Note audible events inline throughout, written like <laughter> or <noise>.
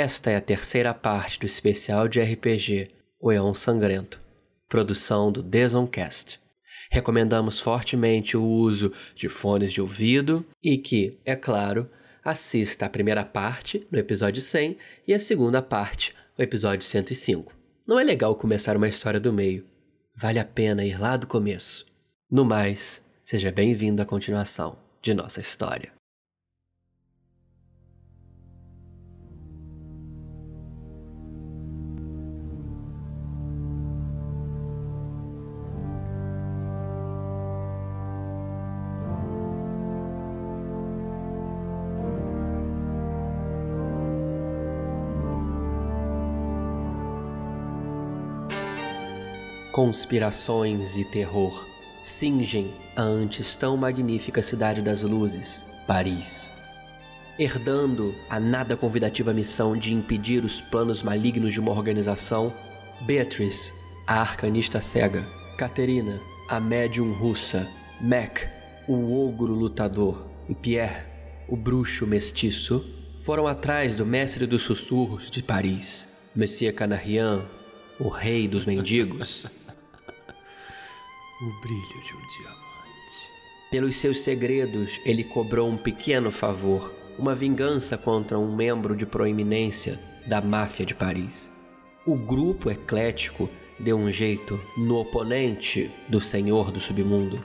Esta é a terceira parte do especial de RPG O Eon Sangrento, produção do Desoncast. Recomendamos fortemente o uso de fones de ouvido e que, é claro, assista a primeira parte, no episódio 100, e a segunda parte, no episódio 105. Não é legal começar uma história do meio. Vale a pena ir lá do começo. No mais, seja bem-vindo à continuação de nossa história. Conspirações e terror cingem a antes tão magnífica cidade das luzes, Paris. Herdando a nada convidativa missão de impedir os planos malignos de uma organização, Beatrice, a arcanista cega, Caterina, a médium russa, Mac, o ogro lutador, e Pierre, o bruxo mestiço, foram atrás do mestre dos sussurros de Paris, Monsieur Canarian, o rei dos mendigos, <laughs> o brilho de um diamante. Pelos seus segredos, ele cobrou um pequeno favor, uma vingança contra um membro de proeminência da máfia de Paris. O grupo eclético deu um jeito no oponente do senhor do submundo.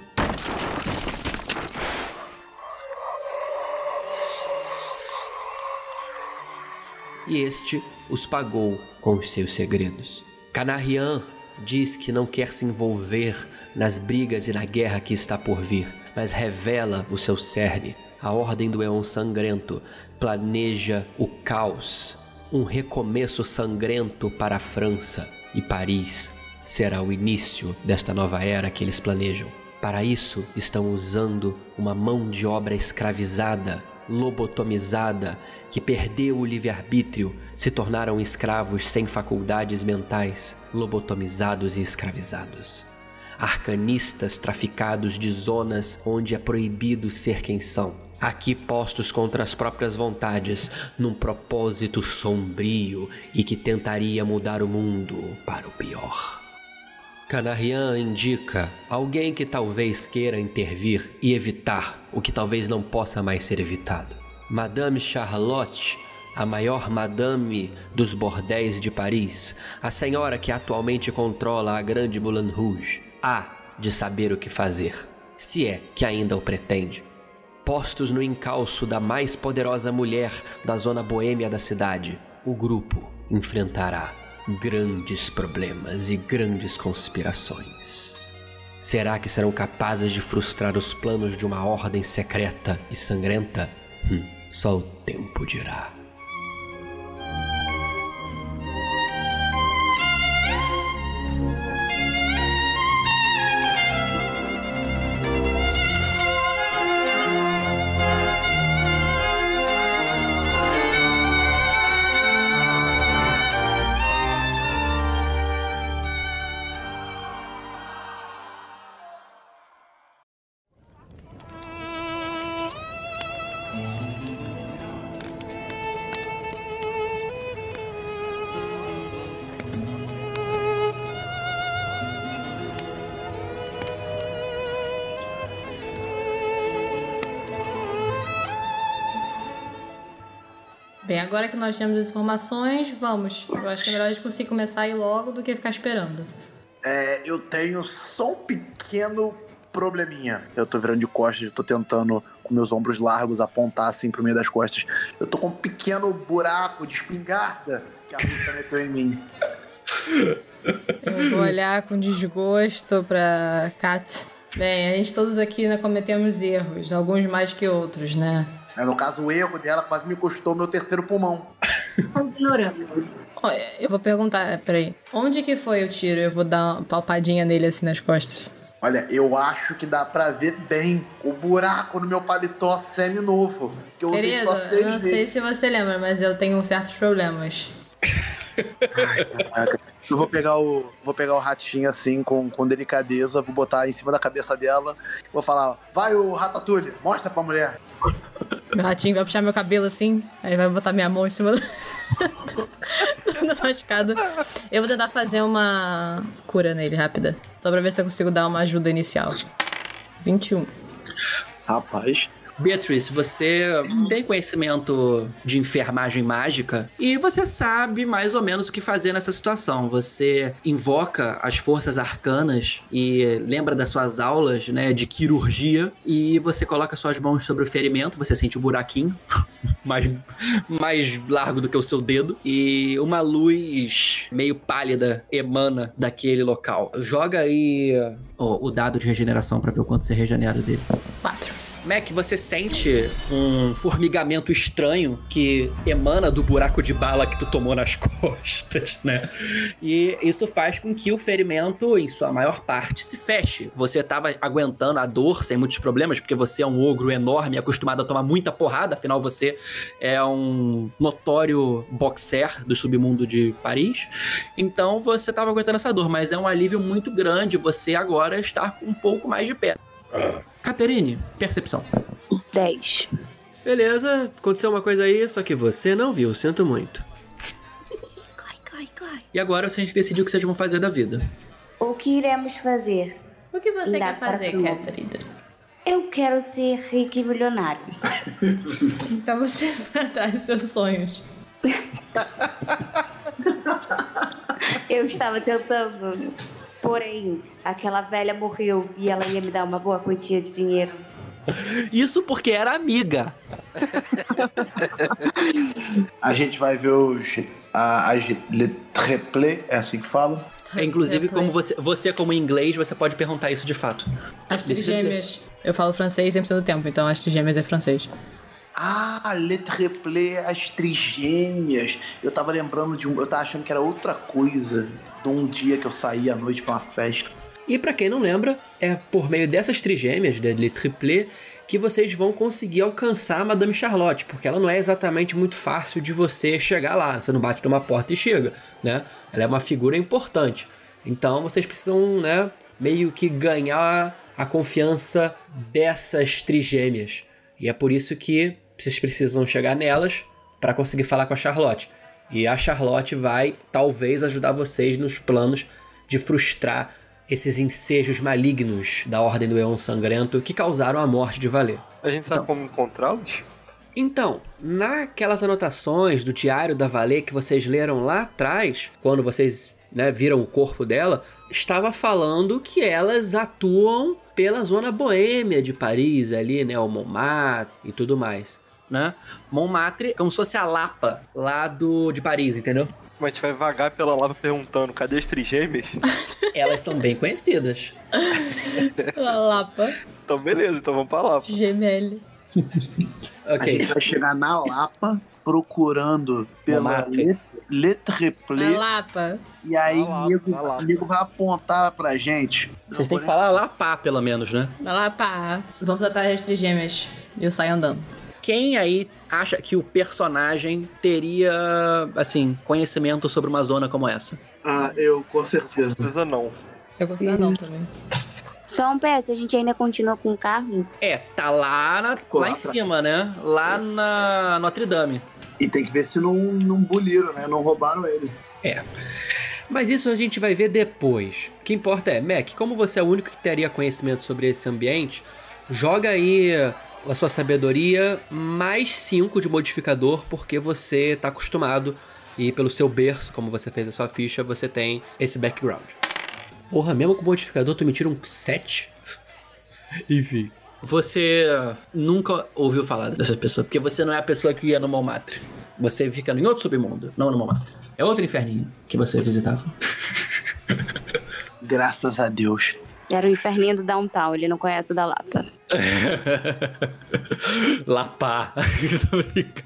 E este os pagou com os seus segredos. Canarian diz que não quer se envolver nas brigas e na guerra que está por vir, mas revela o seu cerne. A Ordem do Eon Sangrento planeja o caos, um recomeço sangrento para a França e Paris. Será o início desta nova era que eles planejam. Para isso, estão usando uma mão de obra escravizada, lobotomizada, que perdeu o livre-arbítrio, se tornaram escravos sem faculdades mentais, lobotomizados e escravizados arcanistas traficados de zonas onde é proibido ser quem são. Aqui postos contra as próprias vontades, num propósito sombrio e que tentaria mudar o mundo para o pior. Canarian indica alguém que talvez queira intervir e evitar o que talvez não possa mais ser evitado. Madame Charlotte a maior madame dos bordéis de Paris, a senhora que atualmente controla a grande Moulin Rouge, há de saber o que fazer, se é que ainda o pretende. Postos no encalço da mais poderosa mulher da zona boêmia da cidade, o grupo enfrentará grandes problemas e grandes conspirações. Será que serão capazes de frustrar os planos de uma ordem secreta e sangrenta? Hum, só o tempo dirá. Bem, agora que nós temos as informações, vamos. Eu acho que é melhor a gente conseguir começar aí logo do que ficar esperando. É, eu tenho só um pequeno probleminha. Eu tô virando de costas, tô tentando com meus ombros largos apontar assim pro meio das costas. Eu tô com um pequeno buraco de espingarda que a Russa meteu em mim. Eu vou olhar com desgosto pra Kat. Bem, a gente todos aqui né, cometemos erros, alguns mais que outros, né? É, no caso, o erro dela quase me custou meu terceiro pulmão. ignorando. Eu vou perguntar, peraí. Onde que foi o tiro? Eu vou dar uma palpadinha nele assim nas costas. Olha, eu acho que dá pra ver bem o buraco no meu paletó semi-novo. Que eu usei Querido, só seis eu não sei vezes. se você lembra, mas eu tenho certos problemas. <laughs> Caraca. Eu vou pegar o. Vou pegar o ratinho assim, com, com delicadeza, vou botar em cima da cabeça dela, vou falar, vai o Ratatouille, mostra pra mulher. Meu ratinho vai puxar meu cabelo assim, aí vai botar minha mão em cima do... <laughs> da machucada. Eu vou tentar fazer uma cura nele rápida. Só pra ver se eu consigo dar uma ajuda inicial. 21. Rapaz, Beatrice, você tem conhecimento de enfermagem mágica e você sabe mais ou menos o que fazer nessa situação. Você invoca as forças arcanas e lembra das suas aulas, né, de quirurgia e você coloca suas mãos sobre o ferimento, você sente o buraquinho <laughs> mais, mais largo do que o seu dedo e uma luz meio pálida emana daquele local. Joga aí o, o dado de regeneração para ver o quanto você regenera dele. 4. Mac, você sente um formigamento estranho que emana do buraco de bala que tu tomou nas <laughs> costas, né? E isso faz com que o ferimento, em sua maior parte, se feche. Você tava aguentando a dor sem muitos problemas, porque você é um ogro enorme, acostumado a tomar muita porrada, afinal você é um notório boxer do submundo de Paris. Então você tava aguentando essa dor, mas é um alívio muito grande você agora estar com um pouco mais de pé. Caterine, percepção. 10. Beleza, aconteceu uma coisa aí, só que você não viu, sinto muito. <laughs> Cai, cai, cai. E agora gente decidiu o que vocês vão fazer da vida. O que iremos fazer? O que você Dá quer fazer. Catherine? Eu quero ser rico e milionário. <laughs> Então você <laughs> vai atrás dos seus sonhos. Eu estava tentando. Porém, aquela velha morreu e ela ia me dar uma boa quantia de dinheiro. Isso porque era amiga. a gente vai ver os. a- as letreplay, é assim que fala? É, inclusive, como você, você, como inglês, você pode perguntar isso de fato. As trigêmeas. Eu falo francês 100% do tempo, então as trigêmeas é francês. Ah, letreplay, as trigêmeas. Eu tava lembrando de um. Eu tava achando que era outra coisa. De um dia que eu saí à noite pra uma festa. E pra quem não lembra, é por meio dessas trigêmeas, de Le Triplé, que vocês vão conseguir alcançar a Madame Charlotte, porque ela não é exatamente muito fácil de você chegar lá. Você não bate numa porta e chega, né? Ela é uma figura importante. Então vocês precisam, né, meio que ganhar a confiança dessas trigêmeas. E é por isso que vocês precisam chegar nelas para conseguir falar com a Charlotte. E a Charlotte vai talvez ajudar vocês nos planos de frustrar esses ensejos malignos da Ordem do Eon Sangrento que causaram a morte de Valer. A gente sabe Então. como encontrá-los? Então, naquelas anotações do diário da Valer que vocês leram lá atrás, quando vocês né, viram o corpo dela, estava falando que elas atuam pela zona boêmia de Paris, ali, né, o Montmartre e tudo mais, né? Montmartre, como se fosse a Lapa lá do, de Paris, entendeu? Mas a gente vai vagar pela lava perguntando, cadê as trigêmeas? <laughs> Elas são bem conhecidas. <laughs> Lapa, então beleza, então vamos pra lá. GML. A Ok. gente vai chegar na Lapa procurando pela Montmartre. let- letreplay. A Lapa. E aí Lapa, o nego, na Lapa. o nego vai apontar pra gente. Vocês têm que falar Lapá, pelo menos, né? Pá. Vamos tratar as trigêmeas. E eu saio andando. Quem aí acha que o personagem teria, assim, conhecimento sobre uma zona como essa? Ah, eu com certeza. Precisa não. Eu consigo andar também. Só um PS, a gente ainda continua com o carro? É, tá lá, na- lá em pra- cima, né? Lá na Notre Dame. E tem que ver se não, não buliram, né? Não roubaram ele. É. Mas isso a gente vai ver depois. O que importa é, Mac, como você é o único que teria conhecimento sobre esse ambiente, joga aí a sua sabedoria mais 5 de modificador, porque você tá acostumado e pelo seu berço, como você fez a sua ficha, você tem esse background. Porra, mesmo com modificador, tu me tira um 7? <laughs> Enfim. Você nunca ouviu falar dessa pessoa, porque você não é a pessoa que ia no Montmartre. Você fica em outro submundo, não no Montmartre. É outro inferninho que você visitava. <laughs> Graças a Deus. Era o inferninho do downtown, ele não conhece o da Lapa. <laughs> Lapá.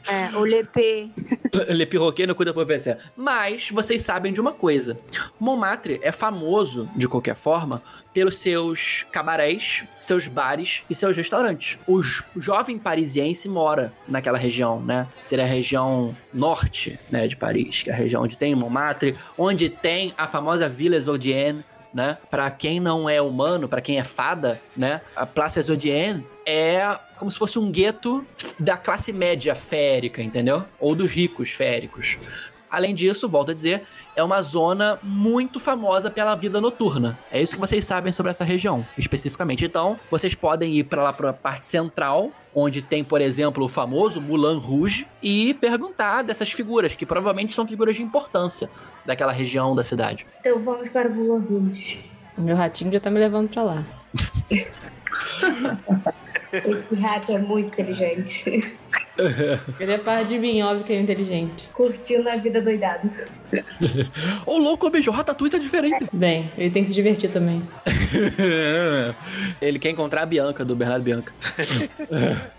É, o Lepê. <laughs> Le Perroquet não cuida por vencer. Mas vocês sabem de uma coisa. Montmartre é famoso, de qualquer forma, pelos seus cabarés, seus bares e seus restaurantes. O jovem parisiense mora naquela região, né? Seria a região norte né, de Paris, que é a região onde tem Montmartre, onde tem a famosa Villa Zodienne, né? Para quem não é humano, para quem é fada, né? A Place Zodienne é como se fosse um gueto da classe média férica, entendeu? Ou dos ricos féricos. Além disso, volto a dizer, é uma zona muito famosa pela vida noturna. É isso que vocês sabem sobre essa região, especificamente. Então, vocês podem ir para lá para a parte central, onde tem, por exemplo, o famoso Moulin Rouge, e perguntar dessas figuras, que provavelmente são figuras de importância daquela região da cidade. Então vamos para o Bula Rouge. O meu ratinho já tá me levando pra lá. <laughs> Esse rato é muito inteligente. <laughs> Ele é par de mim, óbvio que ele é inteligente. Curtindo a vida doidado. Ô, louco, bicho, o Ratatouille tá diferente. Bem, ele tem que se divertir também. <laughs> Ele quer encontrar a Bianca, do Bernardo Bianca. <laughs>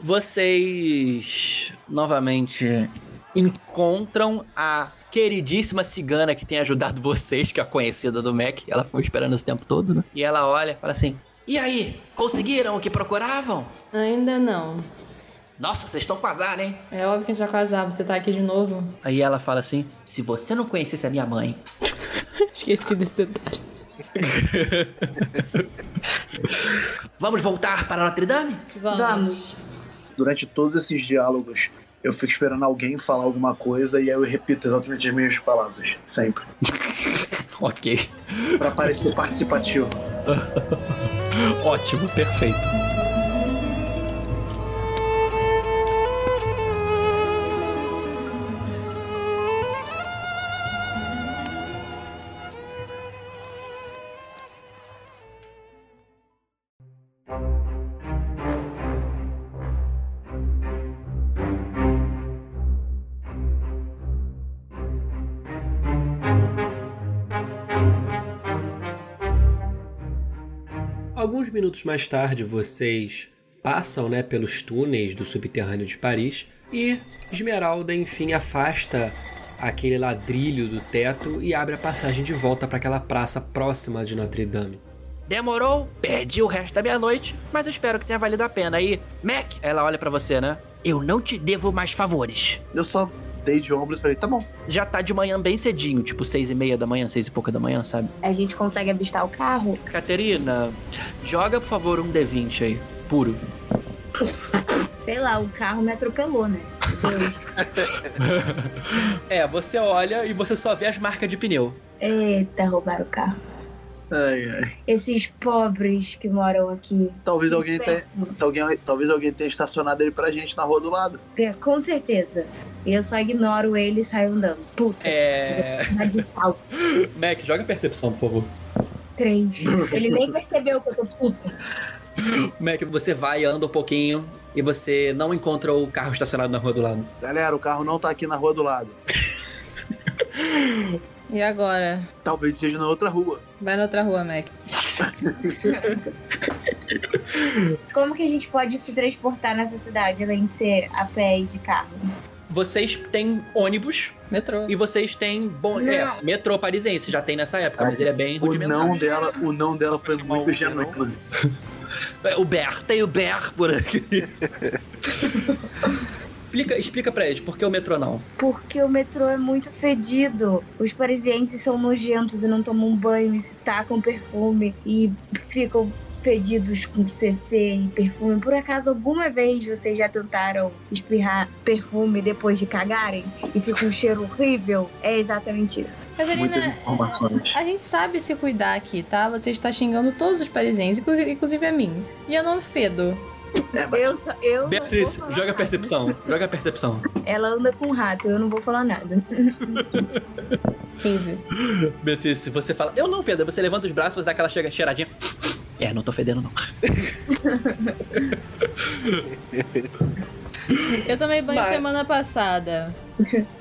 Vocês novamente encontram a queridíssima cigana que tem ajudado vocês, que é a conhecida do Mac. Ela ficou esperando esse tempo todo, né? E ela olha e fala assim: E aí, conseguiram o que procuravam? Ainda não. Nossa, vocês estão com azar, hein? É óbvio que a gente vai casar, você tá aqui de novo. Aí ela fala assim: Se você não conhecesse a minha mãe, <laughs> Esqueci desse detalhe. <laughs> vamos voltar para Notre Dame? Vamos. Vamos. Durante todos esses diálogos, eu fico esperando alguém falar alguma coisa e aí eu repito exatamente as mesmas palavras. Sempre. <laughs> Ok. Pra parecer participativo. Ótimo, perfeito. Minutos mais tarde, vocês passam né, pelos túneis do subterrâneo de Paris e Esmeralda, enfim, afasta aquele ladrilho do teto e abre a passagem de volta para aquela praça próxima de Notre Dame. Demorou, perdi o resto da meia-noite, mas eu espero que tenha valido a pena. E, Mac, ela olha para você, né? Eu não te devo mais favores. Eu só dei de ombros e falei, tá bom. Já tá de manhã bem cedinho, tipo seis e meia da manhã, seis e pouca da manhã, sabe? A gente consegue avistar o carro? Caterina, joga por favor um D20 aí, puro. Sei lá, o carro me atropelou, né? <laughs> É, você olha e você só vê as marcas de pneu. Eita, roubaram o carro. Ai, ai. Esses pobres que moram aqui. Talvez alguém tenha. Alguém, talvez alguém tenha estacionado ele pra gente na rua do lado. É, Com certeza. E eu só ignoro ele e saio andando. Puta. É. De salto. <laughs> Mac, joga percepção, por favor. Três. Ele nem percebeu que eu tô puta. Mac, você vai, anda um pouquinho e você não encontra o carro estacionado na rua do lado. Galera, o carro não tá aqui na rua do lado. <laughs> E agora? Talvez esteja na outra rua. Vai na outra rua, Mac. <laughs> Como que a gente pode se transportar nessa cidade, além de ser a pé e de carro? Vocês têm ônibus Metrô. e vocês têm bom, é, metrô parisiense, já tem nessa época, mas ele é bem O rudimentar. não dela, o não dela foi muito genuíno. É, <laughs> O Ber, tem o Ber por aqui. <laughs> explica, explica pra eles, por que o metrô não? Porque o metrô é muito fedido. Os parisienses são nojentos e não tomam banho e se tacam perfume e ficam fedidos com CC e perfume. Por acaso, alguma vez vocês já tentaram espirrar perfume depois de cagarem e fica um cheiro horrível? É exatamente isso. Muitas Catarina, informações. a gente sabe se cuidar aqui, tá? Você está xingando todos os parisienses, inclusive, inclusive a mim. E eu não fedo. É, Eu só, eu Beatriz, joga nada. percepção, joga percepção. Ela anda com rato, eu não vou falar nada. <laughs> 15. Beatriz, se você fala, eu não fedo, você levanta os braços, dá aquela chega- cheiradinha. <laughs> É, não tô fedendo não. <laughs> Eu tomei banho Mas- semana passada.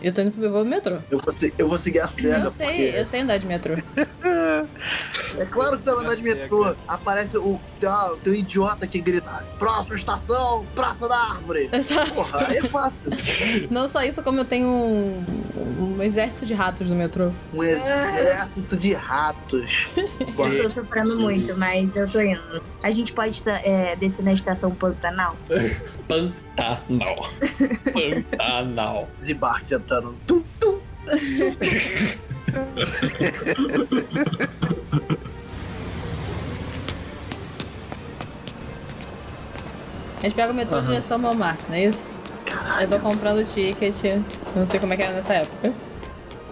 Eu tô indo pro eu vou metrô. eu vou, se- eu vou seguir a cena, eu sei, porque eu sei andar de metrô. <laughs> é claro que você vai andar de metrô. Aparece o uma- tem um idiota que grita: próxima estação, Praça da Árvore. Porra, aí é fácil. <laughs> Não só isso, como eu tenho um, um exército de ratos no metrô. Um exército de ratos. <laughs> Eu tô sofrendo muito, mas eu tô indo. A gente pode tá, é, descer na estação Pantanal? Pantanal. Pantanal. Desembarque sentando. Tum, tum. A gente pega o metrô Aham. direção Montmartre, não é isso? Eu tô comprando ticket, não sei como é que era nessa época.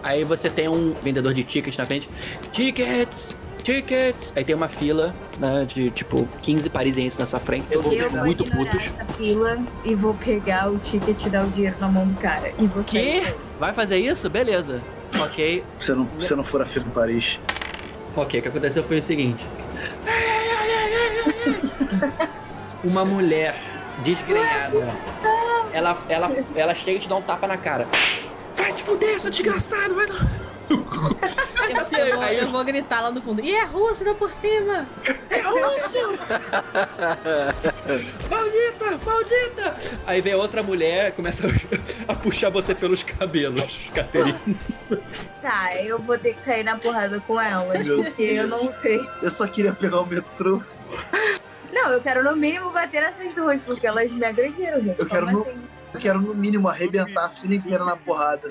Aí você tem um vendedor de tickets na frente. Tickets! Tickets! Aí tem uma fila, né, de tipo 15 parisienses na sua frente, todos Eu vou muito putos. essa fila e vou pegar o ticket e dar o dinheiro na mão do cara. E sair. Que? Vai fazer isso? Beleza. Ok. Você não, você não for a fila em Paris. Ok, o que aconteceu foi o seguinte. Uma mulher desgrenhada. Ela, ela, ela chega e te dá um tapa na cara. Vai te fuder, seu desgraçado! Vai... <laughs> Eu vou, eu vou gritar lá no fundo. E é russo, ainda por cima! É russo! <laughs> maldita, maldita! Aí vem outra mulher começa a, puxar você pelos cabelos, Caterina. Tá, eu vou ter que cair na porrada com elas, Meu porque eu não sei. Eu só queria pegar o metrô. Não, eu quero no mínimo bater nessas duas, porque elas me agrediram, gente. Eu quero Como no- assim? Eu quero, no mínimo, arrebentar a fila inteira na porrada.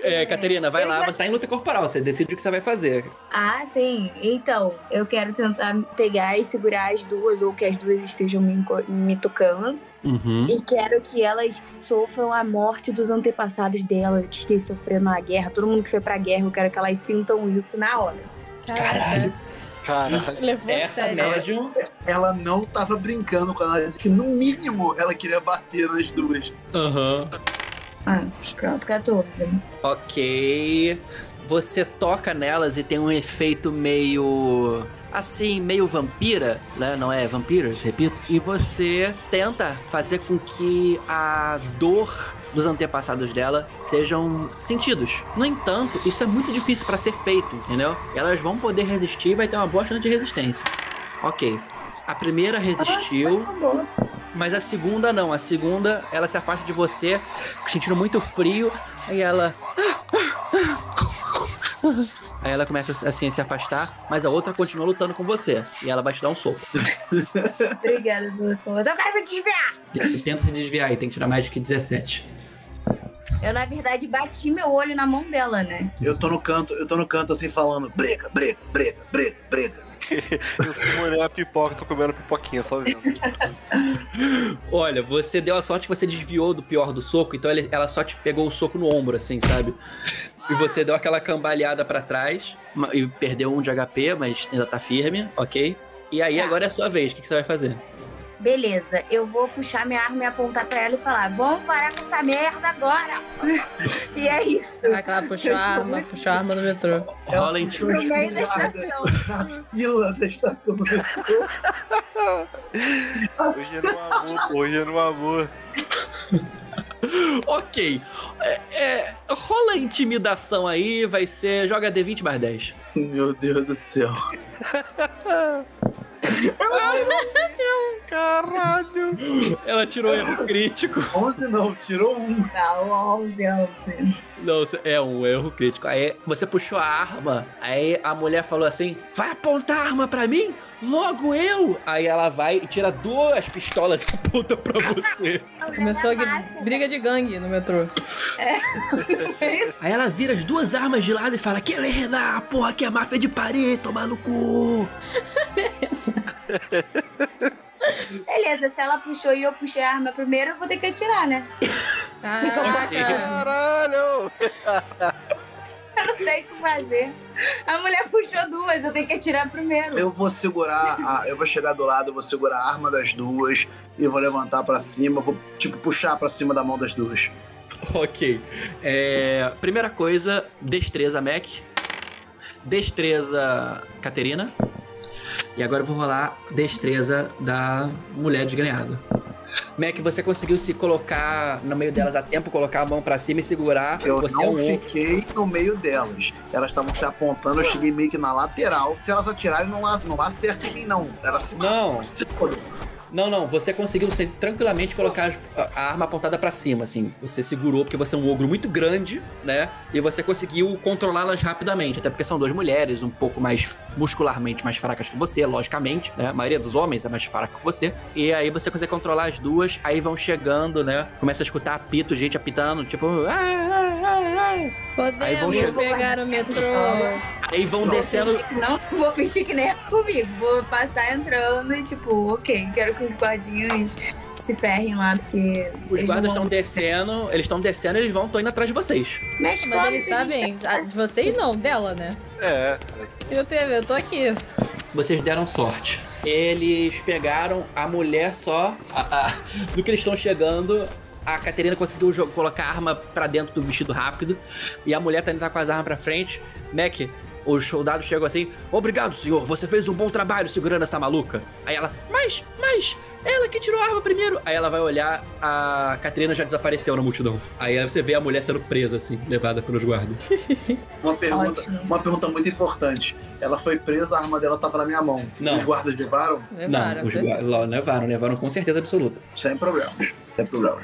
É, Caterina, vai Eu lá, já- você tá em luta corporal, você decide o que você vai fazer. Ah, sim. Então, eu quero tentar pegar e segurar as duas, ou que as duas estejam me, me tocando. Uhum. E quero que elas sofram a morte dos antepassados delas, que sofreram na guerra. Todo mundo que foi pra guerra, eu quero que elas sintam isso na hora. Caralho. Caralho. <laughs> Levou a Essa sério. médium. Ela não tava brincando com ela, que no mínimo ela queria bater nas duas. Aham. Ah, pronto, 14. Ok. Você toca nelas e tem um efeito meio. Assim, meio vampira, né? Não é vampiros, repito. E você tenta fazer com que a dor dos antepassados dela sejam sentidos. No entanto, isso é muito difícil pra ser feito, entendeu? Elas vão poder resistir e vai ter uma boa chance de resistência. Ok. A primeira resistiu. Mas a segunda não. A segunda, ela se afasta de você, sentindo muito frio. Aí ela. Aí ela começa assim a se afastar, mas a outra continua lutando com você. E ela vai te dar um soco. <laughs> Obrigada conversa. Eu quero me desviar! E Tenta se desviar aí, tem que tirar mais do que 17. Eu, na verdade, bati meu olho na mão dela, né? Eu tô no canto, eu tô no canto assim falando, briga, briga, briga, briga, briga. <laughs> Eu simulei a pipoca, tô comendo pipoquinha, só vendo. <laughs> Olha, você deu a sorte que você desviou do pior do soco, então ela só te pegou o soco no ombro, assim, sabe? E você deu aquela cambaleada pra trás e perdeu um de HP, mas ainda tá firme, ok? E aí Tá. agora é a sua vez, o que, que você vai fazer? Beleza, eu vou puxar minha arma e apontar pra ela e falar: vamos parar com essa merda agora! e é isso. Aquela puxou a arma, puxou a arma no metrô. Rola em puxou No meio da estação. Na fila da estação do metrô. Hoje é no amor, hoje é no amor. <laughs> Ok. É, é, rola intimidação aí, vai ser. Joga D20 mais 10. Meu Deus do céu. <laughs> Caralho. Ela tirou erro crítico. 11 não, tirou um. Não, 11, 11. Não, é um erro crítico. Aí você puxou a arma, aí a mulher falou assim: vai apontar a arma pra mim? Logo eu! Aí ela vai e tira duas pistolas e aponta pra você. <laughs> Começou a gui- briga de gangue no metrô. <laughs> Aí ela vira as duas armas de lado e fala: Que Helena, porra, que é máfia de Paris, tomar no cu. <laughs> Beleza, se ela puxou e eu puxei a arma primeiro, eu vou ter que atirar, né? Caraca. Caralho. Sei o que fazer. A mulher puxou duas, eu tenho que atirar primeiro. Eu vou segurar, a- eu vou chegar do lado, eu vou segurar a arma das duas e vou levantar pra cima, vou tipo puxar pra cima da mão das duas. <laughs> Ok. É, primeira coisa, destreza Mac. Destreza Caterina. E agora eu vou rolar destreza da mulher desgrenhada. Mac, você conseguiu se colocar no meio delas a tempo, colocar a mão pra cima e segurar. Eu você não é um fiquei no meio delas. Elas estavam se apontando, eu cheguei meio que na lateral. Se elas atirarem, não, não acerta em mim, não. Elas se Não. Se. Não, não, você conseguiu você, tranquilamente colocar a, arma apontada pra cima, assim. Você segurou porque você é um ogro muito grande, né? E você conseguiu controlá-las rapidamente, até porque são duas mulheres, um pouco mais muscularmente mais fracas que você, logicamente, né? A maioria dos homens é mais fraca que você. E aí você consegue controlar as duas, aí vão chegando, né? Começa a escutar apito, gente apitando, tipo, ai, ai, ai, ai. Aí vão Podemos chegar- pegar o metrô. Aí vão descendo Não vou fingir que nem é comigo. Vou passar entrando e, tipo, ok, quero que os guardinhas se ferrem lá, porque. Os guardas estão vão- descendo, eles estão descendo, eles vão, estão indo atrás de vocês. Mas, Mas eles que a gente sabem, tá- a- de vocês não, dela, né? É. Eu, te, eu tô aqui. Vocês deram sorte. Eles pegaram a mulher só. a- a- do que eles estão chegando, a Caterina conseguiu colocar a arma pra dentro do vestido rápido. E a mulher também tá com as armas pra frente. Mac, os soldados chegam assim: Obrigado, senhor, você fez um bom trabalho segurando essa maluca. Aí ela, mas, mas, ela que tirou a arma primeiro. Aí ela vai olhar, a Caterina já desapareceu na multidão. Aí você vê a mulher sendo presa, assim, levada pelos guardas. <laughs> Uma pergunta, Ótimo. uma pergunta muito importante. Ela foi presa, a arma dela tava na minha mão. Não. Os guardas levaram? Levaram. Não, os né? guardas levaram, levaram com certeza absoluta. Sem problemas. Sem problemas.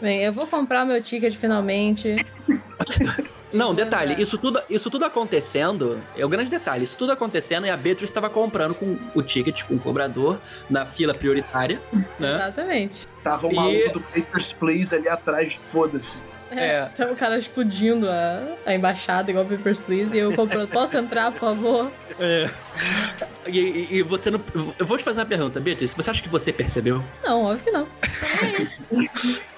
Bem, eu vou comprar meu ticket finalmente. <laughs> Não, detalhe, é. isso tudo, isso tudo acontecendo, é o grande detalhe, isso tudo acontecendo e a Beatriz estava comprando com o ticket, com o cobrador, na fila prioritária, né? Exatamente. Tava o E- maluco do Papers, Please ali atrás, foda-se. É. Tá o cara explodindo a, a embaixada, igual Papers, Please, e eu comprando. <laughs> Posso entrar, por favor? É. E, e- e você não. Eu vou te fazer uma pergunta, Beatriz, você acha que você percebeu? Não, óbvio que não.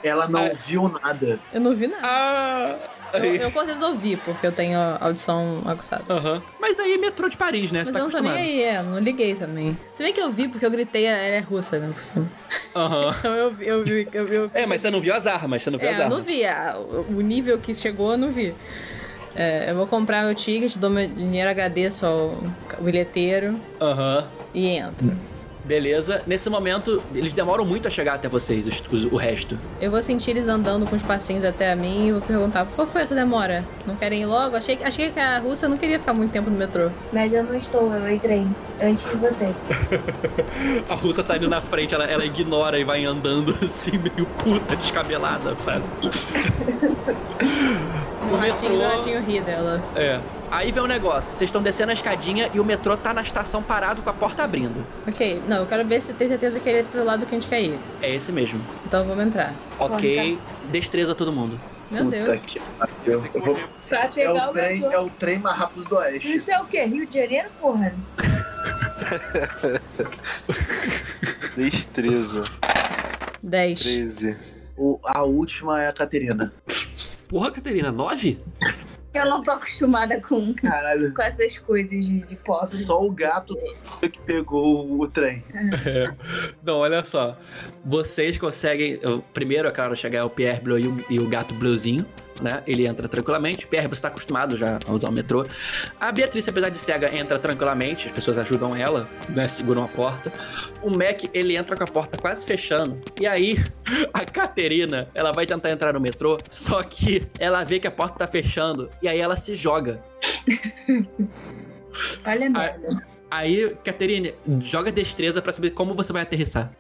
Ela não Ah. viu nada. Eu não vi nada. Ah! Eu, eu certeza ouvi, porque eu tenho audição aguçada. Aham. Mas aí metrô de Paris, né? Mas você tá eu não tô nem aí, é, eu não liguei também. Se bem que eu vi, porque eu gritei, ela é russa, né, por cima. Aham. <laughs> Então eu vi, eu vi, eu vi. Eu É, mas você não viu as armas, você não viu as É, eu armas. não vi. a- o nível que chegou, eu não vi. É, eu vou comprar meu ticket, dou meu dinheiro, agradeço ao bilheteiro Aham. e entro. Beleza. Nesse momento, eles demoram muito a chegar até vocês, os- os- o resto. Eu vou sentir eles andando com os passinhos até a mim e vou perguntar qual foi essa demora? Não querem ir logo? Achei, que- achei que a Rússia não queria ficar muito tempo no metrô. Mas eu não estou, eu entrei antes de você. <laughs> A russa tá indo na frente, ela, ela ignora e vai andando <laughs> assim, meio puta, descabelada, sabe? <laughs> O ratinho, metrô- o ratinho ri dela. É. Aí vem o negócio, vocês estão descendo a escadinha e o metrô tá na estação parado com a porta abrindo. Ok, não, eu quero ver se tem certeza que ele é pro lado que a gente quer ir. É esse mesmo. Então vamos entrar. Ok, destreza todo mundo. Meu Puta Deus. que Eu vou-. Pra É pegar o, o trem, metrô. é o trem mais rápido do Oeste. Isso é o quê? Rio de Janeiro, porra? <laughs> Destreza. 10. 13. O- a última é a Caterina. Porra, Caterina, nove? Eu não tô acostumada com, Caralho. com essas coisas de, de pobre. Só o gato que pegou o trem. Não, olha só. Vocês conseguem. Primeiro, é claro, chegar é o Pierre Bleu e o, e o gato Bleuzinho, né? Ele entra tranquilamente. Pierre, você tá acostumado já a usar o metrô. A Beatriz, apesar de cega, entra tranquilamente. As pessoas ajudam ela, né? Seguram a porta. O Mac, ele entra com a porta quase fechando. E aí, <laughs> a Caterina, ela vai tentar entrar no metrô, só que ela vê que a porta tá fechando. E aí ela se joga. <laughs> Olha a merda. Aí, Caterine, joga destreza pra saber como você vai aterrissar.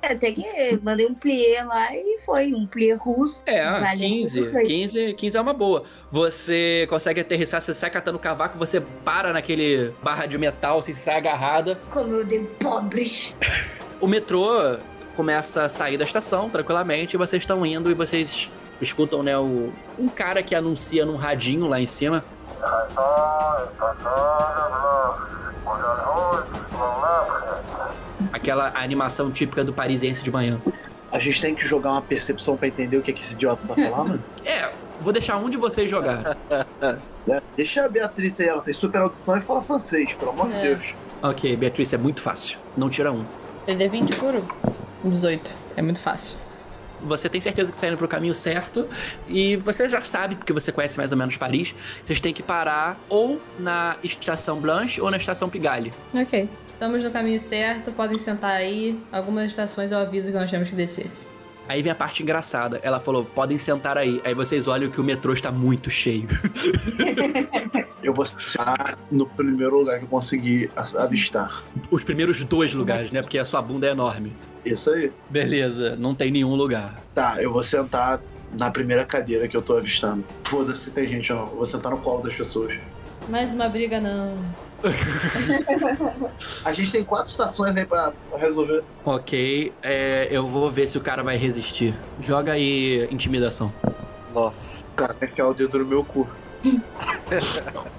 É, até que mandei um plié lá e foi um plié russo. É, Vale 15, isso aí. 15, 15 é uma boa. Você consegue aterrissar, você sai catando cavaco, você para naquele barra de metal, assim, sai agarrada. Como eu dei pobres. <laughs> O metrô começa a sair da estação tranquilamente, vocês estão indo e vocês escutam, né, o, um cara que anuncia num radinho lá em cima. Aquela animação típica do parisiense de manhã. A gente tem que jogar uma percepção pra entender o que, é que esse idiota tá falando? <laughs> É, vou deixar um de vocês jogar. <laughs> Né? Deixa a Beatriz aí, ela tem super audição e fala francês, pelo amor de É. Deus. ok, Beatriz, é muito fácil. Não tira um. Ele é 20 puro? 18. É muito fácil. Você tem certeza que está indo pro caminho certo e você já sabe, porque você conhece mais ou menos Paris, vocês têm que parar ou na Estação Blanche ou na Estação Pigalle. Ok. Estamos no caminho certo, podem sentar aí. Algumas estações eu aviso que nós temos que descer. Aí vem a parte engraçada. Ela falou: podem sentar aí. Aí vocês olham que o metrô está muito cheio. <laughs> Eu vou sentar no primeiro lugar que eu conseguir avistar. Os primeiros dois lugares, né? Porque a sua bunda é enorme. Isso aí. Beleza, não tem nenhum lugar. Tá, eu vou sentar na primeira cadeira que eu tô avistando. Foda-se se tem gente não. Eu vou sentar no colo das pessoas. Mais uma briga, não. A gente tem quatro estações aí pra resolver. Ok, é, eu vou ver se o cara vai resistir. Joga aí intimidação. Nossa. Cara, quer enfiar o dedo no meu cu.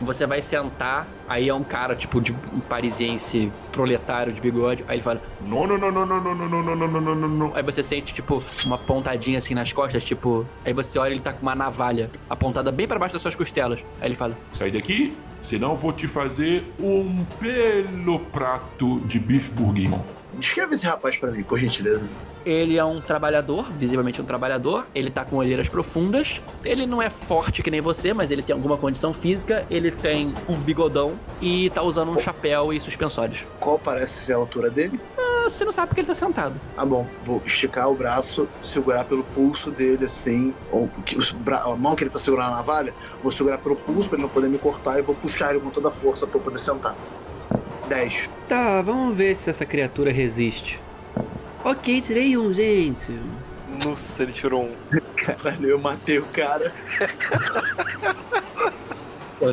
Você vai sentar, aí é um cara, tipo, de um parisiense proletário de bigode. Aí ele fala: Não, não, não, não, não, não, não, não, não, não, não, não. Aí você sente, tipo, uma pontadinha assim nas costas, tipo. Aí você olha ele tá com uma navalha apontada bem pra baixo das suas costelas. Aí ele fala: Sai daqui, senão vou te fazer um belo prato de bife bourguignon. Descreve esse rapaz pra mim, por gentileza. Ele é um trabalhador, visivelmente um trabalhador. Ele tá com olheiras profundas. Ele não é forte que nem você, mas ele tem alguma condição física. Ele tem um bigodão e tá usando um chapéu e suspensórios. Qual parece ser a altura dele? Ah, Você não sabe porque ele tá sentado. Ah, bom. Vou esticar o braço, segurar pelo pulso dele, assim. Ou a mão que ele tá segurando a navalha, vou segurar pelo pulso pra ele não poder me cortar e vou puxar ele com toda a força pra eu poder sentar. 10. Tá, vamos ver se essa criatura resiste. Ok, tirei um, gente. Nossa, ele tirou um. <laughs> Caralho, eu matei o cara. <laughs>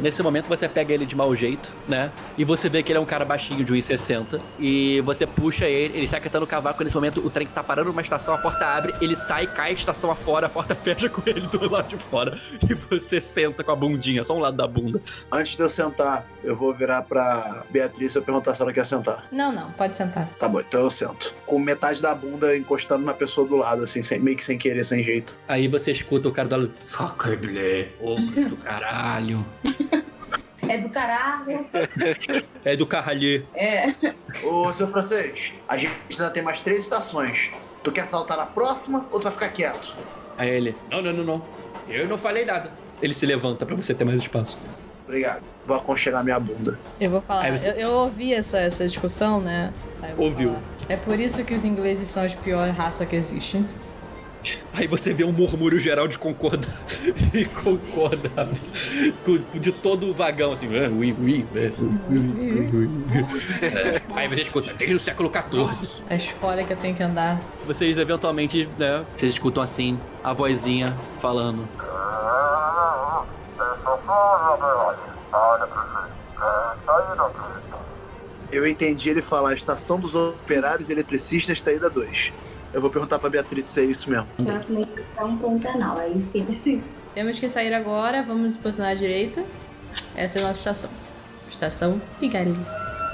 Nesse momento você pega ele de mau jeito, né? E você vê que ele é um cara baixinho de 1,60. E você puxa ele, ele sai catando o cavaco. Nesse momento o trem tá parando numa estação, a porta abre, ele sai, cai a estação afora, a porta <laughs> fecha com ele do lado de fora. E você senta com a bundinha, só um lado da bunda. Antes de eu sentar, eu vou virar pra Beatriz e eu perguntar se ela quer sentar. Não, não, pode sentar. Tá bom, então eu sento. Com metade da bunda encostando na pessoa do lado, assim, sem, meio que sem querer, sem jeito. Aí você escuta o cara do lado. Sacreblé, ô do caralho. <laughs> É do caralho. É do caralhê. É. Ô, seu francês, a gente ainda tem mais três estações. Tu quer saltar na próxima ou tu vai ficar quieto? Aí ele. Não, não, não, não. Eu não falei nada. Ele se levanta pra você ter mais espaço. Obrigado. Vou aconchegar minha bunda. Eu vou falar. Você- Eu, eu ouvi essa, essa discussão, né? Ouviu. falar. É por isso que os ingleses são a pior raça que existe. Aí você vê um murmúrio geral de concorda <laughs> de concorda de todo o vagão, assim. "Ah, oui, oui, é, oui, oui". É, Aí você escuta, desde o século XIV. A escola que eu tenho que andar. Vocês eventualmente, né? Vocês escutam assim, a vozinha falando. Eu entendi ele falar estação dos operários eletricistas, saída 2. Eu vou perguntar pra Beatriz se é isso mesmo. Nossa, meio que tá um Pantanal, é isso que. Temos que sair agora, vamos nos posicionar à direita. Essa é a nossa estação. Estação Pigarelli.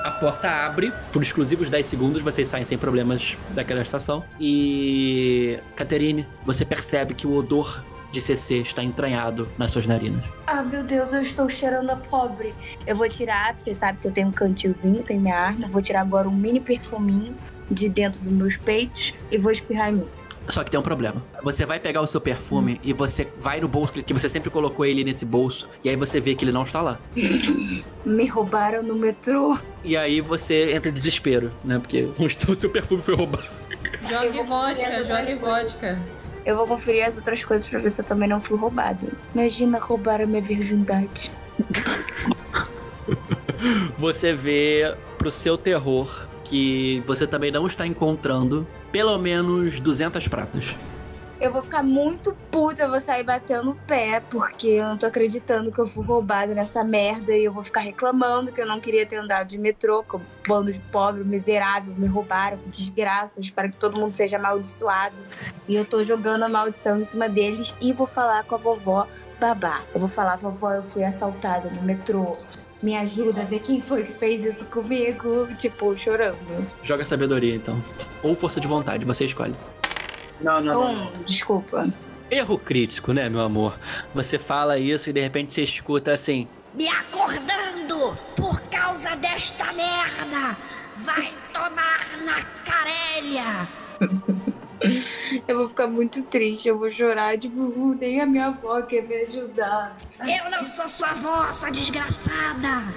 A porta abre, por exclusivos 10 segundos, vocês saem sem problemas daquela estação. E. Caterine, você percebe que o odor de CC está entranhado nas suas narinas. Ah, meu Deus, eu estou cheirando a pobre. Eu vou tirar, você sabe que eu tenho um cantilzinho, tenho minha arma. Vou tirar agora um mini perfuminho de dentro dos meus peitos e vou espirrar em mim. Só que tem um problema. Você vai pegar o seu perfume e você vai no bolso, que você sempre colocou ele nesse bolso, e aí você vê que ele não está lá. Me roubaram no metrô. E aí você entra em desespero, né? Porque <laughs> o seu perfume foi roubado. Jogue vodka, jogue vodka. Eu vou conferir as outras coisas pra ver se eu também não fui roubado. Imagina roubar a minha virgindade. <laughs> Você vê pro seu terror que você também não está encontrando pelo menos 200 pratas. Eu vou ficar muito puta, eu vou sair batendo o pé, porque eu não tô acreditando que eu fui roubada nessa merda e eu vou ficar reclamando que eu não queria ter andado de metrô, que o bando de pobre, miserável, me roubaram, desgraça, espero que todo mundo seja amaldiçoado. E eu tô jogando a maldição em cima deles e vou falar com a vovó babá. Eu vou falar, vovó, eu fui assaltada no metrô. Me ajuda a ver quem foi que fez isso comigo, tipo, chorando. Joga sabedoria então. Ou força de vontade, você escolhe. Não, não, não. não. Um, desculpa. Erro crítico, né, meu amor? Você fala isso e de repente você escuta assim. Me acordando por causa desta merda! Vai tomar na carelha! <laughs> <laughs> Eu vou ficar muito triste, eu vou chorar, tipo, nem a minha avó quer me ajudar. Eu não sou sua avó, sua desgraçada!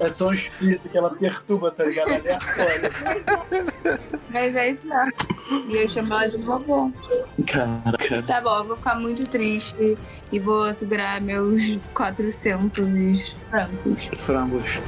É só um espírito que ela perturba, tá ligado? Aleatório. Mas é isso mesmo. E eu chamo ela de vovó. Caraca. Tá bom, eu vou ficar muito triste e vou segurar meus 400 francos. Frangos.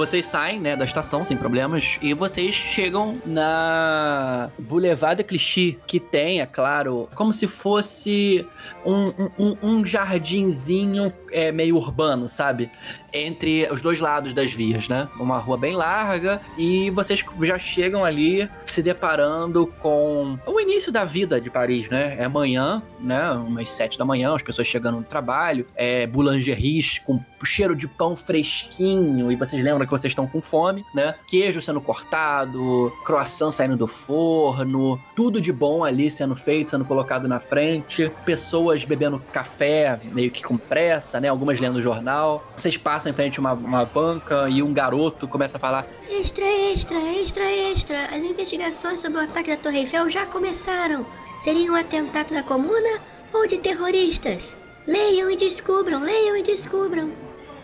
Vocês saem, né, da estação sem problemas e vocês chegam na Boulevard Clichy, que tem, é claro, como se fosse um, um, um jardinzinho é, meio urbano, sabe? Entre os dois lados das vias, né? Uma rua bem larga e vocês já chegam ali se deparando com o início da vida de Paris, né? É amanhã, né? Umas sete da manhã, as pessoas chegando no trabalho, é boulangeries com cheiro de pão fresquinho e vocês lembram que vocês estão com fome, né? Queijo sendo cortado, croissant saindo do forno, tudo de bom ali sendo feito, sendo colocado na frente, pessoas bebendo café meio que com pressa, né? Algumas lendo jornal. Vocês passam em frente a uma, uma banca e um garoto começa a falar: Extra, extra, extra, extra. As investigações sobre o ataque da Torre Eiffel já começaram. Seria um atentado da comuna ou de terroristas? Leiam e descubram, leiam e descubram.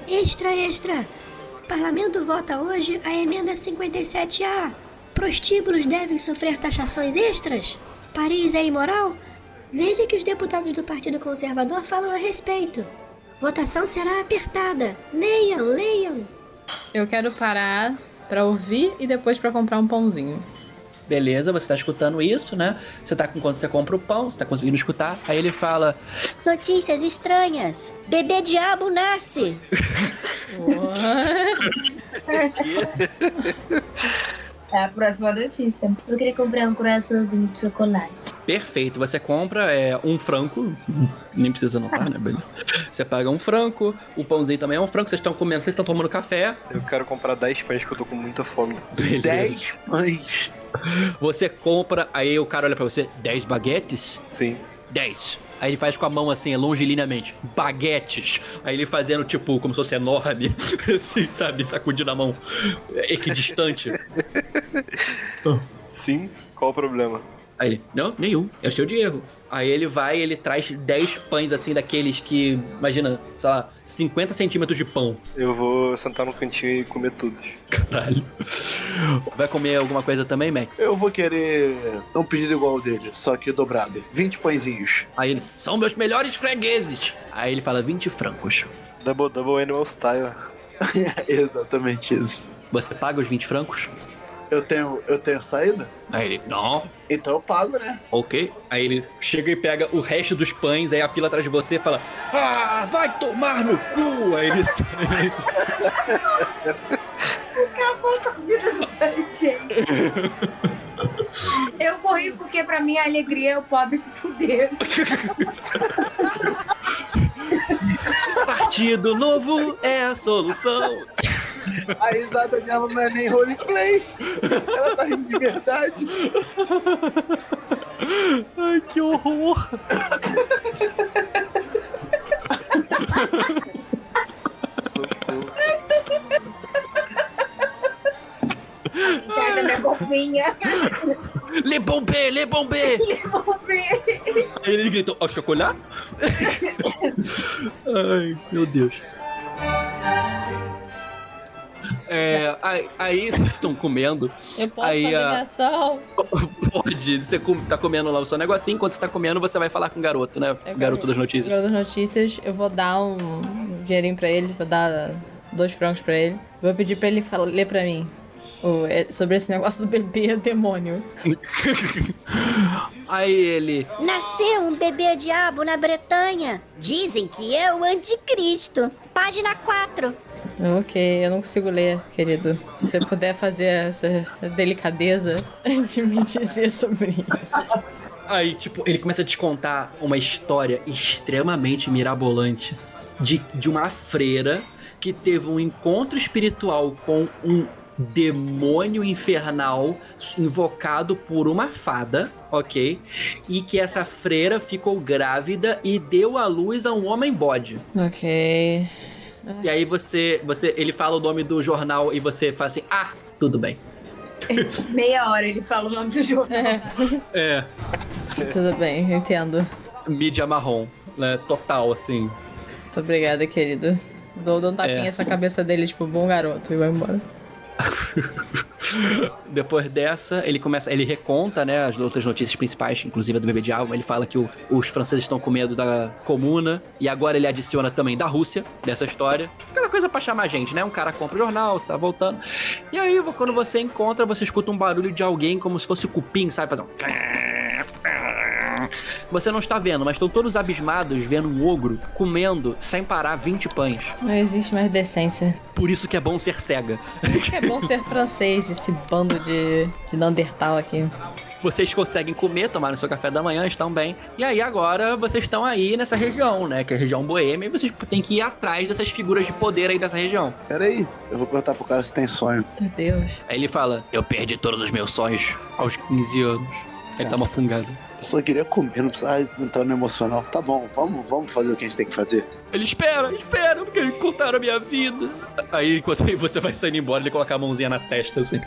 Extra, extra. O parlamento vota hoje a emenda 57A. Prostíbulos devem sofrer taxações extras? Paris é imoral? Veja que os deputados do Partido Conservador falam a respeito. Votação será apertada. Leiam, leiam. Eu quero parar pra ouvir e depois pra comprar um pãozinho. Beleza, você tá escutando isso, né? Você tá com quando você compra o pão, você tá conseguindo escutar. Aí ele fala: Notícias estranhas. Bebê diabo nasce. <laughs> <laughs> A próxima notícia. Eu queria comprar um coraçãozinho de chocolate. Perfeito, você compra é, um franco, nem precisa anotar, né? Beleza. Você paga um franco, o pãozinho também é um franco, vocês estão comendo, vocês estão tomando café. Eu quero comprar 10 pães que eu tô com muita fome. Beleza. 10 pães. Você compra, aí o cara olha pra você, 10 baguetes? Sim. 10. Aí ele faz com a mão assim, longilineamente, baguetes. Aí ele fazendo, tipo, como se fosse enorme, <laughs> assim, sabe? Sacudindo a mão equidistante. Sim? Qual o problema? Aí ele, não, nenhum, é o seu Diego. Aí ele vai e ele traz 10 pães assim, daqueles que, imagina, sei lá, 50 centímetros de pão. Eu vou sentar no cantinho e comer tudo. Caralho. Vai comer alguma coisa também, Mac? Eu vou querer um pedido igual ao dele, só que dobrado. 20 pãezinhos. Aí ele, são meus melhores fregueses. Aí ele fala 20 francos. Double Double Animal Style. <laughs> Exatamente isso. Você paga os 20 francos? Eu tenho, eu tenho saída? Aí ele, não, Então eu pago, né? ok. Aí ele chega e pega o resto dos pães, aí a fila atrás de você fala, ah, vai tomar no cu. Aí ele <laughs> sai. Acabou com a vida do. Eu corri porque pra mim a alegria é o pobre se fuder. <laughs> Partido novo é a solução. A risada dela não é nem roleplay. Ela tá rindo de verdade. Ai, que horror. Pega minha copinha. Le bombé, le bombé. Aí ele gritou, ó, chocolate? Ai, meu Deus. É, aí, aí vocês estão comendo. Eu posso Aí, fazer a- ligação? <laughs> Pode, você tá comendo lá o seu negocinho, enquanto você tá comendo, você vai falar com o garoto, né? É, garoto das notícias. Garoto das notícias, eu vou dar um, dinheirinho pra ele, vou dar dois francos pra ele. Vou pedir pra ele fala- ler pra mim é, sobre esse negócio do bebê demônio. <laughs> Aí ele. Nasceu um bebê diabo na Bretanha. Dizem que é o anticristo. Página 4. Ok, eu não consigo ler, querido. Se você puder fazer essa delicadeza <laughs> de me dizer sobre isso. Aí, tipo, ele começa a te contar uma história extremamente mirabolante de, de uma freira que teve um encontro espiritual com um demônio infernal invocado por uma fada, ok? E que essa freira ficou grávida e deu à luz a um homem bode. Ok. E aí você, você, ele fala o nome do jornal e você fala assim, ah, tudo bem. <laughs> Meia hora ele fala o nome do jogo. É. Tudo bem, eu entendo. Mídia marrom, né? Total, assim. Muito obrigada, querido. Dou, dou um tapinha É. nessa cabeça dele, tipo, bom garoto, e vai embora. <laughs> Depois dessa, ele começa, ele reconta, né, as outras notícias principais, inclusive a do bebê de alma. Ele fala que o- os franceses estão com medo da comuna e agora ele adiciona também da Rússia dessa história. Aquela coisa pra chamar gente, né? Um cara compra o jornal, você tá voltando. E aí, quando você encontra, você escuta um barulho de alguém como se fosse cupim, sabe? Fazer um você não está vendo, mas estão todos abismados vendo um ogro comendo sem parar 20 pães. Não existe mais decência. Por isso que é bom ser cega. É bom ser francês, esse bando de, de Neandertal aqui. Vocês conseguem comer, tomar o seu café da manhã, estão bem. E aí agora vocês estão aí nessa região, né? Que é a região boêmia, e vocês têm que ir atrás dessas figuras de poder aí dessa região. Peraí, eu vou perguntar pro cara se tem sonho. Meu Deus. Aí ele fala: Eu perdi todos os meus sonhos aos 15 anos. Ele tá fungado. Eu só queria comer, não precisava entrar no emocional. Tá bom, vamos, vamos fazer o que a gente tem que fazer. Ele espera, espera, porque eles contaram a minha vida. Aí enquanto <laughs> você vai saindo embora, ele coloca a mãozinha na testa assim.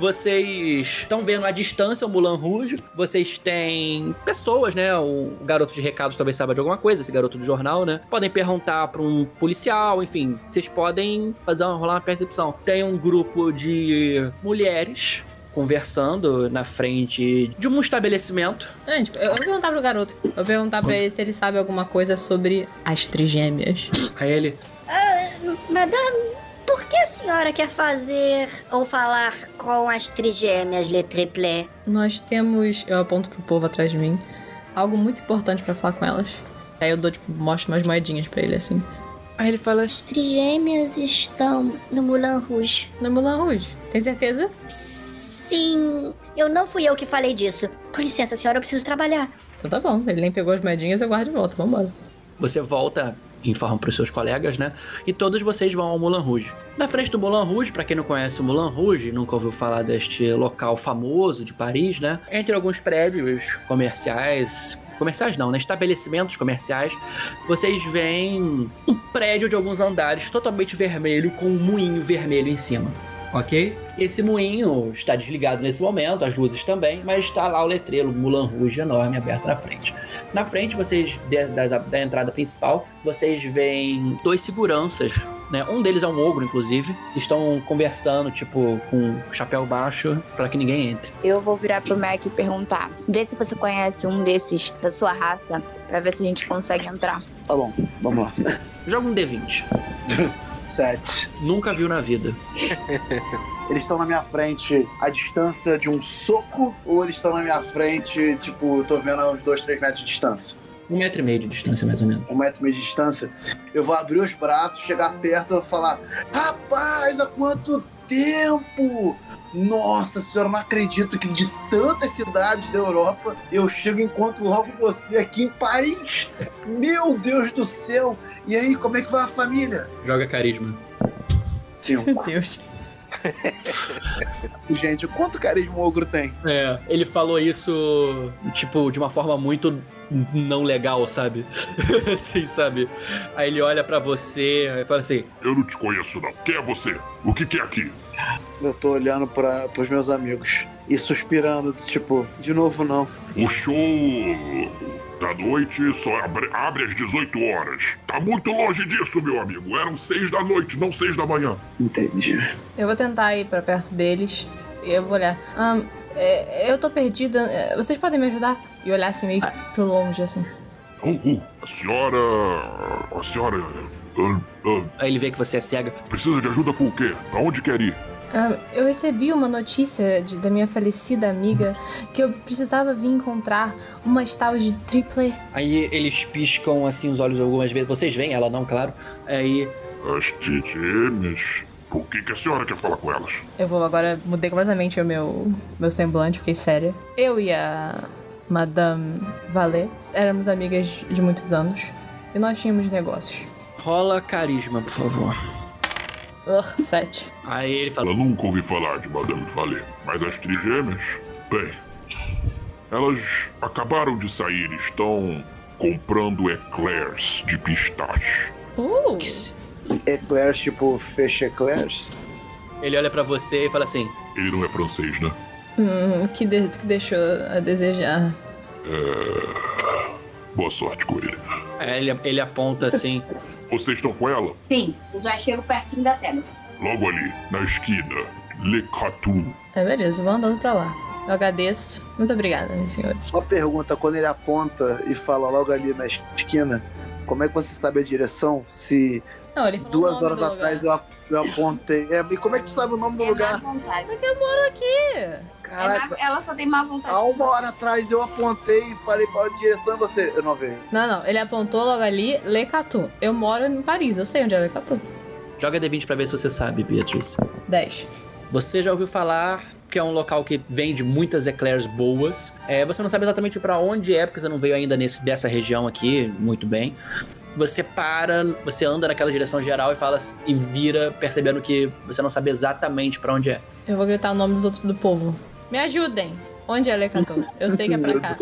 Vocês estão vendo à distância o Mulan Rouge. Vocês têm pessoas, né? O garoto de recados talvez saiba de alguma coisa, esse garoto do jornal, né? Podem perguntar para um policial, enfim. Vocês podem fazer uma, rolar uma percepção. Tem um grupo de mulheres conversando na frente de um estabelecimento. Gente, eu eu vou perguntar pro garoto. Eu vou perguntar pra ele se ele sabe alguma coisa sobre as trigêmeas. Aí ele, Ah, madame, por que a senhora quer fazer ou falar com as trigêmeas Le Triplé? Nós temos. Eu aponto pro povo atrás de mim. Algo muito importante pra falar com elas. Aí eu dou, tipo, mostro umas moedinhas pra ele assim. aí ele fala: As trigêmeas estão no Moulin Rouge. No Mulan Rouge. Tem certeza? Sim, eu não fui eu que falei disso. Com licença, senhora, eu preciso trabalhar. Então tá bom. Ele nem pegou as moedinhas, eu guardo de volta. Vambora. Você volta, informa pros seus colegas, né? E todos vocês vão ao Moulin Rouge. Na frente do Moulin Rouge, pra quem não conhece o Moulin Rouge, nunca ouviu falar deste local famoso de Paris, né? Entre alguns prédios comerciais, comerciais não, né? Estabelecimentos comerciais, vocês veem um prédio de alguns andares totalmente vermelho com um moinho vermelho em cima. Ok? Esse moinho está desligado nesse momento, as luzes também, mas está lá o letreiro Mulan Rouge enorme aberto na frente. Na frente, vocês, de- da, da entrada principal, vocês veem dois seguranças, né? Um deles é um ogro, inclusive. Estão conversando, tipo, com chapéu baixo, para que ninguém entre. Eu vou virar pro Mac e perguntar. Vê se você conhece um desses da sua raça, pra ver se a gente consegue entrar. Tá bom, vamos lá. Joga um D20. <laughs> Nunca viu na vida. <laughs> Eles estão na minha frente a distância de um soco ou eles estão na minha frente, tipo, tô vendo a uns dois, três metros de distância? Um metro e meio de distância, mais ou menos. Um metro e meio de distância. Eu vou abrir os braços, chegar perto e falar: Rapaz, há quanto tempo! Nossa senhora, eu não acredito que de tantas cidades da Europa eu chego e encontro logo você aqui em Paris! Meu Deus do céu! E aí, como é que vai a família? Joga carisma. Cinco. Meu Deus. <laughs> Gente, quanto carisma o ogro tem? É, ele falou isso, tipo, de uma forma muito não legal, sabe? <laughs> assim, sabe? Aí ele olha pra você e fala assim: Eu não te conheço, não. Quem é você? O que, que é aqui? Eu tô olhando para os meus amigos e suspirando, tipo, de novo não. O show da noite só abre, abre às 18 horas. Tá muito longe disso, meu amigo. Eram 6 da noite, não 6 da manhã. Entendi. Eu vou tentar ir pra perto deles. E eu vou olhar. Ahn, é, eu tô perdida. é, Vocês podem me ajudar? E olhar assim meio pro longe, assim. Uh, uh, a senhora. A senhora. ah, ah, Aí ele vê que você é cega. precisa de ajuda com o quê? Pra onde quer ir? Ah, eu recebi uma notícia de- da minha falecida amiga que eu precisava vir encontrar umas tal de triple. Aí eles piscam assim os olhos algumas vezes. Vocês veem, ela não, claro. Aí As gêmeas. Por que, que a senhora quer falar com elas? Eu vou agora, mudei completamente o meu, meu semblante, fiquei séria. Eu e a Madame Valet éramos amigas de muitos anos e nós tínhamos negócios. rola carisma, por favor. Ugh, sete. Aí ele fala: Eu nunca ouvi falar de Madame Fallet. Mas as trigêmeas, bem, elas acabaram de sair e estão comprando eclairs de pistache. Uh! Eclairs, tipo, fecha eclairs? Ele olha pra você e fala assim: Ele não é francês, né? Hum, que, de- que deixou a desejar. Boa sorte com ele. Aí ele, ele aponta assim. Vocês estão com ela? Sim, eu já chego pertinho da cena. Logo ali, na esquina. Le Catu. É, beleza, vou andando pra lá. Eu agradeço. Muito obrigada, meus senhores. Uma pergunta, quando ele aponta e fala logo ali na esquina, como é que você sabe a direção se Não, ele falou o duas nome horas do atrás lugar. eu, eu apontei? É, e como é que tu sabe o nome do É lugar? Porque eu moro aqui. É Caraca, má- ela só tem má vontade. há uma hora atrás eu apontei e falei qual a direção e você. Eu não vejo. Não, não, ele apontou logo ali, Le Catu. Eu moro em Paris, eu sei onde é Le Catu. Joga D20 pra ver se você sabe, Beatrice. 10. Você já ouviu falar que é um local que vende muitas eclairs boas. É, você não sabe exatamente pra onde é, porque você não veio ainda nesse, dessa região aqui muito bem. Você para, você anda naquela direção geral e fala e vira percebendo que você não sabe exatamente pra onde é. Eu vou gritar o nome dos outros do povo. Me ajudem! Onde é Le Catu? Eu sei que é pra cá.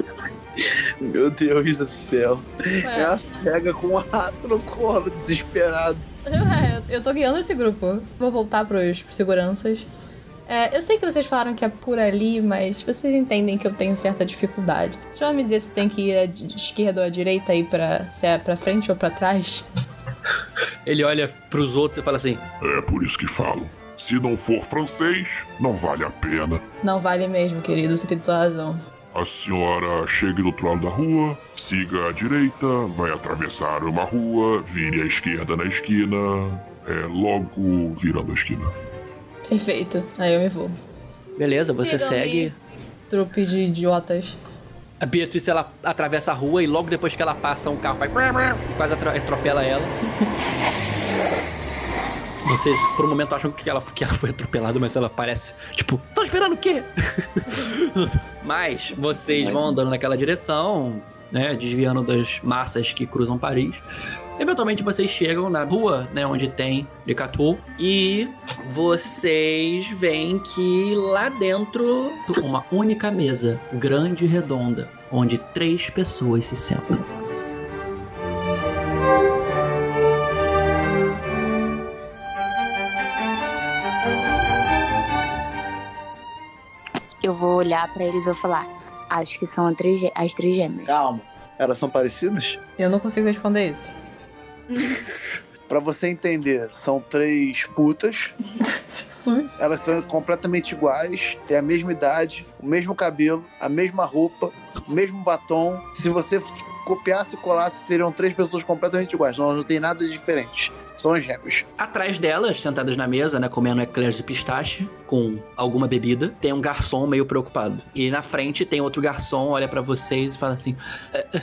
Meu Deus do céu. É Ué, a cega com um rato no colo, desesperado. É, eu- eu tô guiando esse grupo. Vou voltar pros seguranças. É, eu sei que vocês falaram que é por ali, mas vocês entendem que eu tenho certa dificuldade. Vocês vão me dizer se tem que ir à esquerda ou à direita aí pra. se é pra frente ou pra trás? <laughs> Ele olha pros outros e fala assim: É por isso que falo. Se não for francês, não vale a pena. Não vale mesmo, querido, você tem toda a razão. A senhora chegue do outro lado da rua, siga à direita, vai atravessar uma rua, vire à esquerda na esquina, é logo virando a esquina. Perfeito. Aí eu me vou. Beleza, você Sigam-me, segue. Trupe de idiotas. A Beatrice ela atravessa a rua e logo depois que ela passa, um carro vai. quase atropela ela. <laughs> Vocês, por um momento, acham que ela, que ela foi atropelada, mas ela parece, tipo, tô esperando o quê? <laughs> mas vocês vão andando naquela direção, né? Desviando das massas que cruzam Paris. Eventualmente vocês chegam na rua, né? Onde tem Decatu. E vocês veem que lá dentro, uma única mesa, grande e redonda, onde três pessoas se sentam. Eu vou olhar pra eles e vou falar. Acho que são as três, as três gêmeas. Calma. Elas são parecidas? Eu não consigo responder isso. Pra você entender, são três putas. Jesus. Elas são completamente iguais, têm a mesma idade, o mesmo cabelo, a mesma roupa, o mesmo batom. Se você copiasse e colasse, seriam três pessoas completamente iguais. Não, não tem nada de diferente. São as gêmeas. Atrás delas, sentadas na mesa, né, comendo eclairs de pistache com alguma bebida, tem um garçom meio preocupado. E na frente tem outro garçom, olha pra vocês e fala assim: "É, é,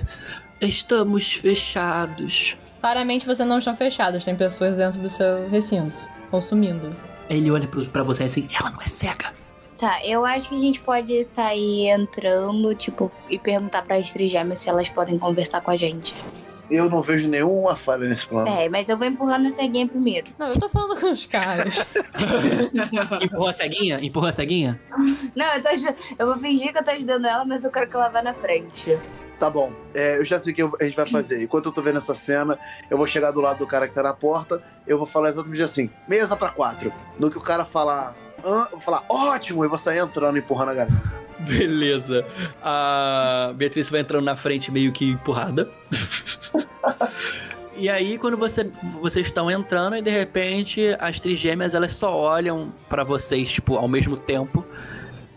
Estamos fechados. Claramente vocês não estão fechados, tem pessoas dentro do seu recinto, consumindo. Aí ele olha pra vocês assim: Ela não é cega. Tá, eu acho que a gente pode sair entrando, tipo, e perguntar para as três gêmeas se elas podem conversar com a gente. Eu não vejo nenhuma falha nesse plano. É, mas eu vou empurrando a ceguinha primeiro. Não, eu tô falando com os caras. <laughs> Empurra a ceguinha? Empurra a ceguinha? Não, eu, tô eu vou fingir que eu tô ajudando ela, mas eu quero que ela vá na frente. Tá bom, é, eu já sei o que a gente vai fazer. Enquanto eu tô vendo essa cena, eu vou chegar do lado do cara que tá na porta, eu vou falar exatamente assim: mesa pra quatro. No que o cara falar, vou falar, ótimo, e vou sair entrando, empurrando a galera. Beleza. A Beatriz vai entrando na frente meio que empurrada. <laughs> E aí, quando você, vocês estão entrando e de repente as trigêmeas elas só olham pra vocês, tipo, ao mesmo tempo,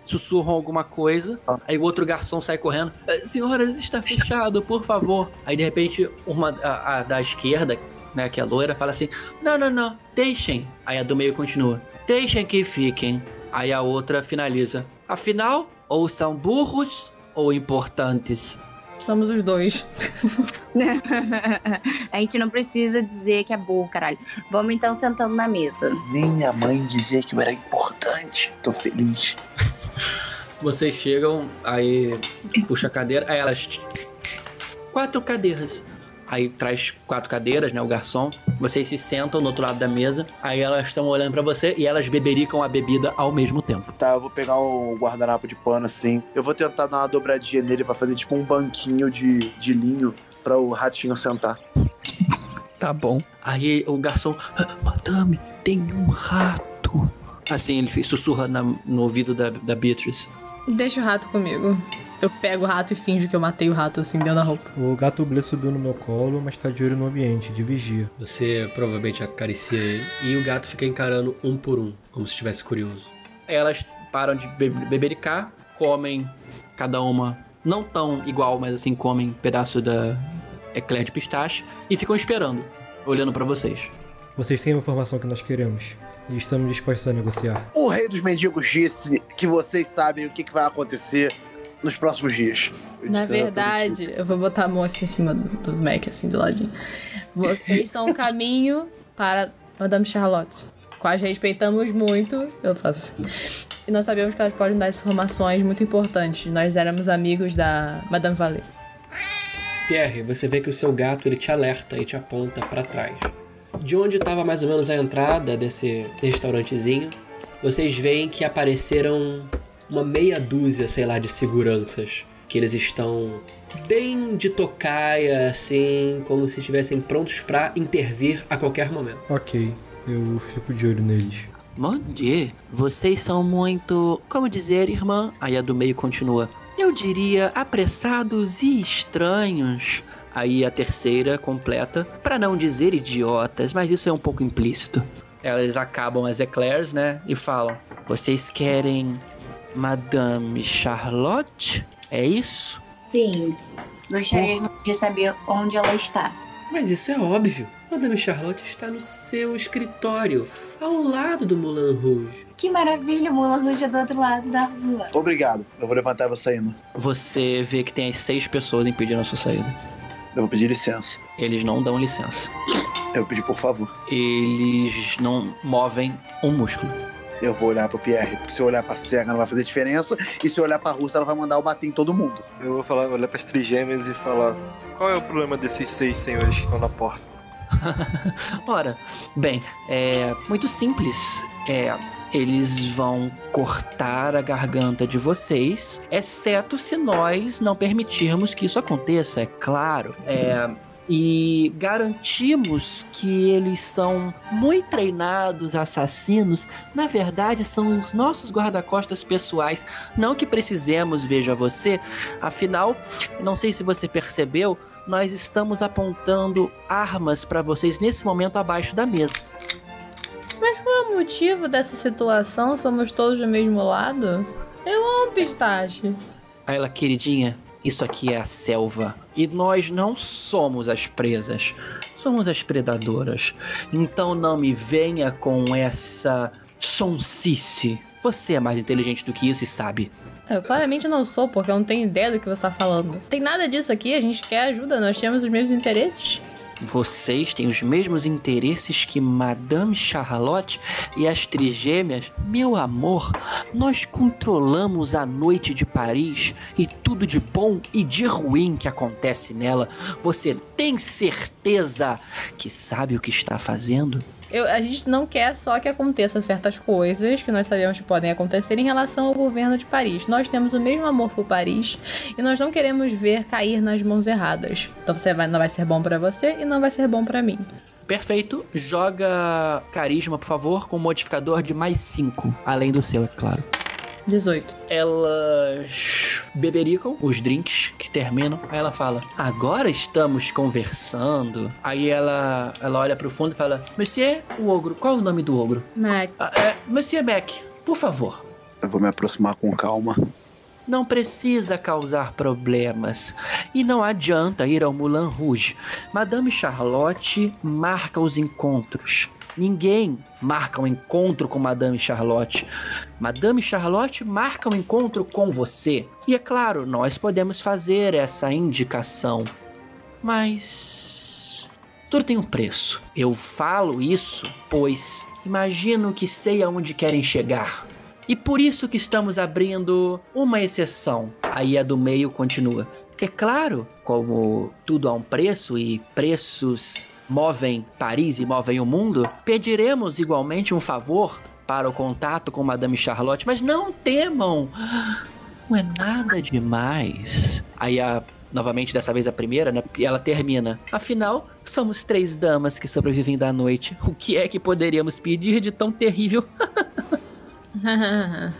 sussurram alguma coisa. Aí o outro garçom sai correndo: "Eh, Senhoras, está fechado, por favor. Aí de repente, uma a, a da esquerda, né, que é a loira, fala assim: Não, não, não, deixem. Aí a do meio continua: Deixem que fiquem. Aí a outra finaliza: Afinal, ou são burros ou importantes. Somos os dois. <laughs> a gente não precisa dizer que é burro, caralho. Vamos então sentando na mesa. Nem minha mãe dizia que eu era importante. Tô feliz. <laughs> Vocês chegam, aí puxa a cadeira, aí elas. Quatro cadeiras. Aí traz quatro cadeiras, né? O garçom. Vocês se sentam no outro lado da mesa. Aí elas estão olhando pra você e elas bebericam a bebida ao mesmo tempo. Tá, eu vou pegar o guardanapo de pano assim. Eu vou tentar dar uma dobradinha nele pra fazer tipo um banquinho de, de linho pra o ratinho sentar. Tá bom. Aí o garçom. "Ah, Madame, tem um rato. Assim, ele sussurra na- no ouvido da, da Beatrice. Deixa o rato comigo. Eu pego o rato e finjo que eu matei o rato assim dentro da roupa. O gato blé subiu no meu colo, mas tá de olho no ambiente, de vigia. Você provavelmente acaricia ele e o gato fica encarando um por um, como se estivesse curioso. Elas param de be bebericar, comem cada uma, não tão igual, mas assim, comem pedaço da eclair de pistache e ficam esperando, olhando pra vocês. Vocês têm a informação que nós queremos e estamos dispostos a negociar. O rei dos mendigos disse que vocês sabem o que, que vai acontecer nos próximos dias. Eu Na disse, "Ah, tudo verdade, isso." eu vou botar a mão assim em cima do, do Mac, assim, do ladinho. Vocês são o caminho para Madame Charlotte. Quais respeitamos muito, eu faço assim. E nós sabemos que elas podem dar informações muito importantes. Nós éramos amigos da Madame Vallée. Pierre, você vê que o seu gato ele te alerta e te aponta pra trás. De onde estava mais ou menos a entrada desse restaurantezinho, vocês veem que apareceram uma meia dúzia, sei lá, de seguranças. Que eles estão bem de tocaia, assim, como se estivessem prontos pra intervir a qualquer momento. Ok, eu fico de olho neles. Bom dia. Vocês são muito. Como dizer, irmã? Aí a do meio continua. Eu diria apressados e estranhos. Aí a terceira completa. Pra não dizer idiotas, mas isso é um pouco implícito. Elas acabam as eclairs, né? E falam: Vocês querem Madame Charlotte? É isso? Sim. Gostaríamos de saber onde ela está. Mas isso é óbvio. Madame Charlotte está no seu escritório, ao lado do Moulin Rouge. Que maravilha, o Moulin Rouge é do outro lado da rua. Obrigado. Eu vou levantar e vou saindo. Você vê que tem as seis pessoas impedindo a sua saída. Eu vou pedir licença. Eles não dão licença. Eu vou pedir por favor. Eles não movem um músculo. Eu vou olhar pro Pierre, porque se eu olhar pra cega não vai fazer diferença, e se eu olhar pra Rússia ela vai mandar eu bater em todo mundo. Eu vou falar, olhar pras trigêmeas e falar: qual é o problema desses seis senhores que estão na porta? <laughs> Ora, bem, é muito simples. É, eles vão cortar a garganta de vocês, exceto se nós não permitirmos que isso aconteça, é claro. É, e garantimos que eles são muito treinados assassinos. Na verdade, são os nossos guarda-costas pessoais. Não que precisemos, veja você. Afinal, não sei se você percebeu, nós estamos apontando armas para vocês nesse momento abaixo da mesa. Mas qual é o motivo dessa situação? Somos todos do mesmo lado? Eu amo pistache. Aí ela, queridinha, isso aqui é a selva. E nós não somos as presas. Somos as predadoras. Então não me venha com essa sonsice. Você é mais inteligente do que isso e sabe. Eu claramente não sou, porque eu não tenho ideia do que você tá falando. Tem nada disso aqui, a gente quer ajuda, nós temos os mesmos interesses. Vocês têm os mesmos interesses que Madame Charlotte e as trigêmeas? Meu amor, nós controlamos a noite de Paris e tudo de bom e de ruim que acontece nela. Você tem certeza que sabe o que está fazendo? Eu- a gente não quer só que aconteça certas coisas que nós sabemos que podem acontecer em relação ao governo de Paris. Nós temos o mesmo amor por Paris e nós não queremos ver cair nas mãos erradas. Então você vai, não vai ser bom pra você e não vai ser bom pra mim. Perfeito. Joga carisma, por favor, com um modificador de mais 5. Além do seu, é claro. 18. Elas bebericam os drinks que terminam. Aí ela fala: Agora estamos conversando. Aí ela, ela olha pro fundo e fala: Monsieur, o ogro, qual é o nome do ogro? Mac. Ah, é, Monsieur Mac, por favor. Eu vou me aproximar com calma. Não precisa causar problemas. E não adianta ir ao Moulin Rouge. Madame Charlotte marca os encontros. Ninguém marca um encontro com Madame Charlotte. Madame Charlotte marca um encontro com você. E é claro, nós podemos fazer essa indicação. Mas. Tudo tem um preço. Eu falo isso, pois imagino que sei aonde querem chegar. E por isso que estamos abrindo uma exceção. Aí a do meio continua. É claro, como tudo há um preço e preços movem Paris e movem o mundo, pediremos igualmente um favor para o contato com Madame Charlotte, mas não temam. Não é nada demais. Aí a novamente dessa vez a primeira, né? E ela termina. Afinal, somos três damas que sobrevivem da noite. O que é que poderíamos pedir de tão terrível? <laughs>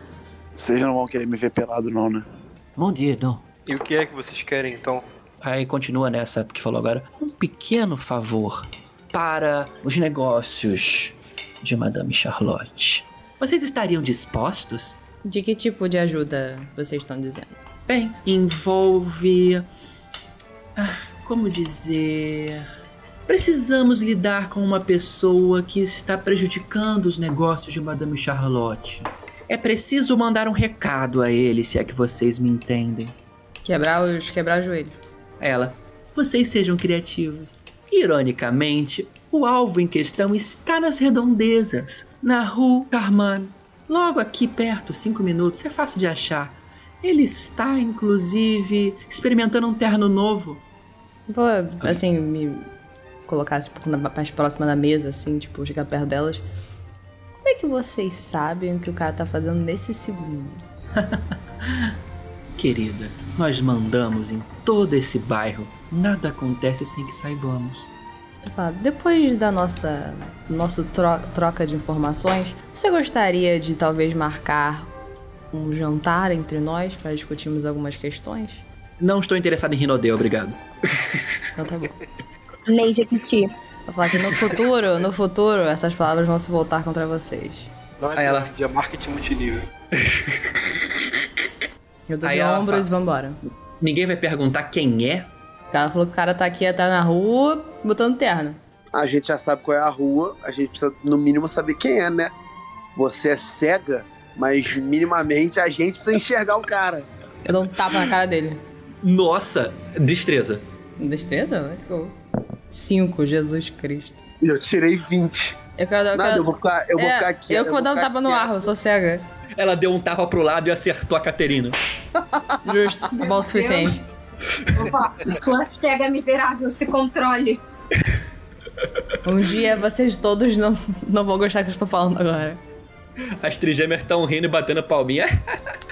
Vocês não vão querer me ver pelado, não, né? Bom dia, não. E o que é que vocês querem então? Aí continua nessa que falou agora. Um pequeno favor para os negócios de Madame Charlotte. Vocês estariam dispostos? De que tipo de ajuda vocês estão dizendo? Bem, envolve. Ah, como dizer. Precisamos lidar com uma pessoa que está prejudicando os negócios de Madame Charlotte. É preciso mandar um recado a ele, se é que vocês me entendem. Quebrar os quebrar os joelhos. Ela. Vocês sejam criativos. Ironicamente, o alvo em questão está nas redondezas, na Rue Carman. Logo aqui perto, cinco minutos, é fácil de achar. Ele está, inclusive, experimentando um terno novo. Vou, assim, me colocar um pouco na- mais próxima da mesa, assim, tipo, chegar perto delas. Como é que vocês sabem o que o cara tá fazendo nesse segundo? <laughs> Querida, nós mandamos em todo esse bairro. Nada acontece sem que saibamos. Depois da nossa nosso tro- troca de informações, você gostaria de talvez marcar um jantar entre nós para discutirmos algumas questões? Não estou interessado em Rinodê, obrigado. Então tá bom. Nem Jequiti. Vou falar que no futuro, no futuro, essas palavras vão se voltar contra vocês. Não é Aí ela- de marketing multinível. <laughs> Eu dou Aí de ombros e vambora. Ninguém vai perguntar quem é? Ela falou que o cara tá aqui, tá na rua, botando terno. A gente já sabe qual é a rua, a gente precisa, no mínimo, saber quem é, né? Você é cega, mas minimamente a gente precisa enxergar o cara. Eu dou um tapa na cara dele. Nossa, destreza. Destreza? Let's go. Cinco, Jesus Cristo. Eu tirei 20. Eu quero dar. Nada, quero... eu vou ficar, eu vou É, ficar aqui. Eu que vou dar um tapa no ar, eu sou cega. Ela deu um tapa pro lado e acertou a Caterina. Justo, bom o suficiente. Opa, sua cega miserável, se controle. Um dia vocês todos não, não vão gostar do que eu estou falando agora. As trigêmeas estão rindo e batendo palminha.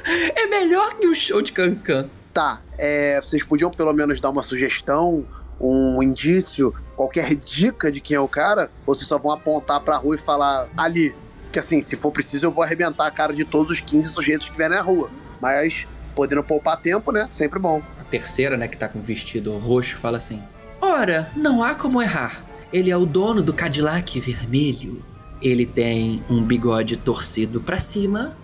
é melhor que o show de Cancan. Tá, é, vocês podiam pelo menos dar uma sugestão, um indício, qualquer dica de quem é o cara? Ou vocês só vão apontar pra rua e falar ali? Que assim, se for preciso, eu vou arrebentar a cara de todos os 15 sujeitos que estiverem na rua. Mas, podendo poupar tempo, né? Sempre bom. A terceira, né, que tá com vestido roxo, fala assim: Ora, não há como errar. Ele é o dono do Cadillac vermelho. Ele tem um bigode torcido pra cima,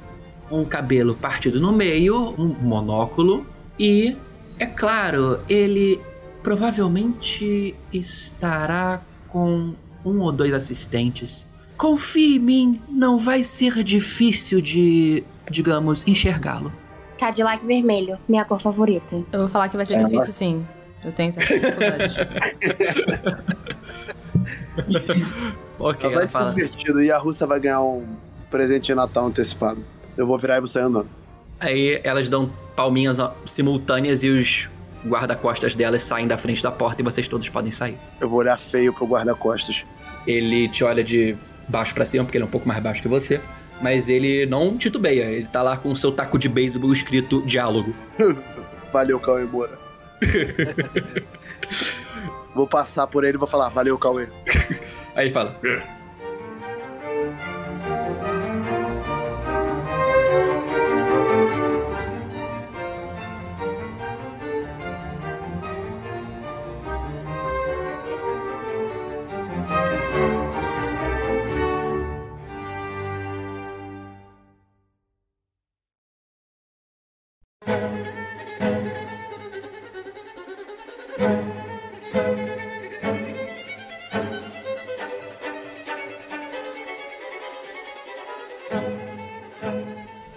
um cabelo partido no meio, um monóculo e, é claro, ele provavelmente estará com um ou dois assistentes. Confie em mim, não vai ser difícil de, digamos, enxergá-lo. Cadillac vermelho, minha cor favorita. Eu vou falar que vai ser É, difícil sim. Eu tenho certas dificuldades. <laughs> <laughs> Ok, Ela vai ser divertido e a Rússia vai ganhar um presente de Natal antecipado. Eu vou virar e vou sair andando. Aí elas dão palminhas simultâneas e os guarda-costas delas saem da frente da porta e vocês todos podem sair. Eu vou olhar feio pro guarda-costas. Ele te olha de baixo pra cima, porque ele é um pouco mais baixo que você, mas ele não titubeia. Ele tá lá com o seu taco de beisebol escrito diálogo. <laughs> Valeu, Cauê Moura. <laughs> vou passar por ele e vou falar, valeu, Cauê. Aí ele fala: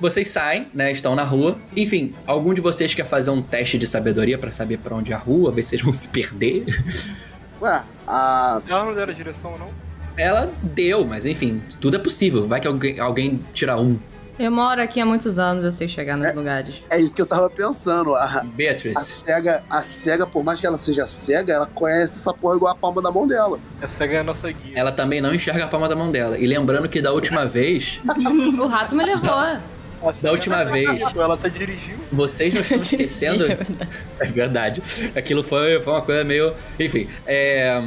Vocês saem, né? Estão na rua. Enfim, algum de vocês quer fazer um teste de sabedoria pra saber pra onde é a rua, ver se vocês vão se perder? <laughs> Ué, a. Ela não deram direção, não? Ela deu, mas enfim, tudo é possível. Vai que alguém, alguém tira um. Eu moro aqui há muitos anos, eu sei chegar nos lugares. É isso que eu tava pensando. A, a Beatrice, cega, a cega, por mais que ela seja cega, ela conhece essa porra igual a palma da mão dela. A cega é a nossa guia. ela também não enxerga a palma da mão dela. E lembrando que da última vez, <laughs> o rato me levou. A cega última é vez. Ela tá dirigindo. vocês não estão <laughs> esquecendo. É verdade. Aquilo foi, foi uma coisa meio. Enfim. é,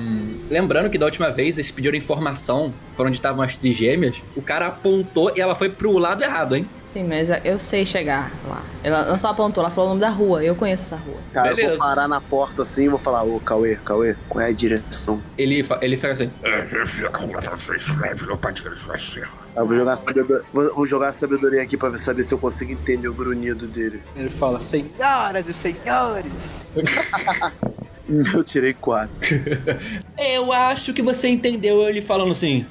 lembrando que da última vez eles pediram informação pra onde estavam as trigêmeas. O cara apontou e ela foi pro lado errado, hein? Sim, mas eu sei chegar lá. Ela não só apontou, ela falou o nome da rua. Eu conheço essa rua. Cara, eu Beleza. vou parar na porta assim e vou falar, ô Cauê, Cauê, qual é a direção? Ele, fa- ele fica assim. Eu vou jogar, sabedoria, vou, vou jogar sabedoria aqui pra ver- saber se eu consigo entender o grunhido dele. Ele fala, senhoras e senhores. <laughs> Eu tirei quatro. Eu acho que você entendeu ele falando assim: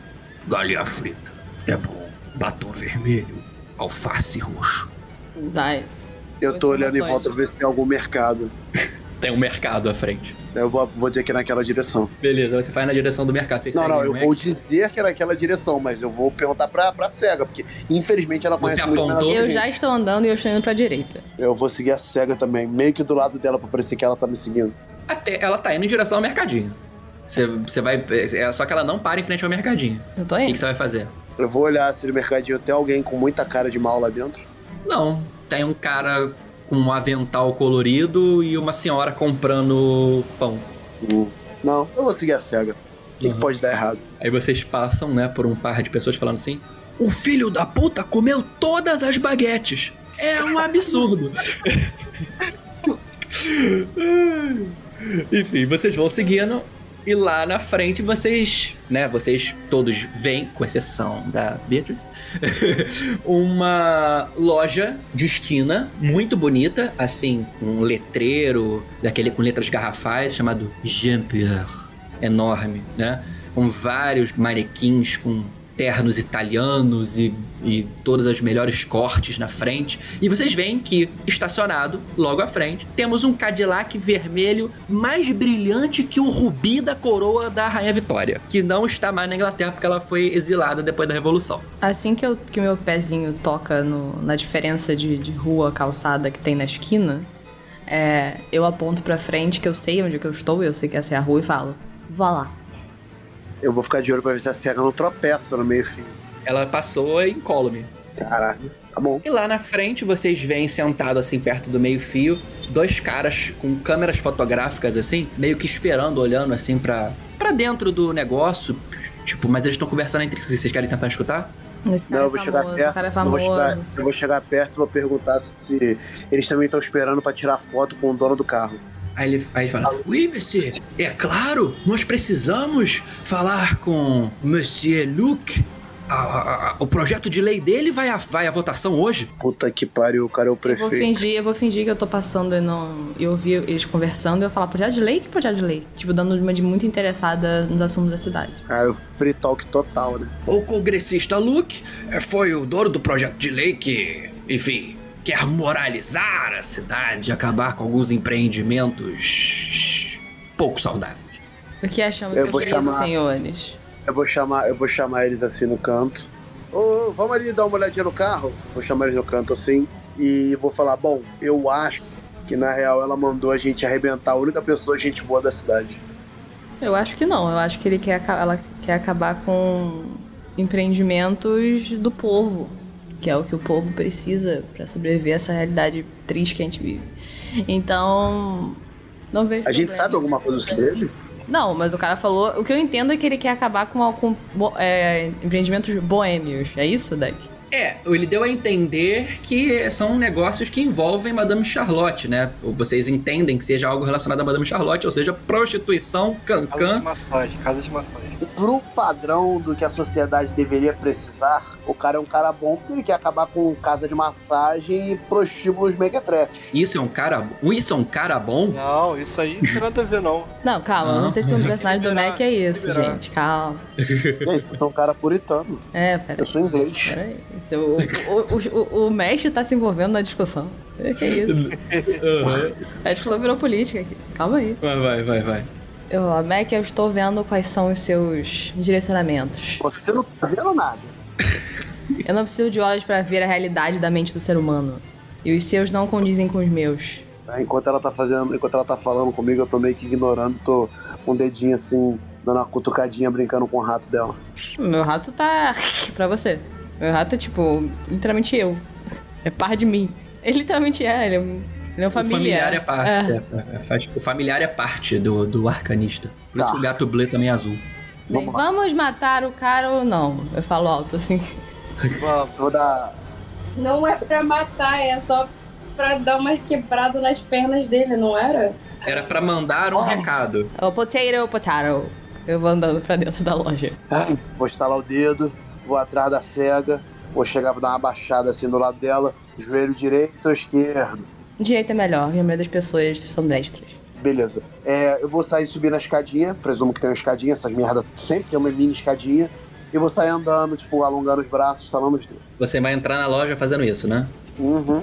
galinha frita é bom, batom vermelho, alface roxo. Nice. Eu tô olhando em volta pra ver se tem algum mercado. <laughs> Tem um mercado à frente. Eu vou, vou dizer que é naquela direção. Beleza, você vai na direção do mercado. Vocês Não, não, eu o vou dizer que é naquela direção, mas eu vou perguntar pra, pra cega, porque infelizmente ela conhece muito apontou? Eu já estou andando e eu estou indo pra direita. Eu vou seguir a cega também, meio que do lado dela pra parecer que ela tá me seguindo. Até ela tá indo em direção ao mercadinho. Você, você vai. É só que ela não para em frente ao mercadinho. Eu tô O que, indo. que você vai fazer? Eu vou olhar se no mercadinho tem alguém com muita cara de mal lá dentro. Não, tem um cara com um avental colorido e uma senhora comprando pão. Hum. Não, eu vou seguir a cega. O que, que Uhum. pode dar errado? Aí vocês passam, né, por um par de pessoas falando assim: O filho da puta comeu todas as baguetes. É um absurdo. <laughs> Enfim, vocês vão seguindo e lá na frente vocês, né, vocês todos veem, com exceção da Beatrice, <laughs> uma loja de esquina muito bonita, assim, um letreiro daquele com letras garrafais chamado Jean-Pierre, enorme, né? Com vários manequins com ternos italianos e, e todas as melhores cortes na frente. E vocês veem que, estacionado logo à frente, temos um Cadillac vermelho mais brilhante que o rubi da coroa da Rainha Vitória, que não está mais na Inglaterra porque ela foi exilada depois da Revolução. Assim que, que meu pezinho toca no- na diferença de, de rua, calçada que tem na esquina, é, eu aponto pra frente, que eu sei onde que eu estou, eu sei que essa é a rua, e falo, vá lá. Eu vou ficar de olho pra ver se a cega não tropeça no meio fio. Ela passou incólume. Caralho, tá bom. E lá na frente vocês veem sentado assim perto do meio-fio, dois caras com câmeras fotográficas assim, meio que esperando, olhando assim pra, pra dentro do negócio. Tipo, mas eles estão conversando entre si. Vocês querem tentar escutar? Não, é eu vou chegar famoso, perto. é eu, vou chegar, eu vou chegar perto e vou perguntar se eles também estão esperando pra tirar foto com o dono do carro. Aí ele, aí ele fala: Oui, monsieur, é claro, nós precisamos falar com Monsieur Luc. A- a- a- o projeto de lei dele vai à, vai à votação hoje. Puta que pariu, o cara é o Eu vou prefeito. fingir, eu vou fingir que eu tô passando e não. E eu ouvi eles conversando e eu falar, projeto de lei? Que projeto de lei? Tipo, dando uma de muito interessada nos assuntos da cidade. Ah, é o free talk total, né? O congressista Luke eh, foi o dono do projeto de lei que, enfim, quer moralizar a cidade e acabar com alguns empreendimentos pouco saudáveis. O que achamos Eu vou sobre isso, chamar- senhores? Eu vou chamar, eu vou chamar eles assim no canto. Ô, vamos ali dar uma olhadinha no carro. Vou chamar eles no canto assim e vou falar, bom, eu acho que na real ela mandou a gente arrebentar a única pessoa gente boa da cidade. Eu acho que não. Eu acho que ele quer, ela quer acabar com empreendimentos do povo, que é o que o povo precisa pra sobreviver a essa realidade triste que a gente vive. Então, não vejo. A gente problema. sabe alguma coisa sobre ele? Não, mas o cara falou. O que eu entendo é que ele quer acabar com, com é, empreendimentos boêmios. É isso, Deck? É, ele deu a entender que são negócios que envolvem Madame Charlotte, né? Vocês entendem que seja algo relacionado a Madame Charlotte, ou seja, prostituição, Casa de massagem, casa de massagem. Pro padrão do que a sociedade deveria precisar, o cara é um cara bom porque ele quer acabar com casa de massagem e prostíbulos mequetrefe. Isso é um cara. Isso é um cara bom? Não, isso aí não tem nada a ver, não. Não, calma. eu Ah. Não sei se o personagem do Mac é isso, liberar. gente. Calma. Eu sou um cara puritano. É, pera. Eu sou inglês. Peraí. O, o, o, o mestre tá se envolvendo na discussão. É que é isso. A discussão virou política aqui. Calma aí. Vai, vai, vai, vai. Eu, Mac, eu estou vendo quais são os seus direcionamentos. Você não tá vendo nada. Eu não preciso de olhos pra ver a realidade da mente do ser humano. E os seus não condizem com os meus. Tá? Enquanto ela tá fazendo, enquanto ela tá falando comigo, eu tô meio que ignorando, tô com o dedinho assim, dando uma cutucadinha, brincando com o rato dela. Meu rato tá <laughs> pra você. Meu rato é tipo, literalmente eu. É par de mim. Ele literalmente é, ele é um, ele é um O familiar. familiar é parte. É. é, é, faz- o familiar é parte do, do arcanista. Por isso Tá. que o gato bleu também é azul. Vamos vamos matar o cara ou não? Eu falo alto assim. Vamos. Vou dar. Não é pra matar, é só pra dar uma quebrada nas pernas dele, não era? Era pra mandar um recado. O potato, potato. Eu vou andando pra dentro da loja. Vou estalar o dedo, vou atrás da cega, vou chegar, vou dar uma baixada assim do lado dela, joelho direito ou esquerdo. Direito é melhor, e a maioria das pessoas são destras. Beleza. É, eu vou sair subir na escadinha, presumo que tem uma escadinha, essas merda sempre tem uma mini escadinha, e vou sair andando, tipo, alongando os braços, estalando os dedos. Você vai entrar na loja fazendo isso, né? Uhum.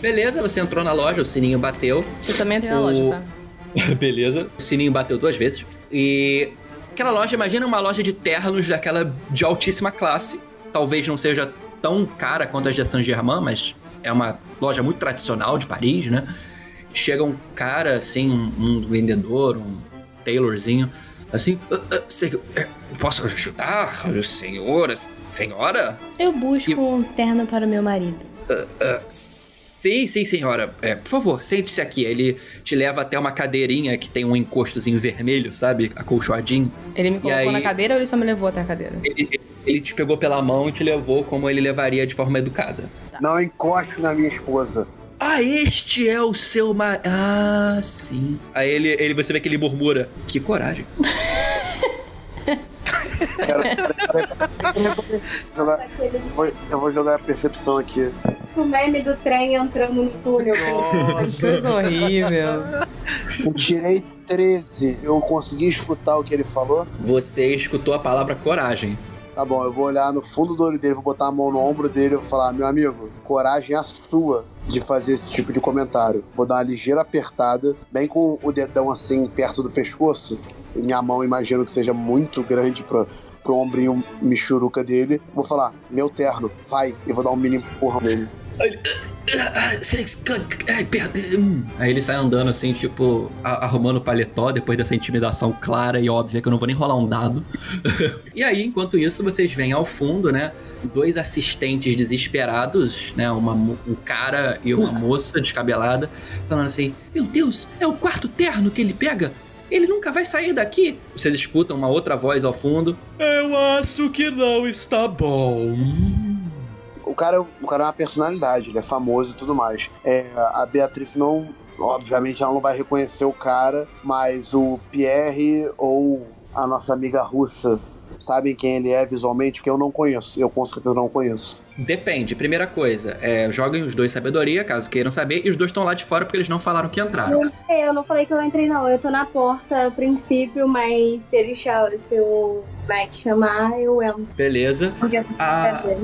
Beleza, você entrou na loja, o sininho bateu. Eu também entrei na O- loja, tá? <laughs> Beleza. O sininho bateu duas vezes. E aquela loja, imagina uma loja de ternos daquela de altíssima classe. Talvez não seja tão cara quanto as de Saint-Germain, mas é uma loja muito tradicional de Paris, né? Chega um cara, assim, um, um vendedor, um tailorzinho, assim, "Ah, ah, é, posso ajudar, senhora? Senhora? Eu busco um terno para o meu marido. Ah, sim, sim, senhora. É, por favor, sente-se aqui. Ele te leva até uma cadeirinha que tem um encostozinho vermelho, sabe? Acolchoadinho. Ele me colocou aí- na cadeira ou ele só me levou até a cadeira? Ele, ele te pegou pela mão e te levou como ele levaria de forma educada. Não encoste na minha esposa. Ah, este é o seu ma... Ah, sim. Aí ele, ele, você vê que ele murmura. Que coragem. <laughs> Jogar- <laughs> vou- Eu vou jogar a percepção aqui. O meme do trem entrando no túnel. Coisa horrível. Eu tirei 13. Eu consegui escutar o que ele falou. Você escutou a palavra coragem. Tá bom, eu vou olhar no fundo do olho dele, vou botar a mão no ombro dele e vou falar: meu amigo, coragem é a sua de fazer esse tipo de comentário. Vou dar uma ligeira apertada, bem com o dedão assim perto do pescoço. Minha mão imagino que seja muito grande pra, pro ombrinho michuruca dele. Vou falar: meu terno, vai. E vou dar um mini empurrão nele. Ai, perde- hum. Aí ele sai andando assim, tipo, arrumando o paletó depois dessa intimidação clara e óbvia que eu não vou nem rolar um dado. <laughs> e aí, enquanto isso, vocês veem ao fundo, né? Dois assistentes desesperados, né? Uma, um cara e uma moça descabelada, falando assim: Meu Deus, é o quarto terno que ele pega? Ele nunca vai sair daqui. Vocês escutam uma outra voz ao fundo. Eu acho que não está bom. O cara, o cara é uma personalidade, ele é famoso e tudo mais. É, a Beatriz não. Obviamente ela não vai reconhecer o cara, mas o Pierre ou a nossa amiga russa sabem quem ele é visualmente, que eu não conheço. Eu com certeza não conheço. Depende. Primeira coisa, é, joguem os dois sabedoria, caso queiram saber, e os dois estão lá de fora porque eles não falaram que entraram. É, eu não falei que eu entrei, não. Eu tô na porta a princípio, mas se ele chama, se o Mac chamar, eu entro. Beleza. Já precisa Ah. saber.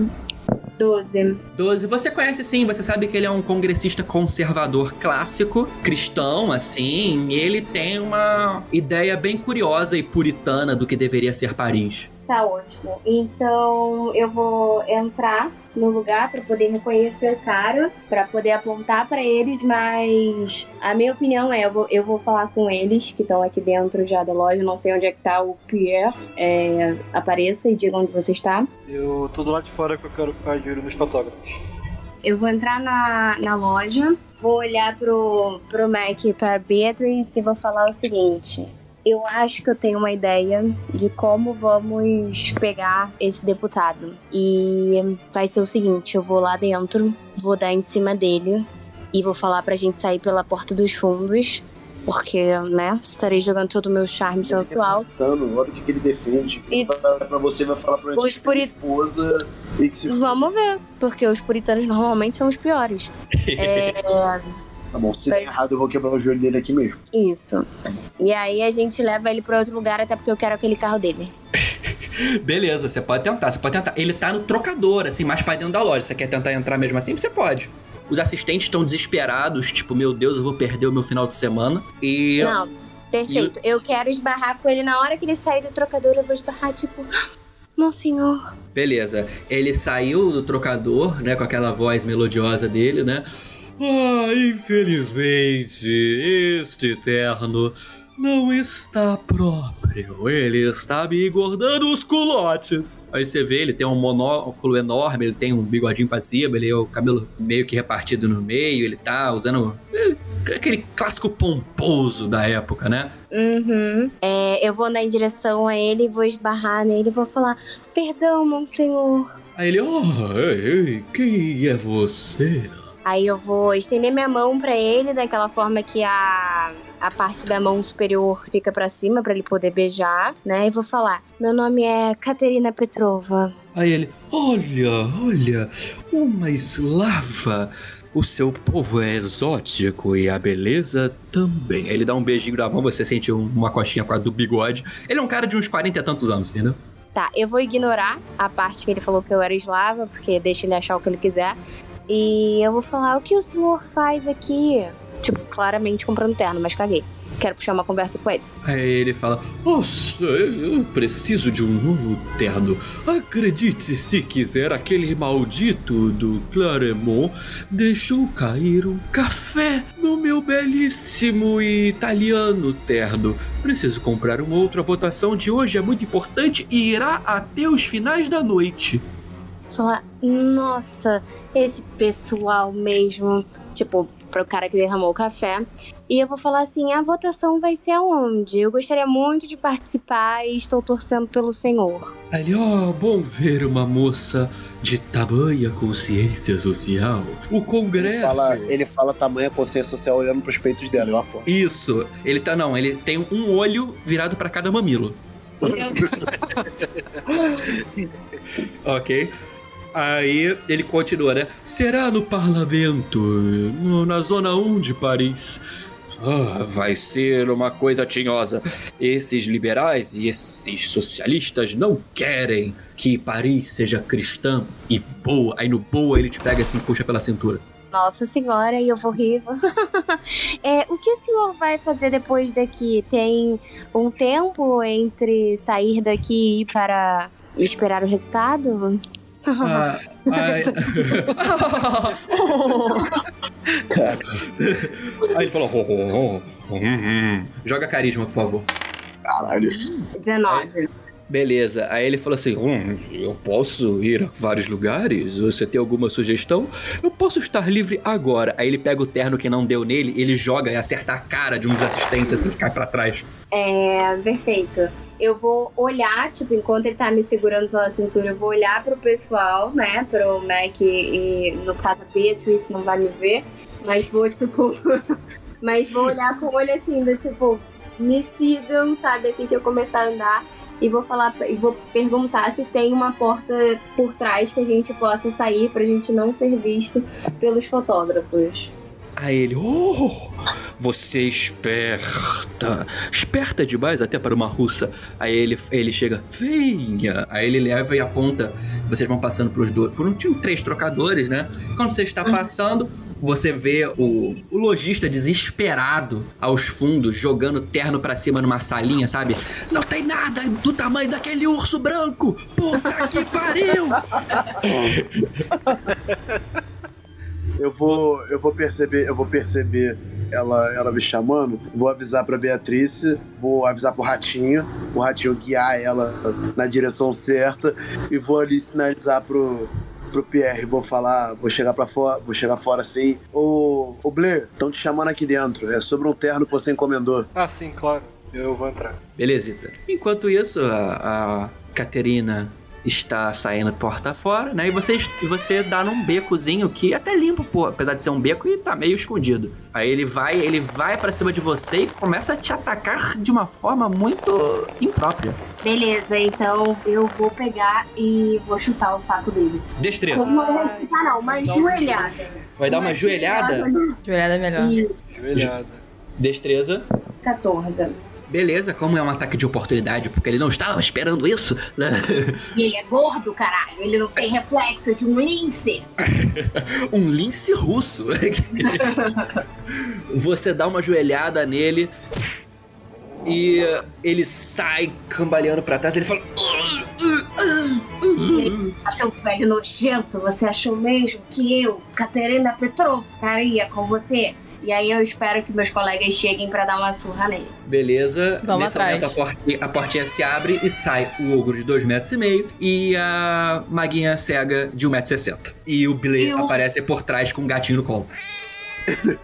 12. 12. Você conhece sim, você sabe que ele é um congressista conservador clássico, cristão, assim, ele tem uma ideia bem curiosa e puritana do que deveria ser Paris. Tá ótimo. Então eu vou entrar no lugar pra poder reconhecer o cara, pra poder apontar pra eles, mas a minha opinião é, eu vou, eu vou falar com eles que estão aqui dentro já da loja, não sei onde é que tá o Pierre. É, apareça e diga onde você está. Eu tô do lado de fora que eu quero ficar de olho nos fotógrafos. Eu vou entrar na, na loja, vou olhar pro, pro Mac e pra Beatrice e vou falar o seguinte. Eu acho que eu tenho uma ideia de como vamos pegar esse deputado. E vai ser o seguinte: eu vou lá dentro, vou dar em cima dele e vou falar pra gente sair pela porta dos fundos. Porque, né, estarei jogando todo o meu charme sensual. Tano, olha o que, que ele defende. E- Vai pra você, vai falar pra Os gente puri- esposa e que se Vamos ver, porque os puritanos normalmente são os piores. <laughs> É, Tá bom, se der errado, eu vou quebrar o joelho dele aqui mesmo. Isso. E aí a gente leva ele pra outro lugar, até porque eu quero aquele carro dele. <laughs> Beleza, você pode tentar, você pode tentar. Ele tá no trocador, assim, mais pra dentro da loja. Você quer tentar entrar mesmo assim? Você pode. Os assistentes estão desesperados, tipo, meu Deus, eu vou perder o meu final de semana. E. Não, perfeito. Eu quero esbarrar com ele na hora que ele sair do trocador, eu vou esbarrar, tipo, <gasps> Monsenhor. Beleza. Ele saiu do trocador, né, com aquela voz melodiosa dele, né? Ah, infelizmente, este terno não está próprio. Ele está me engordando os culotes. Aí você vê, ele tem um monóculo enorme, ele tem um bigodinho pra cima, ele é o cabelo meio que repartido no meio, ele tá usando. eh, aquele clássico pomposo da época, né? Uhum. É, eu vou em direção a ele, vou esbarrar nele e vou falar: Perdão, monsenhor. Aí ele, oh, ei, ei, quem é você? Aí eu vou estender minha mão pra ele, daquela forma que a, a parte da mão superior fica pra cima, pra ele poder beijar, né? E vou falar: Meu nome é Katerina Petrova. Aí ele, olha, olha, uma eslava. O seu povo é exótico e a beleza também. Aí ele dá um beijinho na mão, você sente uma coxinha quase do bigode. Ele é um cara de uns 40 e tantos anos, entendeu? Tá, eu vou ignorar a parte que ele falou que eu era eslava, porque deixa ele achar o que ele quiser. E eu vou falar: O que o senhor faz aqui? Tipo, claramente comprando terno, mas caguei. Quero puxar uma conversa com ele. Aí ele fala: Nossa, eu preciso de um novo terno. Acredite se quiser, aquele maldito do Claremont deixou cair um café no meu belíssimo italiano terno. Preciso comprar um outro. A votação de hoje é muito importante e irá até os finais da noite. Falar: Nossa, esse pessoal mesmo. Tipo, pro cara que derramou o café. E eu vou falar assim: a votação vai ser aonde? Eu gostaria muito de participar e estou torcendo pelo senhor. Ele, ó, bom ver uma moça de tamanha consciência social. O Ele Congresso. fala, ele fala tamanha consciência social olhando pros peitos dela, eu apoio. Isso, ele tá, não, ele tem um olho virado pra cada mamilo. <laughs> ok. Aí ele continua, né? Será no parlamento, na zona 1 de Paris. Ah, vai ser uma coisa tinhosa. Esses liberais e esses socialistas não querem que Paris seja cristã e boa. Aí no boa ele te pega assim, puxa pela cintura. Nossa senhora, e eu vou rir. <laughs> é, o que o senhor vai fazer depois daqui? Tem um tempo entre sair daqui e ir para esperar o resultado? Ah, ai- Cara, <laughs> Aí ele falou: "Oh, oh, oh, hum, hum." Joga carisma, por favor. caralho. 19. Beleza, aí ele falou assim: hum, eu posso ir a vários lugares? Você tem alguma sugestão? Eu posso estar livre agora. Aí ele pega o terno que não deu nele, ele joga e acerta a cara de um dos assistentes assim que cai pra trás. É, perfeito. Eu vou olhar, tipo, enquanto ele tá me segurando pela cintura, eu vou olhar pro pessoal, né? Pro Mac e, no caso, a Beatrice não vai me ver. Mas vou, tipo. <laughs> mas vou olhar com o olho assim, do tipo, me sigam, sabe? Assim que eu começar a andar. E vou falar, e vou perguntar se tem uma porta por trás que a gente possa sair pra gente não ser visto pelos fotógrafos. Aí ele, oh, você é esperta. Esperta demais até para uma russa. Aí ele, ele chega, venha. Aí ele leva e aponta. Vocês vão passando pros dois. Por um tinha três trocadores, né? Quando você está passando, você vê o, o lojista desesperado aos fundos, jogando terno pra cima numa salinha, sabe? Não tem nada do tamanho daquele urso branco! Puta que pariu! <laughs> Eu vou, eu vou perceber, eu vou perceber ela, ela me chamando, vou avisar pra Beatrice, vou avisar pro Ratinho, o Ratinho guiar ela na direção certa e vou ali sinalizar pro pro Pierre, vou falar, vou chegar para fora, vou chegar fora assim. Ô, ô Blair, estão te chamando aqui dentro. É sobre um terno que você encomendou. Ah, sim, claro. Eu vou entrar. Belezita. Enquanto isso, a, a Caterina está saindo porta fora, né? E você, e você dá num becozinho que é até limpo, pô, apesar de ser um beco e tá meio escondido. Aí ele vai, ele vai para cima de você e começa a te atacar de uma forma muito imprópria. Beleza, então eu vou pegar e vou chutar o saco dele. Destreza. Uma não chutar, não, uma joelhada. Vai dar uma joelhada? Joelhada é melhor. Joelhada. Destreza. 14. Beleza, como é um ataque de oportunidade, porque ele não estava esperando isso, né? E ele é gordo, caralho. Ele não tem reflexo de um lince. <laughs> um lince russo. <laughs> Você dá uma joelhada nele e ele sai cambaleando pra trás. Ele fala: Ah, seu velho nojento, você achou mesmo que eu, Caterina Petrov, ficaria com você? E aí eu espero que meus colegas cheguem pra dar uma surra nele. Beleza. Vamos Nesse atrás. momento a portinha, a portinha se abre e sai o ogro de 2,5 metros e meio e a maguinha cega de 1,60m. E o Blair Eu- aparece por trás com um gatinho no colo. <laughs>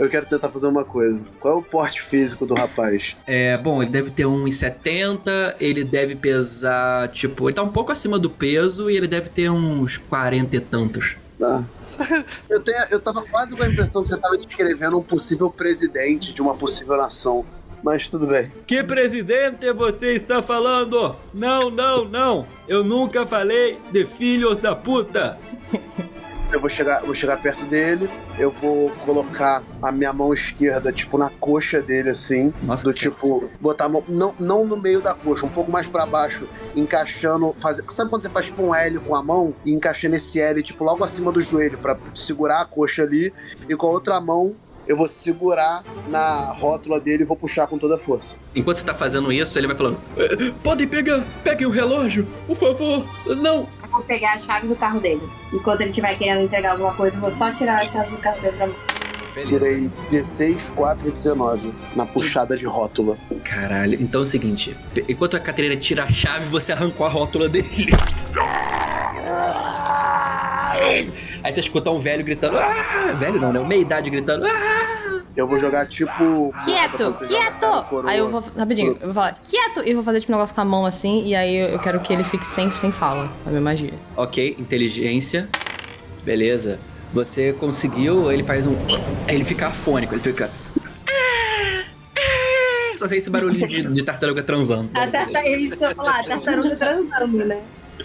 Eu quero tentar fazer uma coisa. Qual é o porte físico do rapaz? É, bom, ele deve ter 1,70, ele deve pesar, tipo, ele tá um pouco acima do peso e ele deve ter uns 40 e tantos. Tá. <laughs> Eu, tenho, eu tava quase com a impressão que você tava descrevendo um possível presidente de uma possível nação. Mas tudo bem. Que presidente você está falando? Não, não, não. Eu nunca falei de filhos da puta. <laughs> Eu vou chegar, vou chegar perto dele, eu vou colocar a minha mão esquerda, tipo, na coxa dele, assim. Nossa, do tipo, botar a mão. Não, não no meio da coxa, um pouco mais pra baixo, encaixando. Fazer, sabe quando você faz tipo um L com a mão e encaixando esse L, tipo, logo acima do joelho, pra segurar a coxa ali, e com a outra mão. Eu vou segurar na rótula dele e vou puxar com toda a força. Enquanto você tá fazendo isso, ele vai falando: "Eh, Podem pegar, peguem o relógio, por favor. Não, Eu vou pegar a chave do carro dele. Enquanto ele estiver querendo entregar alguma coisa, eu vou só tirar a chave do carro dele da mão. Tirei 16, 4 e 19 na puxada de rótula. Caralho, então é o seguinte: enquanto a Catarina tira a chave, você arrancou a rótula dele. Aí você escuta um velho gritando. "Ah!" Velho não, né? Meia idade gritando. "Ah!" Eu vou jogar tipo. Quieto, quieto! coroa. Aí eu vou, rapidinho, eu vou falar, quieto! E vou fazer tipo um negócio com a mão assim, e aí eu quero que ele fique sempre sem fala, a minha magia. Ok, inteligência. Beleza. Você conseguiu, ele faz um. Ele fica afônico, ele fica. Só sei esse barulhinho de, de tartaruga transando. A tarta... É isso que eu ia falar, a tartaruga transando, né?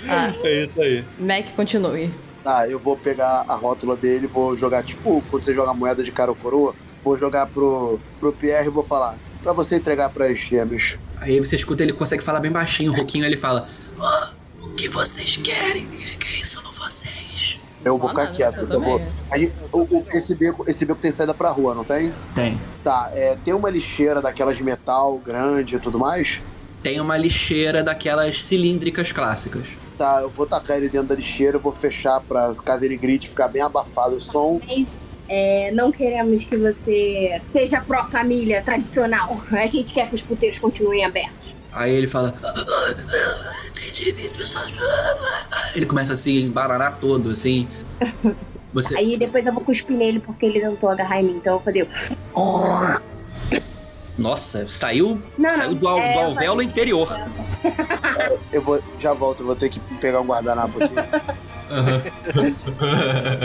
Ah, É isso aí. Mac, continue. Tá, eu vou pegar a rótula dele, vou jogar tipo quando você joga moeda de cara ou coroa. Vou jogar pro, pro Pierre e vou falar. Pra você entregar pras gêmeas. Aí você escuta, ele consegue falar bem baixinho, um pouquinho, ele fala. "Ah, o que vocês querem? Quem são vocês? Eu vou Ah, ficar não, quieto. eu Eu vou, também. a gente- o- o- esse, beco, esse beco tem saída pra rua, não tem? Tem. Tá, é, tem uma lixeira daquelas de metal grande e tudo mais? Tem uma lixeira daquelas cilíndricas clássicas. Tá, eu vou tacar ele dentro da lixeira, eu vou fechar pra caso ele grite ficar bem abafado o som. Mas é, não queremos que você seja pró-família tradicional. A gente quer que os puteiros continuem abertos. Aí ele fala. Entendi, pessoal. Ele começa assim a embaranar todo, assim. Você. Aí depois eu vou cuspir nele porque ele tentou agarrar em mim. Então eu vou fazer. Nossa, saiu. Não, saiu não, do, al- é, do eu alvéolo falei- inferior. Eu vou, já volto, eu vou ter que pegar um guardanapo aqui. <laughs>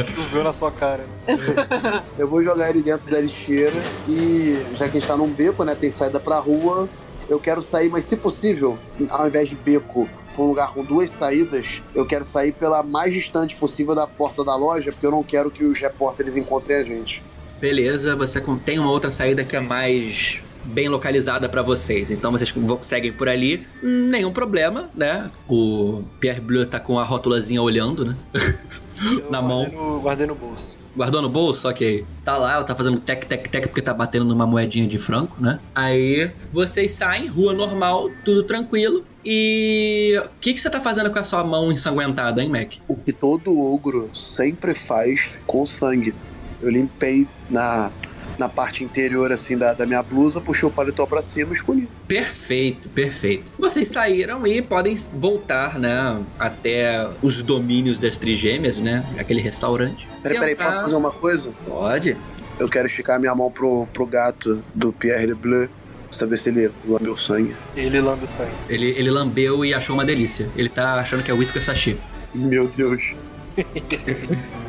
Choveu na sua cara. <laughs> Eu vou jogar ele dentro da lixeira e, já que a gente tá num beco, né, tem saída pra rua, eu quero sair, mas se possível, ao invés de beco, for um lugar com duas saídas, eu quero sair pela mais distante possível da porta da loja, porque eu não quero que os repórteres encontrem a gente. Beleza, você tem uma outra saída que é mais bem localizada pra vocês. Então vocês seguem por ali, nenhum problema, né? O Pierre Bleu tá com a rótulazinha olhando, né? Eu <laughs> Na mão. Guardei no, guardei no bolso. Guardou no bolso? Ok. Tá lá, ela tá fazendo tec, tec, tec, porque tá batendo numa moedinha de franco, né? Aí vocês saem, rua normal, tudo tranquilo. E o que, que você tá fazendo com a sua mão ensanguentada, hein, Mac? O que todo ogro sempre faz com sangue. Eu limpei na, na parte interior, assim, da, da minha blusa, puxei o paletó pra cima e escolhi. Perfeito, perfeito. Vocês saíram e podem voltar, né, até os domínios das trigêmeas, né? Aquele restaurante. Peraí, peraí, posso fazer uma coisa? Pode. Eu quero esticar minha mão pro, pro gato do Pierre Lebleu, saber se ele lambeu sangue. Ele lambe o sangue. Ele, ele lambeu e achou uma delícia. Ele tá achando que é whisky sashi. Meu Deus. <laughs>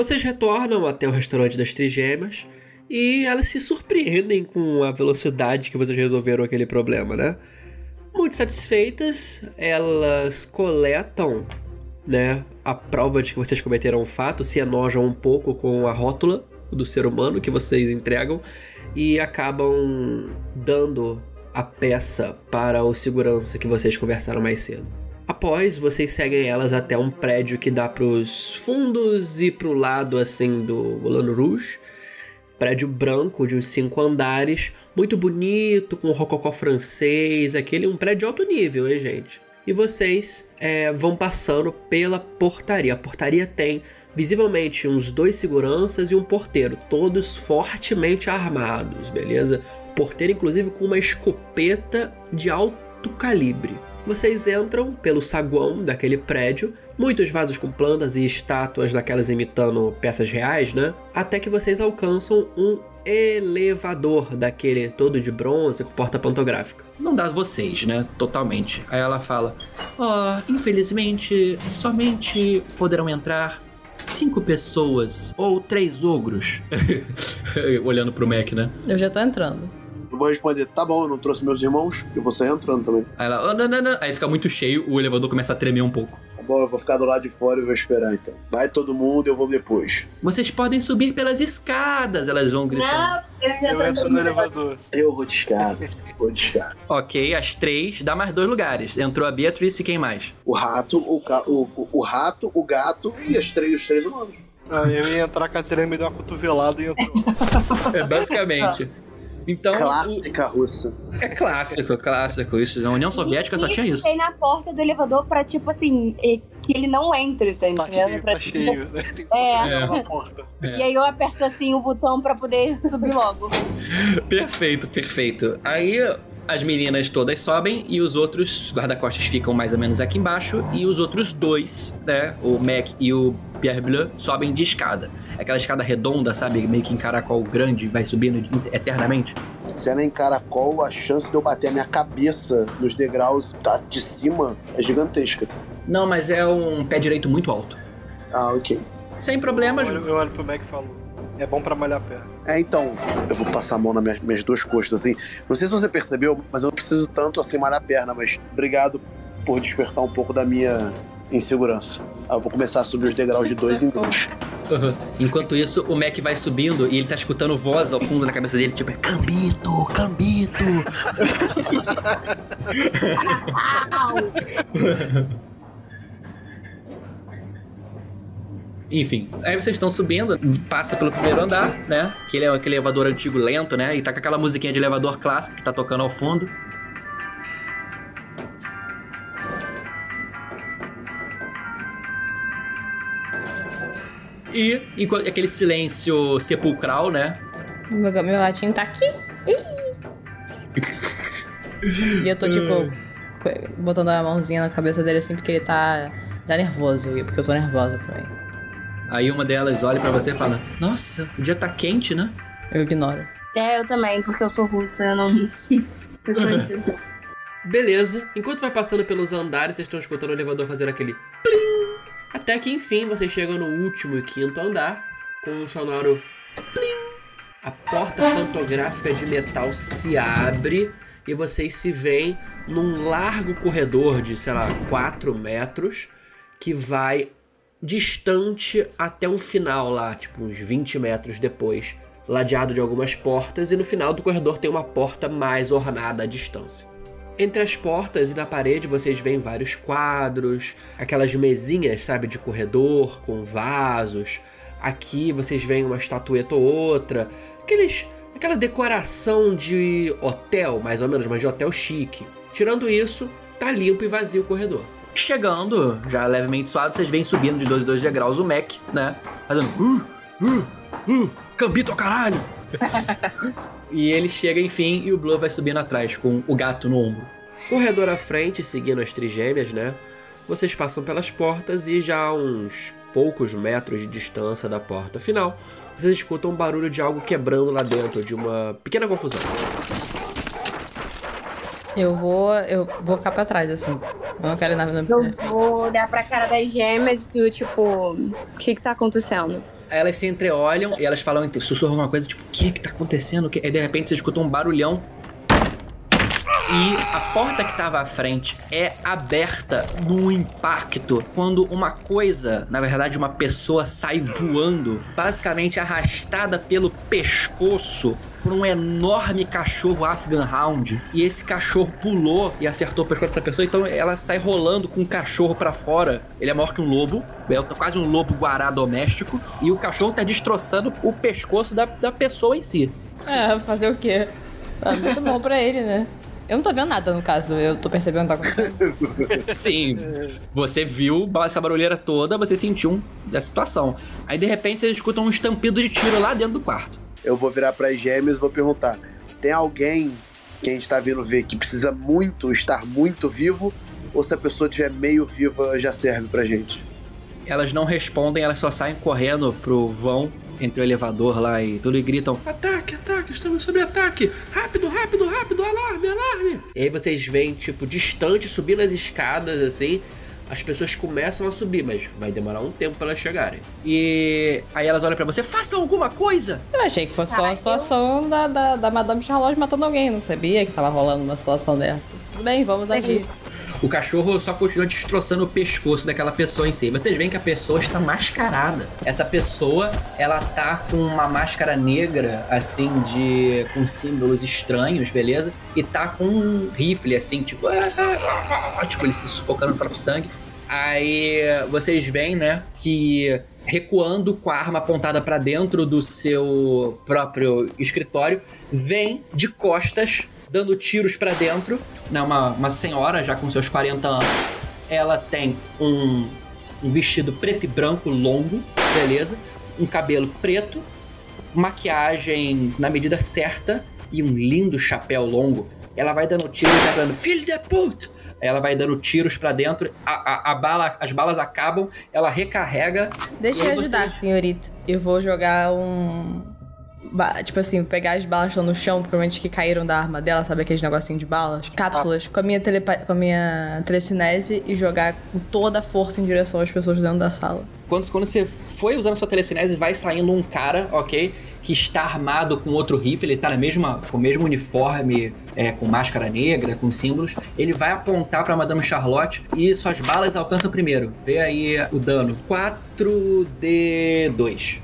Vocês retornam até o restaurante das trigêmeas e elas se surpreendem com a velocidade que vocês resolveram aquele problema, né? Muito satisfeitas, elas coletam, né, a prova de que vocês cometeram o fato, se enojam um pouco com a rótula do ser humano que vocês entregam e acabam dando a peça para o segurança que vocês conversaram mais cedo. Após, vocês seguem elas até um prédio que dá pros fundos e pro lado assim do Moulin Rouge. Prédio branco de uns cinco andares, muito bonito, com rococó francês, aquele um prédio de alto nível, hein, gente? E vocês é, vão passando pela portaria. A portaria tem visivelmente uns dois seguranças e um porteiro, todos fortemente armados, beleza? Porteiro, inclusive, com uma escopeta de alto calibre. Vocês entram pelo saguão daquele prédio, muitos vasos com plantas e estátuas daquelas imitando peças reais, né? Até que vocês alcançam um elevador daquele todo de bronze com porta pantográfica. Não dá vocês, né? Totalmente. Aí ela fala: Ó, oh, infelizmente, somente poderão entrar cinco pessoas ou três ogros. <laughs> Olhando pro Mac, né? Eu já tô entrando. Eu vou responder, tá bom, eu não trouxe meus irmãos, eu vou sair entrando também. Aí ela, oh, não, não, não. Aí fica muito cheio, o elevador começa a tremer um pouco. Tá bom, eu vou ficar do lado de fora e vou esperar então. Vai todo mundo, eu vou depois. Vocês podem subir pelas escadas, elas vão gritando. Não, eu entro no elevador. Eu vou de escada, vou de escada. <laughs> Ok, as três, dá mais dois lugares. Entrou a Beatrice e quem mais? O rato, o, ca... o, o, o rato, o gato e as três, os três humanos. Ah, eu ia entrar, a Catarina me deu uma cotovelada e entrou. <laughs> É, basicamente. Então. Clássica russa. É clássico, clássico. Isso. Na União Soviética só tinha isso. Tem na porta do elevador pra, tipo assim, que ele não entre, tá Tá entendendo? cheio, Pra, tá tipo, cheio, né? Tem que É. é. na porta. E aí eu aperto assim o botão pra poder subir logo. <laughs> Perfeito, perfeito. Aí as meninas todas sobem e os outros guarda-costas ficam mais ou menos aqui embaixo e os outros dois, né, o Mac e o Pierre Bleu, sobem de escada. Aquela escada redonda, sabe, meio que em caracol grande, vai subindo eternamente. Se ela é em caracol, a chance de eu bater a minha cabeça nos degraus tá de cima é gigantesca. Não, mas é um pé direito muito alto. Ah, ok. Sem problemas. Eu olho, eu olho pro Mac e falo: é bom pra malhar a perna. É, então, eu vou passar a mão nas minhas, minhas duas costas, assim. Não sei se você percebeu, mas eu não preciso tanto assim malhar a perna, mas obrigado por despertar um pouco da minha insegurança. Ah, eu vou começar a subir os degraus de dois em dois. Uhum. Enquanto isso, o Mac vai subindo e ele tá escutando voz ao fundo na cabeça dele, tipo, Cambito, Cambito. <laughs> <laughs> Enfim, aí vocês estão subindo, passa pelo primeiro andar, né? Que ele é aquele elevador antigo lento, né? E tá com aquela musiquinha de elevador clássico que tá tocando ao fundo. E, e com aquele silêncio sepulcral, né? Meu, meu gatinho tá aqui. e eu tô, tipo, <laughs> botando a mãozinha na cabeça dele assim, porque ele tá, tá nervoso. E porque eu tô nervosa também. Aí uma delas olha pra você e fala: Nossa, o dia tá quente, né? Eu ignoro. É, eu também, porque eu sou russa, eu não. <laughs> eu sou <laughs> disso. Beleza, enquanto vai passando pelos andares, vocês estão escutando o elevador fazer aquele plim. Até que enfim vocês chegam no último e quinto andar, com um sonoro plim. A porta fotográfica de metal se abre e vocês se veem num largo corredor de, sei lá, 4 metros, que vai distante até um final lá, tipo uns 20 metros depois, ladeado de algumas portas, e no final do corredor tem uma porta mais ornada à distância. Entre as portas e na parede vocês veem vários quadros, aquelas mesinhas, sabe, de corredor com vasos. Aqui vocês veem uma estatueta ou outra, aqueles, aquela decoração de hotel, mais ou menos, mas de hotel chique. Tirando isso, tá limpo e vazio o corredor. Chegando, já levemente suado, vocês vêm subindo de dois em dois degraus o Mac, né? Fazendo. Uh, uh, uh, cambito ao caralho! <laughs> e ele chega, enfim, e o Blue vai subindo atrás, com o gato no ombro. Corredor à frente, seguindo as trigêmeas, né? Vocês passam pelas portas e já a uns poucos metros de distância da porta final, vocês escutam um barulho de algo quebrando lá dentro, de uma pequena confusão. Eu vou. Eu vou ficar pra trás, assim. Eu não quero ir na. Eu vou olhar pra cara das gêmeas e tu, tipo, o que que tá acontecendo? Aí elas se entreolham e elas falam, sussurram alguma coisa, tipo, o que que tá acontecendo? Aí de repente você escuta um barulhão. E a porta que estava à frente é aberta no impacto quando uma coisa, na verdade uma pessoa, sai voando, basicamente arrastada pelo pescoço por um enorme cachorro Afghan Hound. E esse cachorro pulou e acertou o pescoço dessa pessoa, então ela sai rolando com o cachorro para fora. Ele é maior que um lobo, é quase um lobo guará doméstico, e o cachorro tá destroçando o pescoço da, da pessoa em si. É, fazer o quê? Tá muito bom pra ele, né? Eu não tô vendo nada, no caso. Eu tô percebendo o que tá acontecendo. <laughs> Sim. Você viu essa barulheira toda, você sentiu a situação. Aí, de repente, vocês escutam um estampido de tiro lá dentro do quarto. Eu vou virar para as gêmeas e vou perguntar: tem alguém que a gente tá vindo ver que precisa muito estar muito vivo? Ou se a pessoa estiver meio viva já serve pra gente? Elas não respondem, elas só saem correndo pro vão entre o elevador lá e tudo e gritam: Ataque, ataque, estamos sob ataque! Rápido, rápido, rápido, alarme, alarme! E aí vocês veem, tipo, distante, subindo as escadas assim. As pessoas começam a subir, mas vai demorar um tempo para elas chegarem. E aí elas olham para você, façam alguma coisa! Eu achei que fosse só a situação da, da, da Madame Charlotte matando alguém, não sabia que tava rolando uma situação dessa. Tudo bem, vamos agir. O cachorro só continua destroçando o pescoço daquela pessoa em si. Vocês veem que a pessoa está mascarada. Essa pessoa, ela tá com uma máscara negra, assim, de. com símbolos estranhos, beleza? E tá com um rifle, assim, tipo. Tipo, ele se sufocando no próprio sangue. Aí vocês veem, né, que recuando com a arma apontada para dentro do seu próprio escritório, vem de costas dando tiros para dentro, né? Uma, uma senhora já com seus 40 anos. Ela tem um, um vestido preto e branco longo, beleza? Um cabelo preto, maquiagem na medida certa e um lindo chapéu longo. Ela vai dando tiros e tá falando, filho de puta! Ela vai dando tiros para dentro, a, a, a, bala, as balas acabam, ela recarrega. Deixa eu ajudar, vocês... senhorita. Eu vou jogar um, Tipo assim, pegar as balas no chão, provavelmente que caíram da arma dela, sabe aqueles negocinhos de balas? Cápsulas, com a minha, telepa com a minha telecinese e jogar com toda a força em direção às pessoas dentro da sala. Quando, quando você foi usando sua telecinese, vai saindo um cara, ok? Que está armado com outro rifle, ele tá na mesma, com o mesmo uniforme, é, com máscara negra, com símbolos. Ele vai apontar pra Madame Charlotte e suas balas alcançam primeiro. Vê aí o dano. 4D2.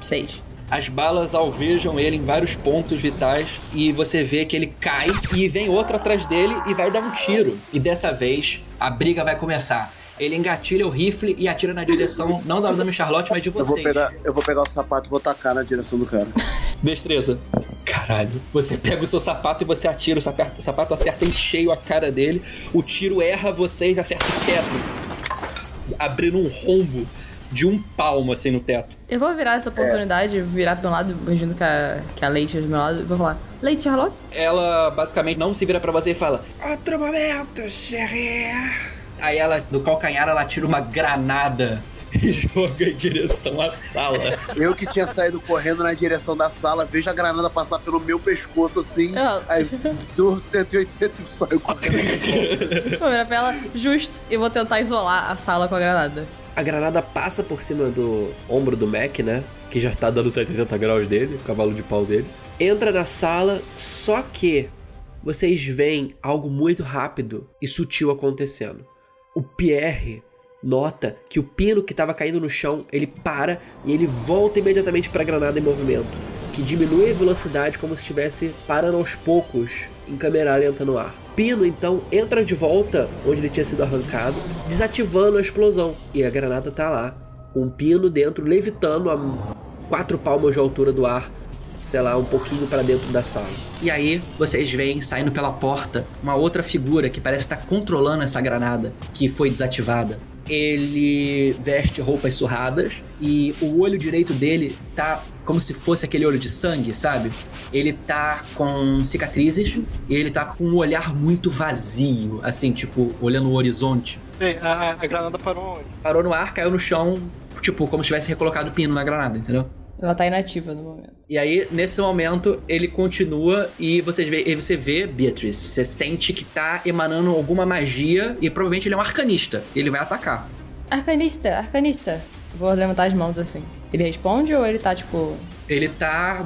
6 as balas alvejam ele em vários pontos vitais e você vê que ele cai e vem outro atrás dele e vai dar um tiro. E dessa vez a briga vai começar. Ele engatilha o rifle e atira na direção não da Madame Charlotte, mas de vocês. Eu vou pegar, eu vou pegar o sapato e vou tacar na direção do cara. <laughs> Destreza. Caralho. Você pega o seu sapato e você atira. O sapato, o sapato acerta em cheio a cara dele. O tiro erra vocês, acerta o teto. Abrindo um rombo de um palmo, assim, no teto. Eu vou virar essa oportunidade, é. virar pro meu lado, imagino que a, que a Leite é do meu lado, e vou falar, Leite Charlotte? Ela, basicamente, não se vira para você e fala, Outro momento, chérie. Aí ela, no calcanhar, ela tira uma granada <laughs> e joga em direção à sala. Eu que tinha saído correndo na direção da sala, vejo a granada passar pelo meu pescoço assim, oh. aí do 180 e saio correndo. Vou virar pra ela, justo, e vou tentar isolar a sala com a granada a granada passa por cima do ombro do Mac, né? Que já tá dando 180 graus dele, o cavalo de pau dele. Entra na sala, só que vocês veem algo muito rápido e sutil acontecendo. O Pierre nota que o pino que estava caindo no chão, ele para e ele volta imediatamente para a granada em movimento, que diminui a velocidade como se estivesse parando aos poucos em câmera lenta no ar. Pino então entra de volta onde ele tinha sido arrancado, desativando a explosão. E a granada tá lá, com o Pino dentro, levitando a quatro palmas de altura do ar, sei lá, um pouquinho para dentro da sala. E aí vocês veem saindo pela porta uma outra figura que parece estar controlando essa granada que foi desativada ele veste roupas surradas e o olho direito dele tá como se fosse aquele olho de sangue, sabe? Ele tá com cicatrizes e ele tá com um olhar muito vazio, assim, tipo, olhando o horizonte. Ei, a, a granada parou onde? Parou no ar, caiu no chão, tipo, como se tivesse recolocado o pino na granada, entendeu? Ela tá inativa no momento. E aí, nesse momento, ele continua e você vê, e você vê Beatrice. Você sente que tá emanando alguma magia e provavelmente ele é um arcanista. Ele vai atacar. Arcanista, arcanista. Vou levantar as mãos assim. Ele responde ou ele tá tipo. Ele tá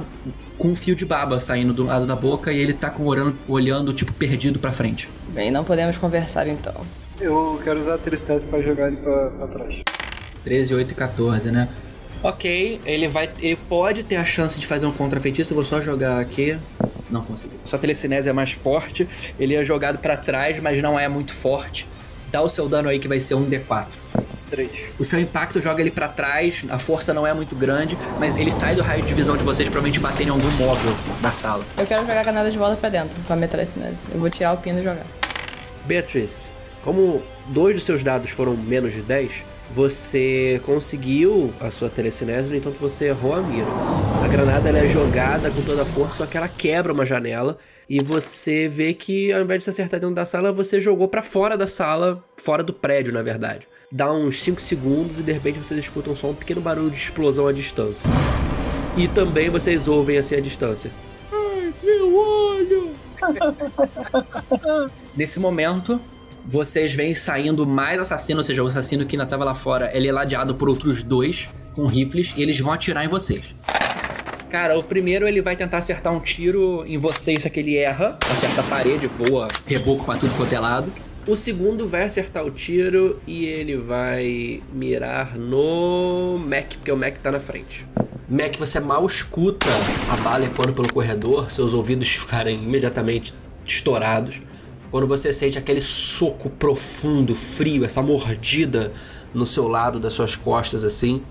com um fio de baba saindo do lado da boca e ele tá com olhando, olhando tipo perdido pra frente. Bem, não podemos conversar então. Eu quero usar a tristeza pra jogar ele pra, pra trás. 13, 8 e 14, né? Ok, ele vai. Ele pode ter a chance de fazer um contra-feitiço. Eu vou só jogar aqui. Não conseguiu. Sua telecinese é mais forte. Ele é jogado pra trás, mas não é muito forte. Dá o seu dano aí que vai ser um D4. 3. O seu impacto joga ele pra trás, a força não é muito grande, mas ele sai do raio de visão de vocês, provavelmente bater em algum móvel da sala. Eu quero jogar a granada de volta pra dentro, com a metalecinese. Eu vou tirar o pino e jogar. Beatrice, como dois dos seus dados foram menos de 10, você conseguiu a sua telecinese, no entanto você errou a mira. A granada ela é jogada com toda a força, só que ela quebra uma janela e você vê que ao invés de se acertar dentro da sala, você jogou pra fora da sala, fora do prédio, na verdade. Dá uns 5 segundos e de repente vocês escutam só um pequeno barulho de explosão à distância. E também vocês ouvem assim à distância. Ai, meu olho! <laughs> Nesse momento, vocês veem saindo mais assassinos, ou seja, o assassino que ainda estava lá fora, ele é ladeado por outros dois com rifles e eles vão atirar em vocês. Cara, o primeiro ele vai tentar acertar um tiro em vocês, só que ele erra, acerta a parede, voa, reboco pra tudo quanto é lado. O segundo vai acertar o tiro e ele vai mirar no Mac, porque o Mac tá na frente. Mac, você mal escuta a bala ecoando pelo corredor, seus ouvidos ficarem imediatamente estourados. Quando você sente aquele soco profundo, frio, essa mordida no seu lado das suas costas assim,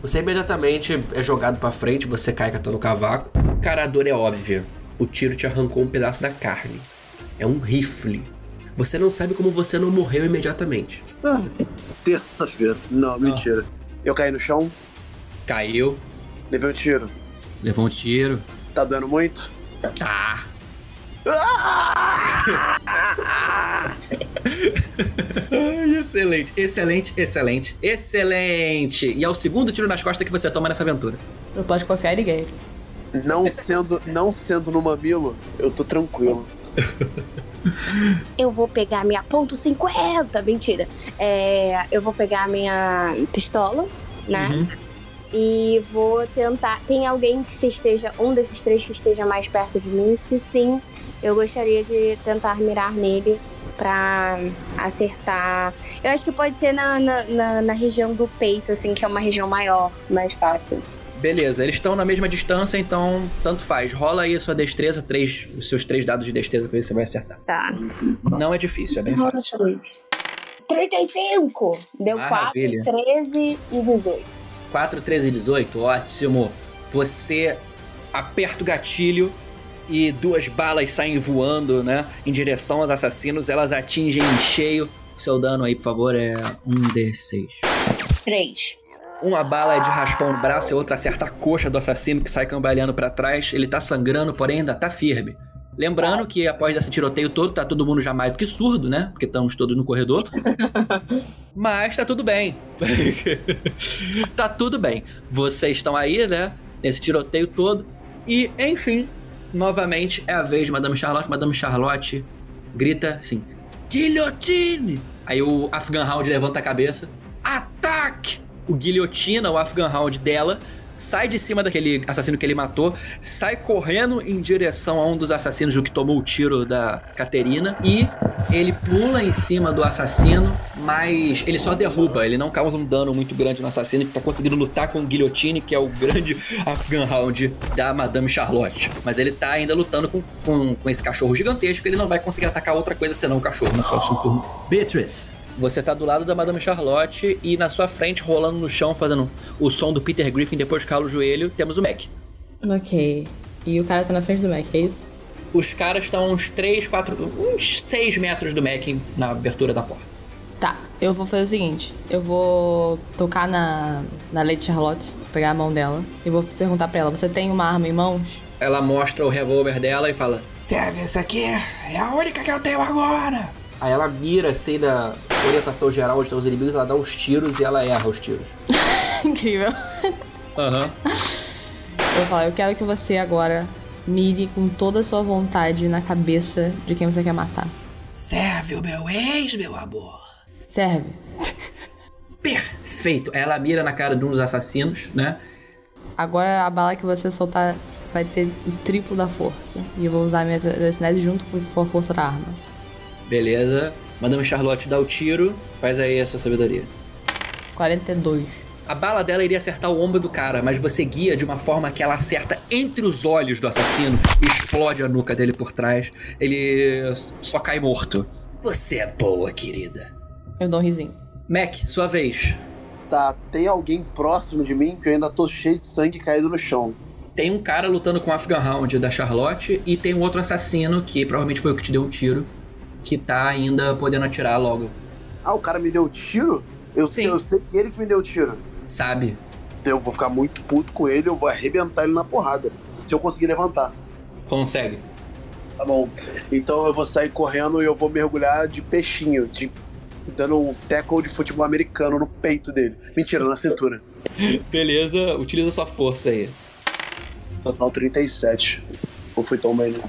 você imediatamente é jogado pra frente, você cai catando o cavaco. Cara, a dor é óbvia. O tiro te arrancou um pedaço da carne. É um rifle. Você não sabe como você não morreu imediatamente. Ah, terça-feira. Não, mentira. Eu caí no chão, Caiu, levei um tiro. levou um tiro. Tá doendo muito? Tá. Ai, excelente, excelente, excelente, excelente. E é o segundo tiro nas costas que você toma nessa aventura. Não pode confiar em ninguém. Não sendo, não sendo no mamilo, eu tô tranquilo. <laughs> Eu vou pegar minha ponto .50, mentira. É, eu vou pegar minha pistola, né? Uhum. E vou tentar. Tem alguém que se esteja, um desses três que esteja mais perto de mim? Se sim, eu gostaria de tentar mirar nele pra acertar. Eu acho que pode ser na, na, na, na região do peito, assim, que é uma região maior, mais fácil. Beleza, eles estão na mesma distância, então tanto faz. Rola aí a sua destreza, três, os seus três dados de destreza pra ver se você vai acertar. Tá. Não é difícil, é bem fácil. 35! Deu 4, Maravilha. 13 e 18. 4, 13 e 18, ótimo. Você aperta o gatilho e duas balas saem voando, né? Em direção aos assassinos, elas atingem em cheio. O seu dano aí, por favor, é um D6. 3. Uma bala é de raspão no braço e outra acerta a coxa do assassino que sai cambaleando pra trás. Ele tá sangrando, porém ainda tá firme. Lembrando que após esse tiroteio todo, tá todo mundo já mais do que surdo, né? Porque estamos todos no corredor. <laughs> Mas tá tudo bem. <laughs> tá tudo bem. Vocês estão aí, né? Nesse tiroteio todo. E, enfim, novamente é a vez de Madame Charlotte. Madame Charlotte grita assim: Guilhotine! Aí o Afghan Hound levanta a cabeça. Ataque! O guilhotina, o Afghan Hound dela, sai de cima daquele assassino que ele matou, sai correndo em direção a um dos assassinos que tomou o tiro da Caterina e ele pula em cima do assassino, mas ele só derruba, ele não causa um dano muito grande no assassino que tá conseguindo lutar com o guilhotine, que é o grande <laughs> Afghan Hound da Madame Charlotte. Mas ele tá ainda lutando com, com, com esse cachorro gigantesco, ele não vai conseguir atacar outra coisa senão o cachorro no próximo turno. Beatrice. Você tá do lado da Madame Charlotte e na sua frente, rolando no chão, fazendo o som do Peter Griffin depois de cala o joelho, temos o Mac. Ok. E o cara tá na frente do Mac, é isso? Os caras estão uns 3, 4, uns 6 metros do Mac na abertura da porta. Tá, eu vou fazer o seguinte: eu vou tocar na, na Lady Charlotte, pegar a mão dela, e vou perguntar pra ela: você tem uma arma em mãos? Ela mostra o revólver dela e fala: Serve, essa aqui é a única que eu tenho agora. Aí ela mira assim na orientação geral onde estão os inimigos, ela dá uns tiros e ela erra os tiros. <laughs> Incrível. Aham. Eu vou falar: eu quero que você agora mire com toda a sua vontade na cabeça de quem você quer matar. Serve o meu ex, meu amor. Serve. Perfeito. Ela mira na cara de um dos assassinos, né? Agora a bala que você soltar vai ter o triplo da força. E eu vou usar a minha telecinese junto com a força da arma. Beleza. Madame Charlotte dá o tiro. Faz aí a sua sabedoria. 42. A bala dela iria acertar o ombro do cara, mas você guia de uma forma que ela acerta entre os olhos do assassino e explode a nuca dele por trás. Ele só cai morto. Você é boa, querida. Eu dou um risinho. Mac, sua vez. Tá, tem alguém próximo de mim que eu ainda tô cheio de sangue caído no chão. Tem um cara lutando com o Afghan Hound da Charlotte e tem um outro assassino que provavelmente foi o que te deu um tiro, que tá ainda podendo atirar logo. Ah, o cara me deu tiro? Eu, eu sei que ele que me deu o tiro. Sabe? Eu vou ficar muito puto com ele, eu vou arrebentar ele na porrada. Se eu conseguir levantar. Consegue. Tá bom. Então eu vou sair correndo e eu vou mergulhar de peixinho, de dando um tackle de futebol americano no peito dele. Mentira, na cintura. <laughs> Beleza, utiliza sua força aí. Total 37. Ou foi tão bem, né?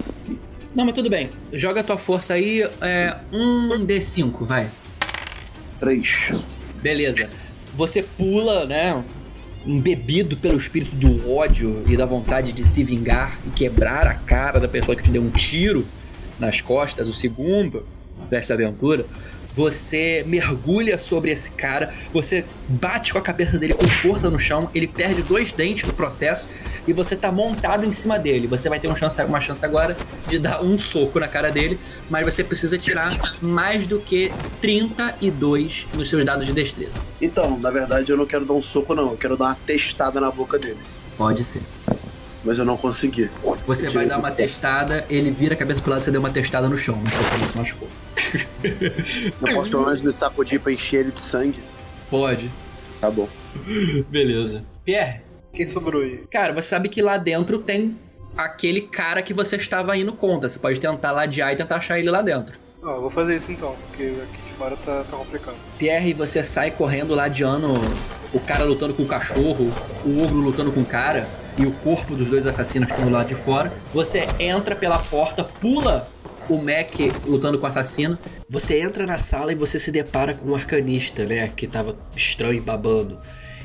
Não, mas tudo bem. Joga a tua força aí, é um D5, vai. 3. Beleza. Você pula, né? Embebido pelo espírito do ódio e da vontade de se vingar e quebrar a cara da pessoa que te deu um tiro nas costas, o segundo desta aventura. Você mergulha sobre esse cara, você bate com a cabeça dele com força no chão, ele perde dois dentes no processo e você tá montado em cima dele. Você vai ter uma chance, uma chance agora de dar um soco na cara dele, mas você precisa tirar mais do que 32 nos seus dados de destreza. Então, na verdade, eu não quero dar um soco, não. Eu quero dar uma testada na boca dele. Pode ser. Mas eu não consegui. Você vai dar uma testada, ele vira a cabeça pro lado e você deu uma testada no chão, mas você não se machucou. <laughs> Eu posso pelo menos me sacudir pra encher ele de sangue? Pode. Tá bom. Beleza. Pierre. Quem sobrou aí? Cara, você sabe que lá dentro tem aquele cara que você estava indo contra. Você pode tentar ladear e tentar achar ele lá dentro. Ah, eu vou fazer isso então, porque aqui de fora tá, tá complicado. Pierre, você sai correndo ladeando o cara lutando com o cachorro, o ogro lutando com o cara e o corpo dos dois assassinos que estão do lado de fora. Você entra pela porta, pula o Mac lutando com o assassino. Você entra na sala e você se depara com um arcanista, né? Que tava estranho e babando.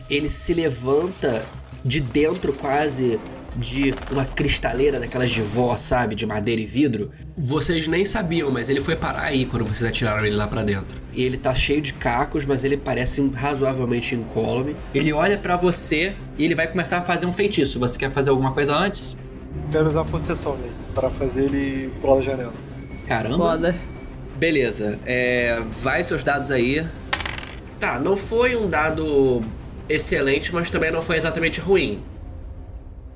Ele se levanta de dentro quase de uma cristaleira daquelas de vó, sabe? De madeira e vidro. Vocês nem sabiam, mas ele foi parar aí quando vocês atiraram ele lá para dentro. E ele tá cheio de cacos, mas ele parece razoavelmente incólume. Ele olha para você e ele vai começar a fazer um feitiço. Você quer fazer alguma coisa antes? Quero usar a possessão nele, para fazer ele pular da janela. Caramba. Foda. Beleza, é, vai seus dados aí. Tá, não foi um dado excelente, mas também não foi exatamente ruim.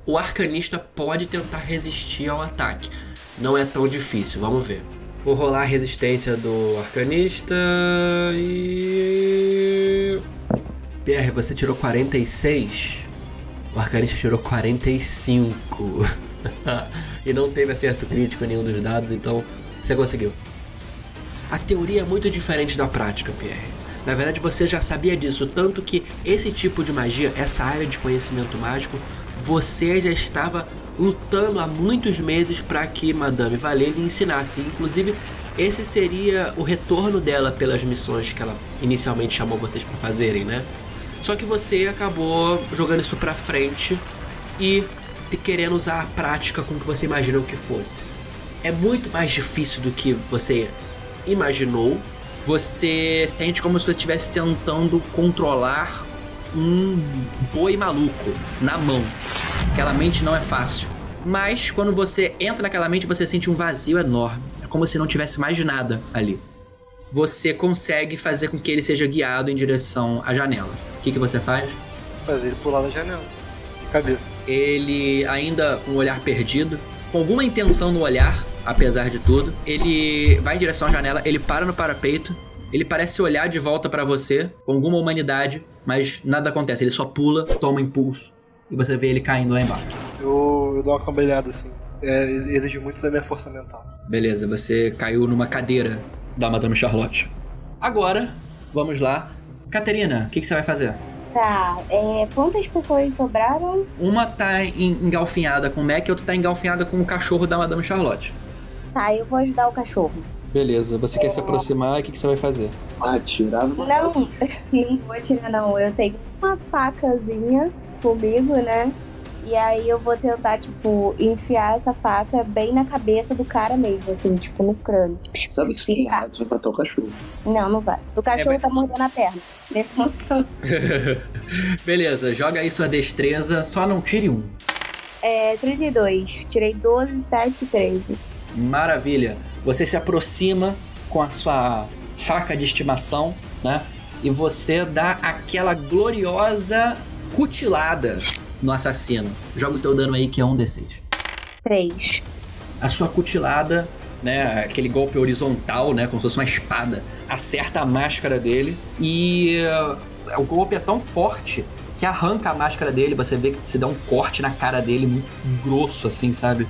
O arcanista pode tentar resistir ao ataque. Não é tão difícil, vamos ver. Vou rolar a resistência do arcanista e. Pierre, você tirou 46. O arcanista tirou 45. <laughs> e não teve acerto crítico em nenhum dos dados, então você conseguiu. A teoria é muito diferente da prática, Pierre. Na verdade, você já sabia disso, tanto que esse tipo de magia, essa área de conhecimento mágico, você já estava lutando há muitos meses para que Madame Valet lhe ensinasse. Inclusive, esse seria o retorno dela pelas missões que ela inicialmente chamou vocês para fazerem, né? Só que você acabou jogando isso para frente e querendo usar a prática com que você imaginou que fosse. É muito mais difícil do que você imaginou. Você sente como se você estivesse tentando controlar um boi maluco na mão. Aquela mente não é fácil. Mas quando você entra naquela mente, você sente um vazio enorme. É como se não tivesse mais nada ali. Você consegue fazer com que ele seja guiado em direção à janela. O que, que você faz? Fazer ele pular da janela. De cabeça. Ele, ainda com o olhar perdido, com alguma intenção no olhar, apesar de tudo, ele vai em direção à janela, ele para no parapeito, ele parece olhar de volta para você com alguma humanidade, mas nada acontece. Ele só pula, toma impulso e você vê ele caindo lá embaixo. Eu, eu dou uma cambaleada assim. É, exige muito da minha força mental. Beleza, você caiu numa cadeira da Madame Charlotte. Agora, vamos lá. Caterina, o que, que você vai fazer? Tá, é, quantas pessoas sobraram? Uma tá en- engalfinhada com o Mac e outra tá engalfinhada com o cachorro da Madame Charlotte. Tá, eu vou ajudar o cachorro. Beleza, você quer se aproximar e o que, que você vai fazer? Atirar Não, <laughs> não vou atirar não. Eu tenho uma facazinha comigo, né? E aí eu vou tentar, tipo, enfiar essa faca bem na cabeça do cara mesmo, assim, tipo, no crânio. Sabe que isso é errado, você vai matar o cachorro. Não, não vai. O cachorro mas- tá mordendo a perna. Nesse momento. <laughs> Beleza, joga aí sua destreza, só não tire um. É, 32. Tirei 12, 7 e 13. Maravilha. Você se aproxima com a sua faca de estimação, né? E você dá aquela gloriosa cutilada no assassino. Joga o teu dano aí que é um D6. 3. A sua cutilada, né, aquele golpe horizontal, né, como se fosse uma espada, acerta a máscara dele e eh, o golpe é tão forte que arranca a máscara dele, você vê que se dá um corte na cara dele muito grosso assim, sabe?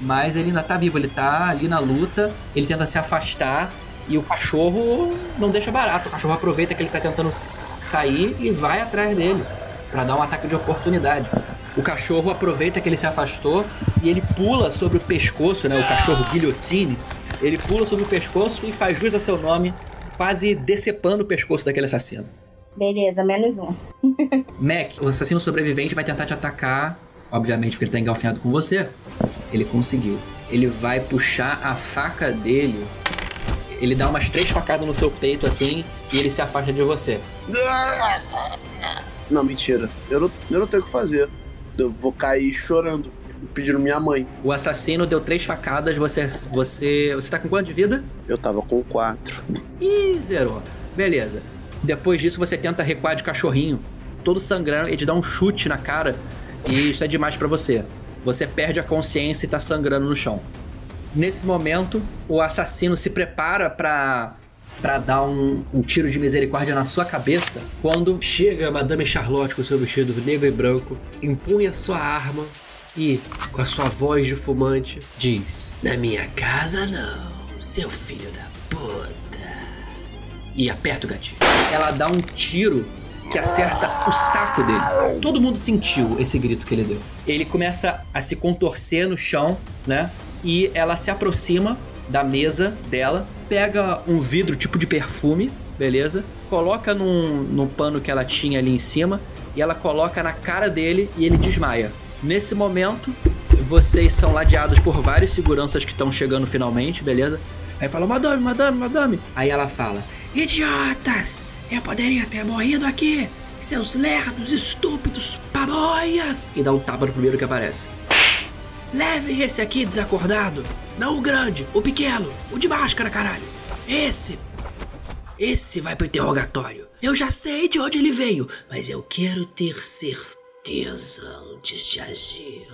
Mas ele ainda tá vivo, ele tá ali na luta, ele tenta se afastar e o cachorro não deixa barato. O cachorro aproveita que ele tá tentando sair e vai atrás dele pra dar um ataque de oportunidade. O cachorro aproveita que ele se afastou e ele pula sobre o pescoço, né? O cachorro guilhotine. Ele pula sobre o pescoço e faz jus a seu nome, quase decepando o pescoço daquele assassino. Beleza, menos um. <laughs> Mac, o assassino sobrevivente vai tentar te atacar, obviamente porque ele tá engalfinhado com você. Ele conseguiu. Ele vai puxar a faca dele. Ele dá umas três facadas no seu peito assim e ele se afasta de você. <laughs> Não, mentira. Eu não, eu não tenho o que fazer. Eu vou cair chorando, pedindo minha mãe. O assassino deu três facadas, você. Você. Você tá com quanto de vida? Eu tava com quatro. Ih, zerou. Beleza. Depois disso você tenta recuar de cachorrinho, todo sangrando, ele te dá um chute na cara e isso é demais pra você. Você perde a consciência e tá sangrando no chão. Nesse momento, o assassino se prepara pra para dar um, um tiro de misericórdia na sua cabeça quando chega Madame Charlotte com seu vestido negro e branco, empunha sua arma e, com a sua voz de fumante, diz: Na minha casa não, seu filho da puta. E aperta o gatilho. Ela dá um tiro que acerta o saco dele. Todo mundo sentiu esse grito que ele deu. Ele começa a se contorcer no chão, né? E ela se aproxima da mesa dela, pega um vidro tipo de perfume, beleza? Coloca num, num pano que ela tinha ali em cima e ela coloca na cara dele e ele desmaia. Nesse momento, vocês são ladeados por vários seguranças que estão chegando finalmente, beleza? Aí fala, madame, madame, madame. Aí ela fala, idiotas, eu poderia ter morrido aqui, seus lerdos, estúpidos, pamonhas. E dá um tapa no primeiro que aparece. Levem esse aqui desacordado. Não o grande, o pequeno, o de máscara, caralho. Esse. Esse vai pro interrogatório. Eu já sei de onde ele veio, mas eu quero ter certeza antes de agir.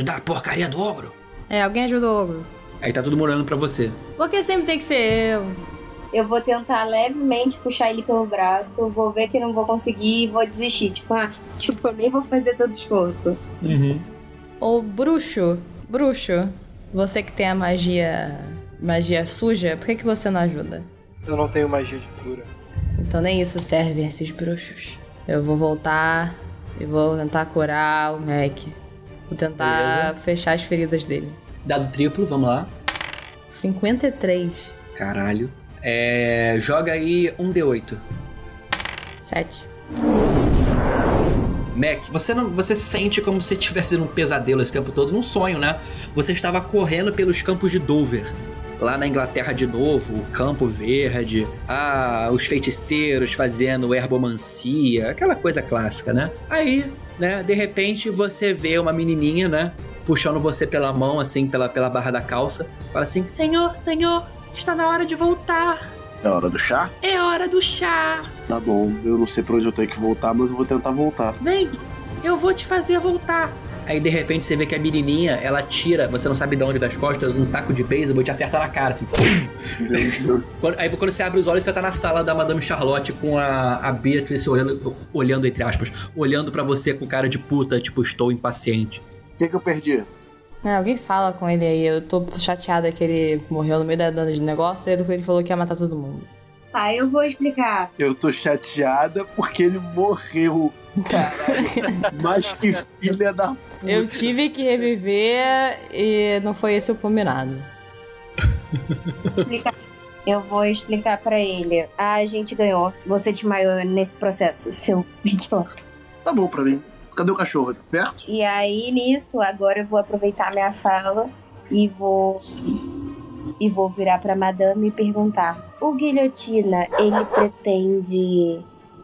Ajudar a porcaria do ogro? É, alguém ajuda o ogro. Aí tá todo mundo olhando pra você. Porque sempre tem que ser eu. Eu vou tentar levemente puxar ele pelo braço, vou ver que não vou conseguir e vou desistir. Tipo, ah, <laughs> tipo, eu nem vou fazer todo esforço. Ô, bruxo, bruxo, você que tem a magia. magia suja, por que, que você não ajuda? Eu não tenho magia de cura. Então nem isso serve esses bruxos. Eu vou voltar e vou tentar curar o Mac. Vou tentar fechar as feridas dele. Dado triplo, vamos lá. 53. Caralho. É. Joga aí um D8. 7. Mac, você não, você se sente como se estivesse num pesadelo esse tempo todo, num sonho, né? Você estava correndo pelos campos de Dover, lá na Inglaterra de novo, o Campo Verde, ah, os feiticeiros fazendo herbomancia, aquela coisa clássica, né? Aí, né, de repente você vê uma menininha, né, puxando você pela mão, assim, pela, pela barra da calça, fala assim: Senhor, senhor, está na hora de voltar. É hora do chá? É hora do chá. Tá bom, eu não sei pra onde eu tenho que voltar, mas eu vou tentar voltar. Vem, eu vou te fazer voltar. Aí de repente você vê que a menininha, ela tira, você não sabe de onde das costas, um taco de beisebol e te acerta na cara, assim. Quando- aí quando você abre os olhos, você tá na sala da Madame Charlotte com a, a Beatrice olhando, olhando, entre aspas, olhando pra você com cara de puta, tipo, estou impaciente. O que, que eu perdi? É, alguém fala com ele aí. Eu tô chateada que ele morreu no meio da dano de negócio e ele falou que ia matar todo mundo. Tá, eu vou explicar. Eu tô chateada porque ele morreu. Caralho. Mas que filha da puta. Eu tive que reviver e não foi esse o combinado. Eu vou explicar pra ele. A gente ganhou. Você desmaiou nesse processo, seu <laughs> idiota. Tá bom pra mim. Cadê o cachorro? Perto? E aí, nisso, agora eu vou aproveitar minha fala e vou. E vou virar pra madame e perguntar: O guilhotina, ele pretende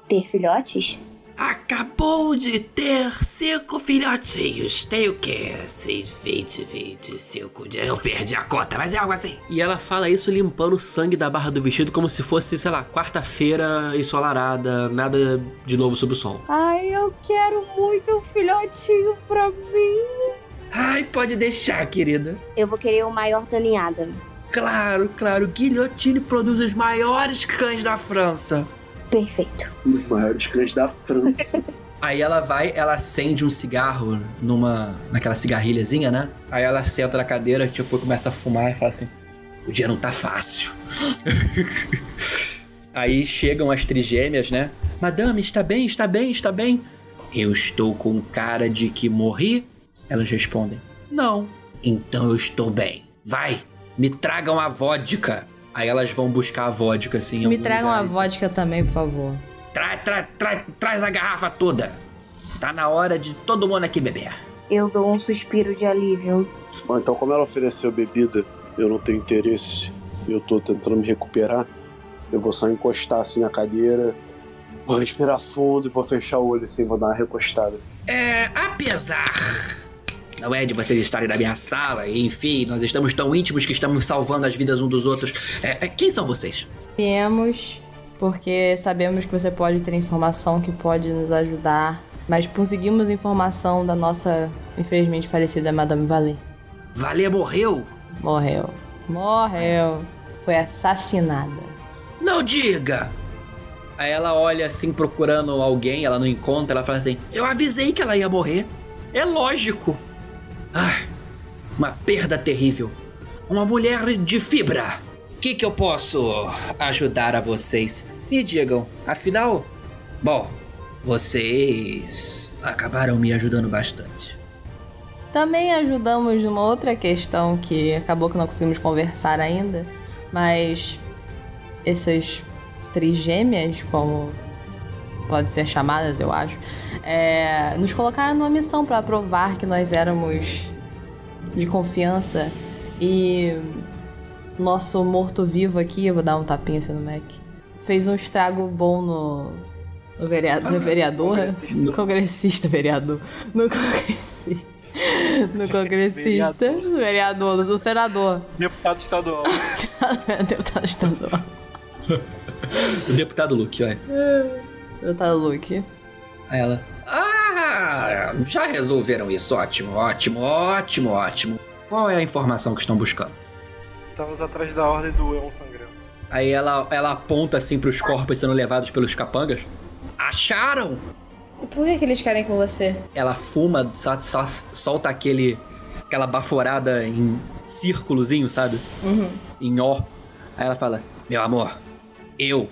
ter filhotes? Acabou de ter cinco filhotinhos. Tem o quê? 6, 20, 25. Eu perdi a conta, mas é algo assim. E ela fala isso limpando o sangue da barra do vestido como se fosse, sei lá, quarta-feira ensolarada, nada de novo sob o sol. Ai, eu quero muito um filhotinho pra mim. Ai, pode deixar, querida. Eu vou querer o maior da ninhada. Claro, claro. Guilhotine produz os maiores cães da França. Perfeito. Um dos maiores cães da França. <laughs> Aí ela vai, ela acende um cigarro numa. naquela cigarrilhazinha, né? Aí ela senta na cadeira, tipo, começa a fumar e fala assim: O dia não tá fácil. <laughs> Aí chegam as trigêmeas, né? Madame, está bem, está bem, está bem. Eu estou com cara de que morri? Elas respondem: Não. Então eu estou bem. Vai, me tragam a vodka. Aí elas vão buscar a vodka, assim. Me tragam lugar. uma vodka também, por favor. Tra, tra, tra, traz a garrafa toda. Tá na hora de todo mundo aqui beber. Eu dou um suspiro de alívio. Bom, então como ela ofereceu bebida, eu não tenho interesse, eu tô tentando me recuperar, eu vou só encostar assim na cadeira, vou respirar fundo e vou fechar o olho assim, vou dar uma recostada. É, apesar. Não é de vocês estarem na minha sala, enfim, nós estamos tão íntimos que estamos salvando as vidas um dos outros. É, é, quem são vocês? Viemos porque sabemos que você pode ter informação que pode nos ajudar, mas conseguimos informação da nossa, infelizmente falecida Madame Valet. Valer morreu? Morreu. Morreu. Foi assassinada. Não diga! Aí ela olha assim procurando alguém, ela não encontra, ela fala assim: Eu avisei que ela ia morrer. É lógico. Ah, uma perda terrível. Uma mulher de fibra. O que, que eu posso ajudar a vocês? Me digam, afinal, bom, vocês acabaram me ajudando bastante. Também ajudamos numa outra questão que acabou que não conseguimos conversar ainda, mas essas trigêmeas, como pode ser chamadas, eu acho, é, nos colocaram numa missão para provar que nós éramos de confiança e nosso morto-vivo aqui, eu vou dar um tapinha assim no Mac, fez um estrago bom no, no vereador, vereador, no congressista, vereador, no congressista. No congressista, vereador, no senador. Deputado estadual. <laughs> Deputado estadual. O deputado Luke, olha. Deputado Luke. Aí ela. Ah, já resolveram isso. Ótimo, ótimo, ótimo, ótimo. Qual é a informação que estão buscando? Estamos atrás da ordem do Elon Sangrento. Aí ela, ela aponta assim pros corpos sendo levados pelos capangas. Acharam? Por que, que eles querem com você? Ela fuma, só, só- solta aquele. aquela baforada em círculozinho, sabe? Uhum. Em ó. Aí ela fala: Meu amor, eu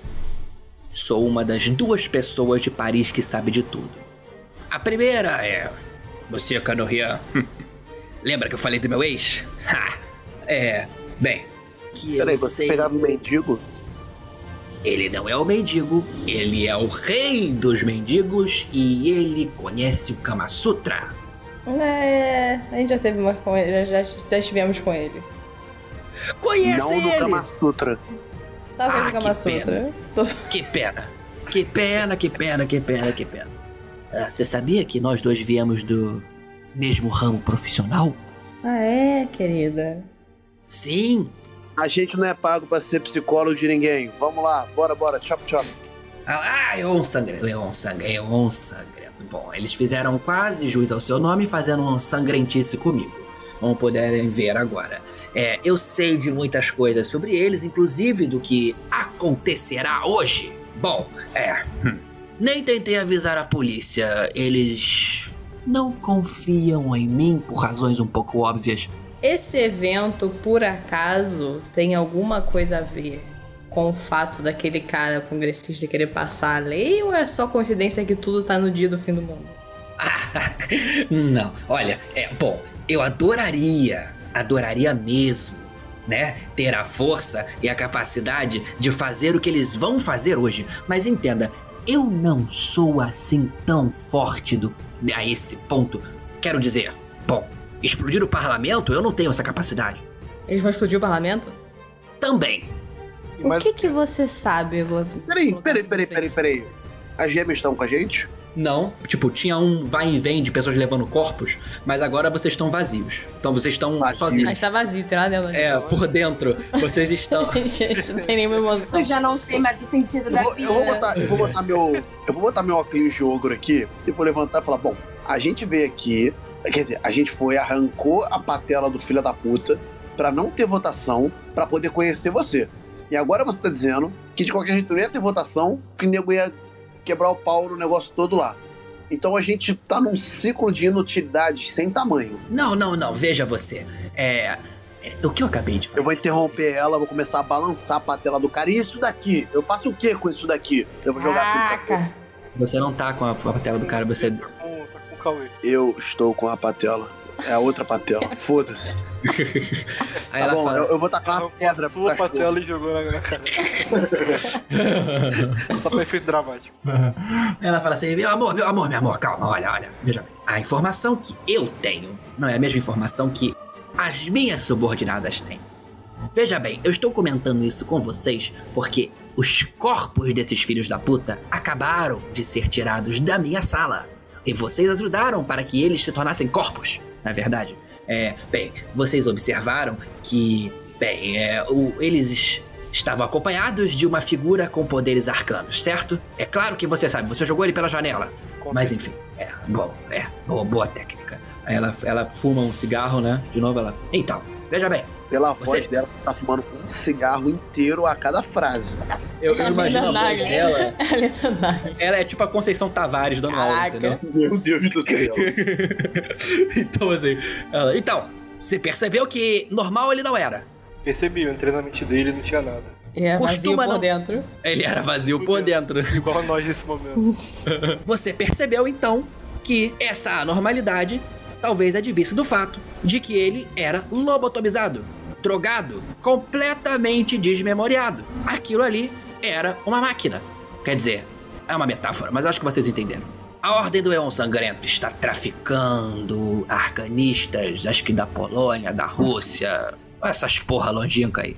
sou uma das duas pessoas de Paris que sabe de tudo. A primeira é. Você, Canorian. <laughs> Lembra que eu falei do meu ex? <laughs> Ha! É. Bem. Que Peraí, eu você sei... pegava um mendigo? Ele não é o mendigo, ele é o rei dos mendigos e ele conhece o Kama Sutra. É, a gente já teve uma com ele, já, já, já estivemos com ele. Conhece Não no ele? Kama Sutra. Talvez Ah, no Kama que Sutra. Que pena. Que pena, que pena, que pena, que pena. Ah, Você sabia que nós dois viemos do mesmo ramo profissional? Ah, é, querida? Sim. A gente não é pago pra ser psicólogo de ninguém. Vamos lá, bora, bora, chop chop. Ah, é um sangrento, é um sangrento, é um sangrento. bom. Eles fizeram quase juiz ao seu nome fazendo um sangrentice comigo. Como puderem ver agora. É, eu sei de muitas coisas sobre eles, inclusive do que acontecerá hoje. Bom, é. hum, <laughs> Nem tentei avisar a polícia. Eles não confiam em mim por razões um pouco óbvias. Esse evento, por acaso, tem alguma coisa a ver com o fato daquele cara congressista querer passar a lei ou é só coincidência que tudo tá no dia do fim do mundo? <laughs> Não, olha, é bom, eu adoraria, adoraria mesmo, né? Ter a força e a capacidade de fazer o que eles vão fazer hoje. Mas entenda, eu não sou assim tão forte do, a esse ponto. Quero dizer, bom, explodir o parlamento eu não tenho essa capacidade. Eles vão explodir o parlamento? Também. O que que você sabe? Eu vou... Peraí, peraí, peraí, peraí, peraí. As gêmeas estão com a gente? Não, tipo, tinha um vai e vem de pessoas levando corpos, mas agora vocês estão vazios. Então vocês estão sozinhos. Mas tá vazio, tem nada dentro. É, por dentro, vocês <laughs> estão. Gente, não tem nenhuma emoção. Eu já não sei mais o sentido Eu da vou, vida. eu vou botar, eu vou botar meu, eu vou botar meu óculos de ogro aqui e vou levantar e falar, bom, a gente veio aqui, quer dizer, a gente foi arrancou a patela do filho da puta pra não ter votação, pra poder conhecer você. E agora você tá dizendo que de qualquer jeito não ia ter votação, que o nego ia quebrar o pau no negócio todo lá. Então a gente tá num ciclo de inutilidades sem tamanho. Não, não, não, veja você. É. é, O que eu acabei de fazer? Eu vou interromper ela, vou começar a balançar a patela do cara. E isso daqui? Eu faço o que com isso daqui? Eu vou jogar assim. pra- Você não tá com a, com a tela do cara, você. Eu estou com a patela. É a outra patela. <laughs> Foda-se. Aí tá ela bom, fala- eu, eu vou tacar uma pedra A sua patela e jogou na, na cara. <laughs> Só pra efeito dramático. Ela fala assim: meu amor, meu amor, meu amor, calma, olha, olha, veja bem. A informação que eu tenho não é a mesma informação que as minhas subordinadas têm. Veja bem, eu estou comentando isso com vocês porque os corpos desses filhos da puta acabaram de ser tirados da minha sala. E vocês ajudaram para que eles se tornassem corpos, na verdade. É, bem, vocês observaram que, bem, é, o- eles es- estavam acompanhados de uma figura com poderes arcanos, certo? É claro que você sabe, você jogou ele pela janela. Mas enfim, é, bom, é, boa, boa técnica. Ela, ela fuma um cigarro, né? De novo ela. Então, veja bem. Pela Você- voz dela, tá fumando um cigarro inteiro a cada frase. Eu, eu imagino a voz dela. <laughs> Ela é. Ela é tipo a Conceição Tavares dando aula, Caraca. entendeu? Meu Deus do céu. <laughs> então, assim. ela, então, você percebeu que normal ele não era. Percebi, eu entrei na mente dele e não tinha nada. É vazio Costuma por não. dentro. Ele era vazio por dentro. <laughs> Igual nós nesse momento. Você percebeu então que essa anormalidade talvez advisse do fato de que ele era lobotomizado, drogado, completamente desmemoriado. Aquilo ali era uma máquina. Quer dizer, é uma metáfora, mas acho que vocês entenderam. A Ordem do Eon Sangrento está traficando arcanistas, acho que da Polônia, da Rússia, essas porra longínqua aí.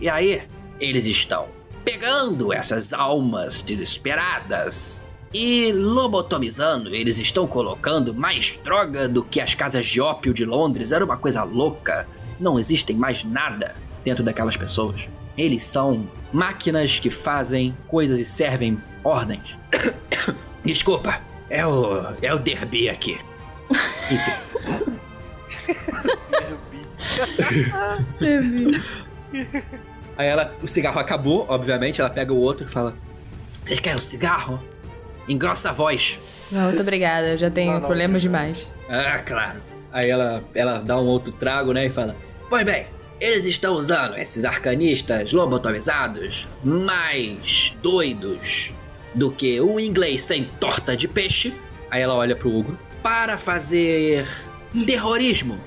E aí, eles estão pegando essas almas desesperadas e lobotomizando. Eles estão colocando mais droga do que as casas de ópio de Londres. Era uma coisa louca. Não existem mais nada dentro daquelas pessoas. Eles são máquinas que fazem coisas e servem ordens. <coughs> Desculpa, é o. é o Derby aqui. Enfim. <laughs> Aí ela, o cigarro acabou, obviamente, ela pega o outro e fala: Vocês querem um cigarro? Engrossa a voz. Não, muito obrigada. Eu já tenho problemas demais. Ah, claro. Aí ela, ela dá um outro trago, né, e fala: Pois bem, eles estão usando esses arcanistas lobotomizados mais doidos do que o inglês sem torta de peixe. Aí ela olha pro Ogro. Para fazer terrorismo,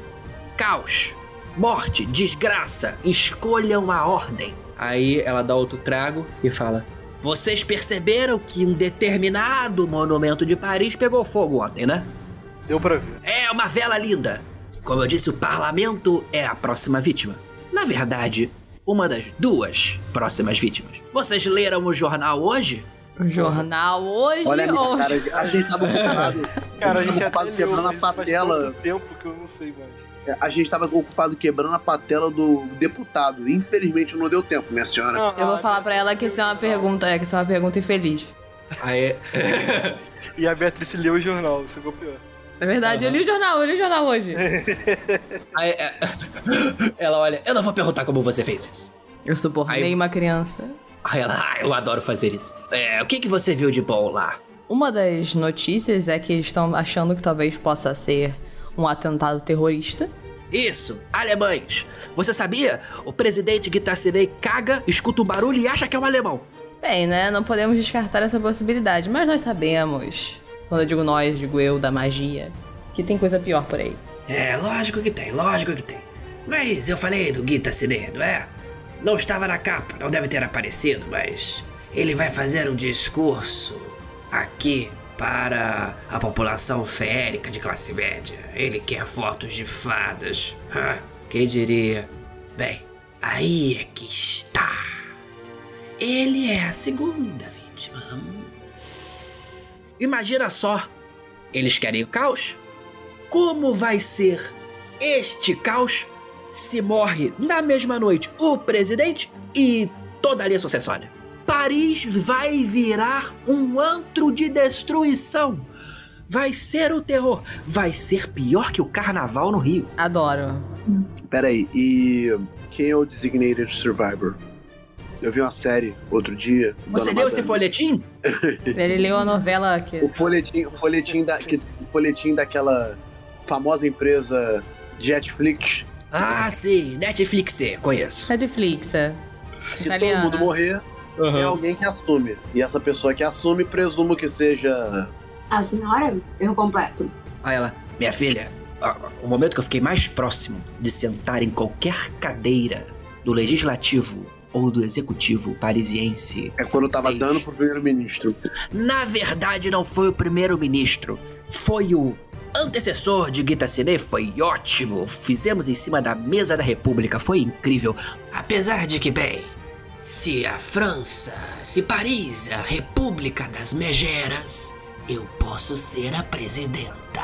caos, morte, desgraça. Escolham a ordem. Aí ela dá outro trago e fala: Vocês perceberam que um determinado monumento de Paris pegou fogo ontem, né? Deu pra ver. É uma vela linda. Como eu disse, o parlamento é a próxima vítima. Na verdade, uma das duas próximas vítimas. Vocês leram o jornal hoje? O jornal hoje Olha, ou... <laughs> cara, a gente tava ocupado. Cara, a gente ocupado quebrando a mas faz patela. tanto tempo que eu não sei mais. A gente tava ocupado quebrando a patela do deputado. Infelizmente não deu tempo, minha senhora. Eu vou falar pra ela que isso é uma pergunta, é que isso é uma pergunta infeliz. Aí. <laughs> E a Beatriz leu o jornal, ficou pior. É verdade, eu li o jornal, eu li o jornal hoje. <laughs> Aí, é, <laughs> ela olha, eu não vou perguntar como você fez isso. Eu subornei Aí- uma criança. Aí ela, ah, eu adoro fazer isso. É, o que, que você viu de bom lá? Uma das notícias é que estão achando que talvez possa ser um atentado terrorista. Isso, alemães. Você sabia? O presidente Guitarcinei caga, escuta um barulho e acha que é um alemão. Bem, né? Não podemos descartar essa possibilidade, mas nós sabemos. Quando eu digo nós, digo eu, da magia, que tem coisa pior por aí. É, lógico que tem, lógico que tem. Mas eu falei do Guita Cine, não é? Não estava na capa, não deve ter aparecido, mas ele vai fazer um discurso aqui para a população feérica de classe média. Ele quer fotos de fadas. Hã? Quem diria? Bem, aí é que está. Ele é a segunda vítima. Imagina só, eles querem o caos? Como vai ser este caos se morre na mesma noite o presidente e toda a linha sucessória? Paris vai virar um antro de destruição. Vai ser o terror. Vai ser pior que o carnaval no Rio. Adoro. Peraí, e quem é o Designated Survivor? Eu vi uma série outro dia. Você leu esse folhetim? <laughs> Ele leu a novela que. O folhetim, o folhetim, da, que, o folhetim daquela famosa empresa Jetflix. Ah, sim, Netflix, conheço. Netflix, é. Se Italiana. todo mundo morrer, é alguém que assume. E essa pessoa que assume, presumo que seja. A senhora? Eu completo. Aí ela, minha filha, o momento que eu fiquei mais próximo de sentar em qualquer cadeira do legislativo ou do executivo parisiense. É quando tava francês, dando pro primeiro-ministro. Na verdade, não foi o primeiro-ministro, foi o antecessor de Guita Cine, foi ótimo. Fizemos em cima da mesa da República, foi incrível. Apesar de que, bem, se a França, se Paris, a República das Megeras, eu posso ser a presidenta.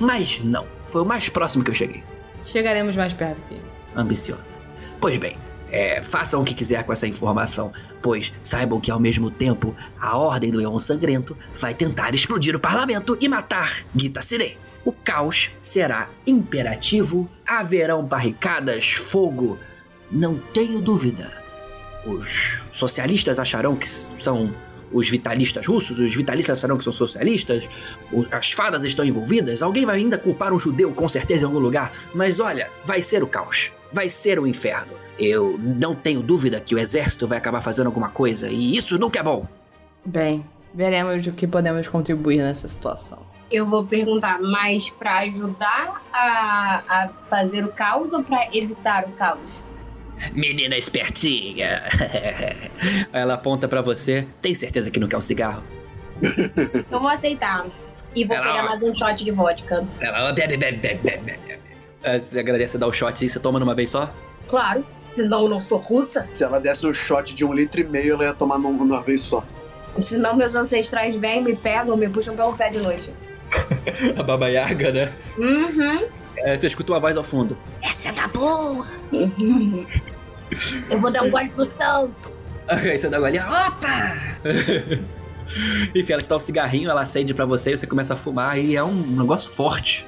Mas não, foi o mais próximo que eu cheguei. Chegaremos mais perto que Ambiciosa. Pois bem, é, façam o que quiser com essa informação, pois saibam que ao mesmo tempo a Ordem do Leão Sangrento vai tentar explodir o parlamento e matar Gita Sire. O caos será imperativo, haverão barricadas, fogo. Não tenho dúvida. Os socialistas acharão que são os vitalistas russos, os vitalistas acharão que são socialistas, as fadas estão envolvidas, alguém vai ainda culpar um judeu com certeza em algum lugar, mas olha, vai ser o caos, vai ser o inferno. Eu não tenho dúvida que o exército vai acabar fazendo alguma coisa, e isso nunca é bom. Bem, veremos o que podemos contribuir nessa situação. Eu vou perguntar, mas pra ajudar a, a fazer o caos ou pra evitar o caos? Menina espertinha. <laughs> Ela aponta pra você. Tem certeza que não quer um cigarro? Eu vou aceitar. E vou Ela- pegar mais um shot de vodka. Ela "Oh, bebe, bebe, bebe, bebe, bebe. É, Você agradece dar o shot e você toma numa vez só? Claro, senão eu não sou russa. Se ela desse um shot de um litro e meio, ela ia tomar num- numa vez só. Senão meus ancestrais vêm, me pegam, me puxam pelo pé de noite. <laughs> A Baba Yaga, né? Uhum. É, você escuta uma voz ao fundo. Essa é da boa. Eu vou dar um gole pro santo. Aí você dá uma olhada. Opa! <laughs> Enfim, ela te dá um cigarrinho, ela acende pra você você começa a fumar e é um negócio forte.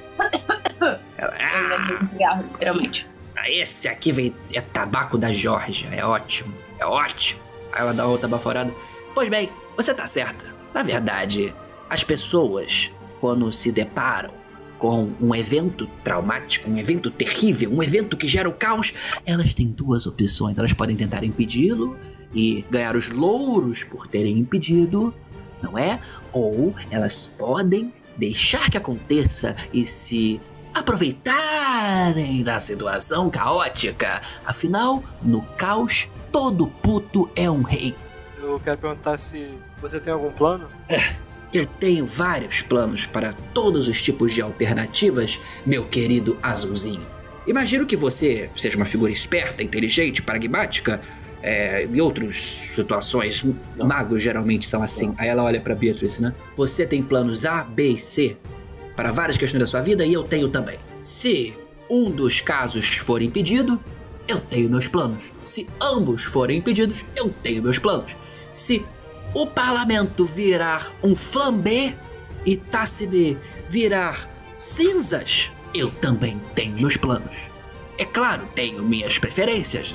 Ela, gosto de cigarro, literalmente. Ah, esse aqui vem, é tabaco da Georgia, é ótimo, é ótimo. Aí ela dá outra baforada. Pois bem, você tá certa. Na verdade, as pessoas, quando se deparam com um evento traumático, um evento terrível, um evento que gera o caos, elas têm duas opções. Elas podem tentar impedi-lo e ganhar os louros por terem impedido, não é? Ou elas podem deixar que aconteça e se aproveitarem da situação caótica. Afinal, no caos, todo puto é um rei. Eu quero perguntar se você tem algum plano? Eu tenho vários planos para todos os tipos de alternativas, meu querido azulzinho. Imagino que você seja uma figura esperta, inteligente, pragmática. É, em outras situações, magos geralmente são assim. Aí ela olha para Beatrice, né? Você tem planos A, B e C para várias questões da sua vida e eu tenho também. Se um dos casos for impedido, eu tenho meus planos. Se ambos forem impedidos, eu tenho meus planos. Se o parlamento virar um flambé e Tassine virar cinzas, eu também tenho meus planos. É claro, tenho minhas preferências,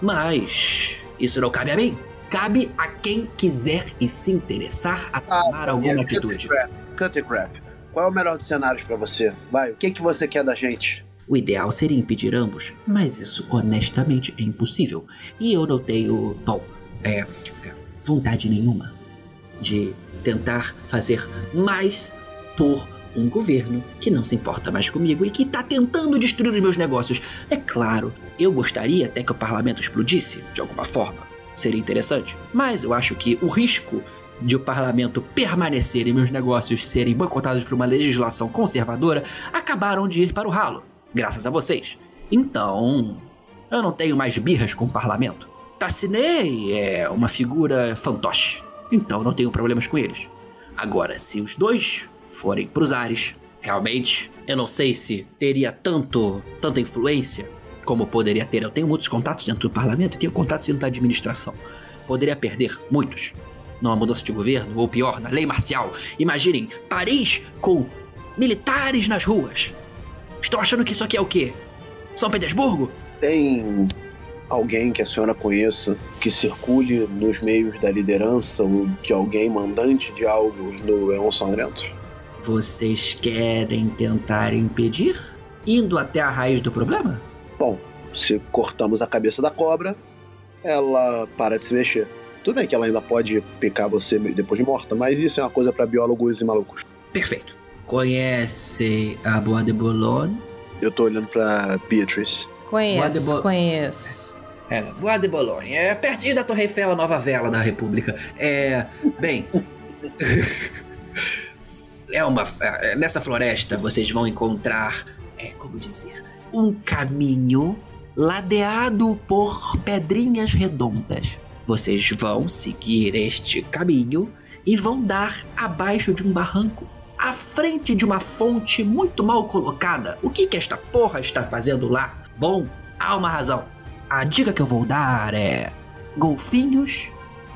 mas isso não cabe a mim. Cabe a quem quiser e se interessar a tomar alguma atitude. Cutter Crap, qual é o melhor dos cenários pra você? Vai, o que, que você quer da gente? O ideal seria impedir ambos, mas isso honestamente é impossível. E eu não tenho, bom, é, vontade nenhuma de tentar fazer mais por um governo que não se importa mais comigo e que está tentando destruir os meus negócios. É claro, eu gostaria até que o parlamento explodisse de alguma forma. Seria interessante. Mas eu acho que o risco de o parlamento permanecer e meus negócios serem boicotados por uma legislação conservadora acabaram de ir para o ralo, graças a vocês. Então, eu não tenho mais birras com o parlamento. Tassinei é uma figura fantoche, então não tenho problemas com eles. Agora, se os dois forem pros ares, realmente, eu não sei se teria tanto, tanta influência como poderia ter. Eu tenho muitos contatos dentro do parlamento e tenho contatos dentro da administração. Poderia perder muitos. Numa mudança de governo, ou pior, na lei marcial. Imaginem, Paris com militares nas ruas. Estão achando que isso aqui é o quê? São Petersburgo? Tem alguém que a senhora conheça que circule nos meios da liderança ou de alguém mandante de algo no Eon Sangrento? Vocês querem tentar impedir? Indo até a raiz do problema? Bom, se cortamos a cabeça da cobra, ela para de se mexer. Tudo bem que ela ainda pode picar você depois de morta, mas isso é uma coisa pra biólogos e malucos. Perfeito. Conhece a Bois de Boulogne? Eu tô olhando pra Beatrice. Conheço, Guadebo- conheço. É, Bois de Boulogne. É pertinho da Torre Eiffel, a nova vela da República. É. Bem. <laughs> é uma. é, Nessa floresta vocês vão encontrar. É, como dizer? Um caminho ladeado por pedrinhas redondas. Vocês vão seguir este caminho e vão dar abaixo de um barranco, à frente de uma fonte muito mal colocada. O que que esta porra está fazendo lá? Bom, há uma razão. A dica que eu vou dar é: golfinhos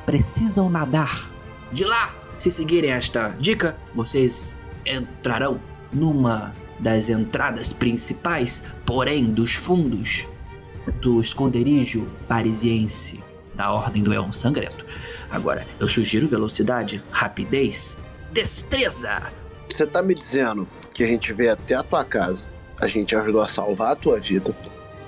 precisam nadar. De lá, se seguirem esta dica, vocês entrarão numa das entradas principais, porém dos fundos do esconderijo parisiense da Ordem do Elmo Sangrento. Agora, eu sugiro velocidade, rapidez, destreza. Você tá me dizendo que a gente veio até a tua casa, a gente ajudou a salvar a tua vida,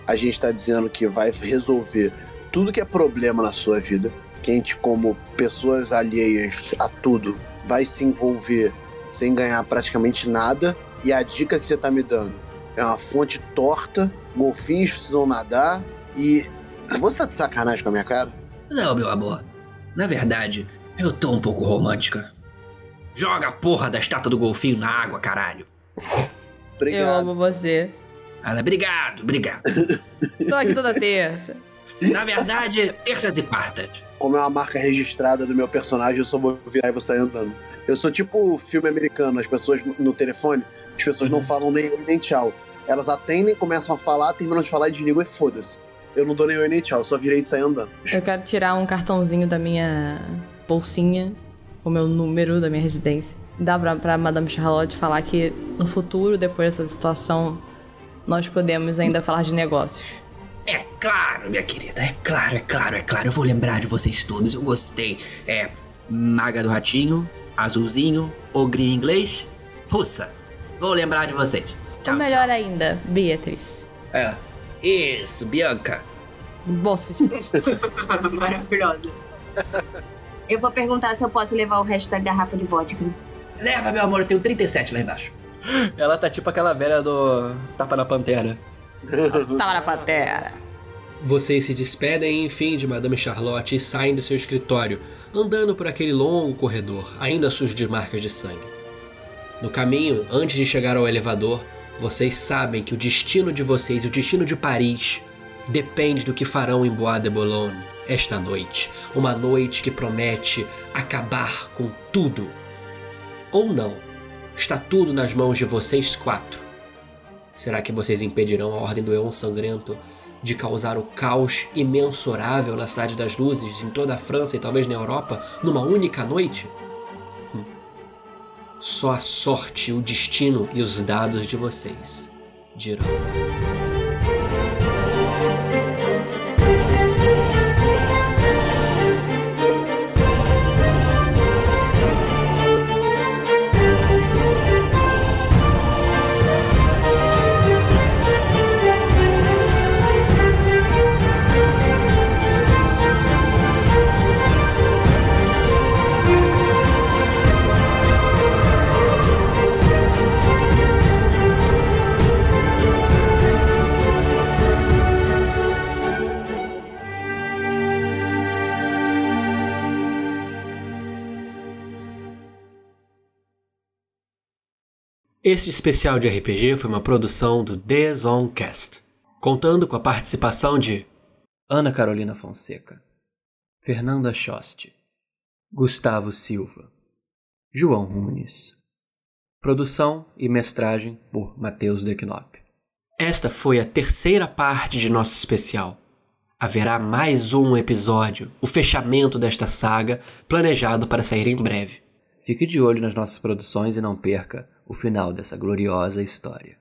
a gente tá dizendo que vai resolver tudo que é problema na sua vida, que a gente, como pessoas alheias a tudo, vai se envolver sem ganhar praticamente nada, e a dica que você tá me dando é uma fonte torta, golfinhos precisam nadar, e. Você tá de sacanagem com a minha cara? Não, meu amor. Na verdade, eu tô um pouco romântica. Joga a porra da estátua do golfinho na água, caralho. Eu amo você. Ana, obrigado, obrigado. <laughs> Tô aqui toda terça. Na verdade, terças e quartas. Como é uma marca registrada do meu personagem, eu só vou virar e vou sair andando. Eu sou tipo o filme americano, as pessoas no- telefone, as pessoas não falam nem oi nem tchau. Elas atendem, começam a falar, terminam de falar e desligam e foda-se. Eu não dou nem oi nem tchau, eu só virei e saí andando. Eu quero tirar um cartãozinho da minha bolsinha, o meu número da minha residência. Dá pra, pra Madame Charlotte falar que no futuro, depois dessa situação, nós podemos ainda falar de negócios. É claro, minha querida, é claro, é claro, é claro. Eu vou lembrar de vocês todos, eu gostei. É Maga do Ratinho, Azulzinho, Ogrinho Inglês, Russa. Vou lembrar de vocês. Ou melhor ainda, Beatriz. É. Isso, Bianca. Bom suficiente. <laughs> Maravilhosa. Eu vou perguntar se eu posso levar o resto da garrafa de vodka. Leva, meu amor, eu tenho 37 lá embaixo. <laughs> Ela tá tipo aquela velha do Tapa na Pantera. <laughs> Tava na patera. Vocês se despedem, enfim, de Madame Charlotte e saem do seu escritório, andando por aquele longo corredor, ainda sujo de marcas de sangue. No caminho, antes de chegar ao elevador, vocês sabem que o destino de vocês e o destino de Paris depende do que farão em Bois de Boulogne esta noite. Uma noite que promete acabar com tudo. Ou não. Está tudo nas mãos de vocês quatro. Será que vocês impedirão a Ordem do Eon Sangrento de causar o caos imensurável na Cidade das Luzes, em toda a França e talvez na Europa, numa única noite? Hum. Só a sorte, o destino e os dados de vocês dirão. Este especial de RPG foi uma produção do The Zonecast, contando com a participação de Ana Carolina Fonseca, Fernanda Schost, Gustavo Silva, João Nunes. Produção e mestragem por Matheus Deknop. Esta foi a terceira parte de nosso especial. Haverá mais um episódio, o fechamento desta saga, planejado para sair em breve. Fique de olho nas nossas produções e não perca o final dessa gloriosa história.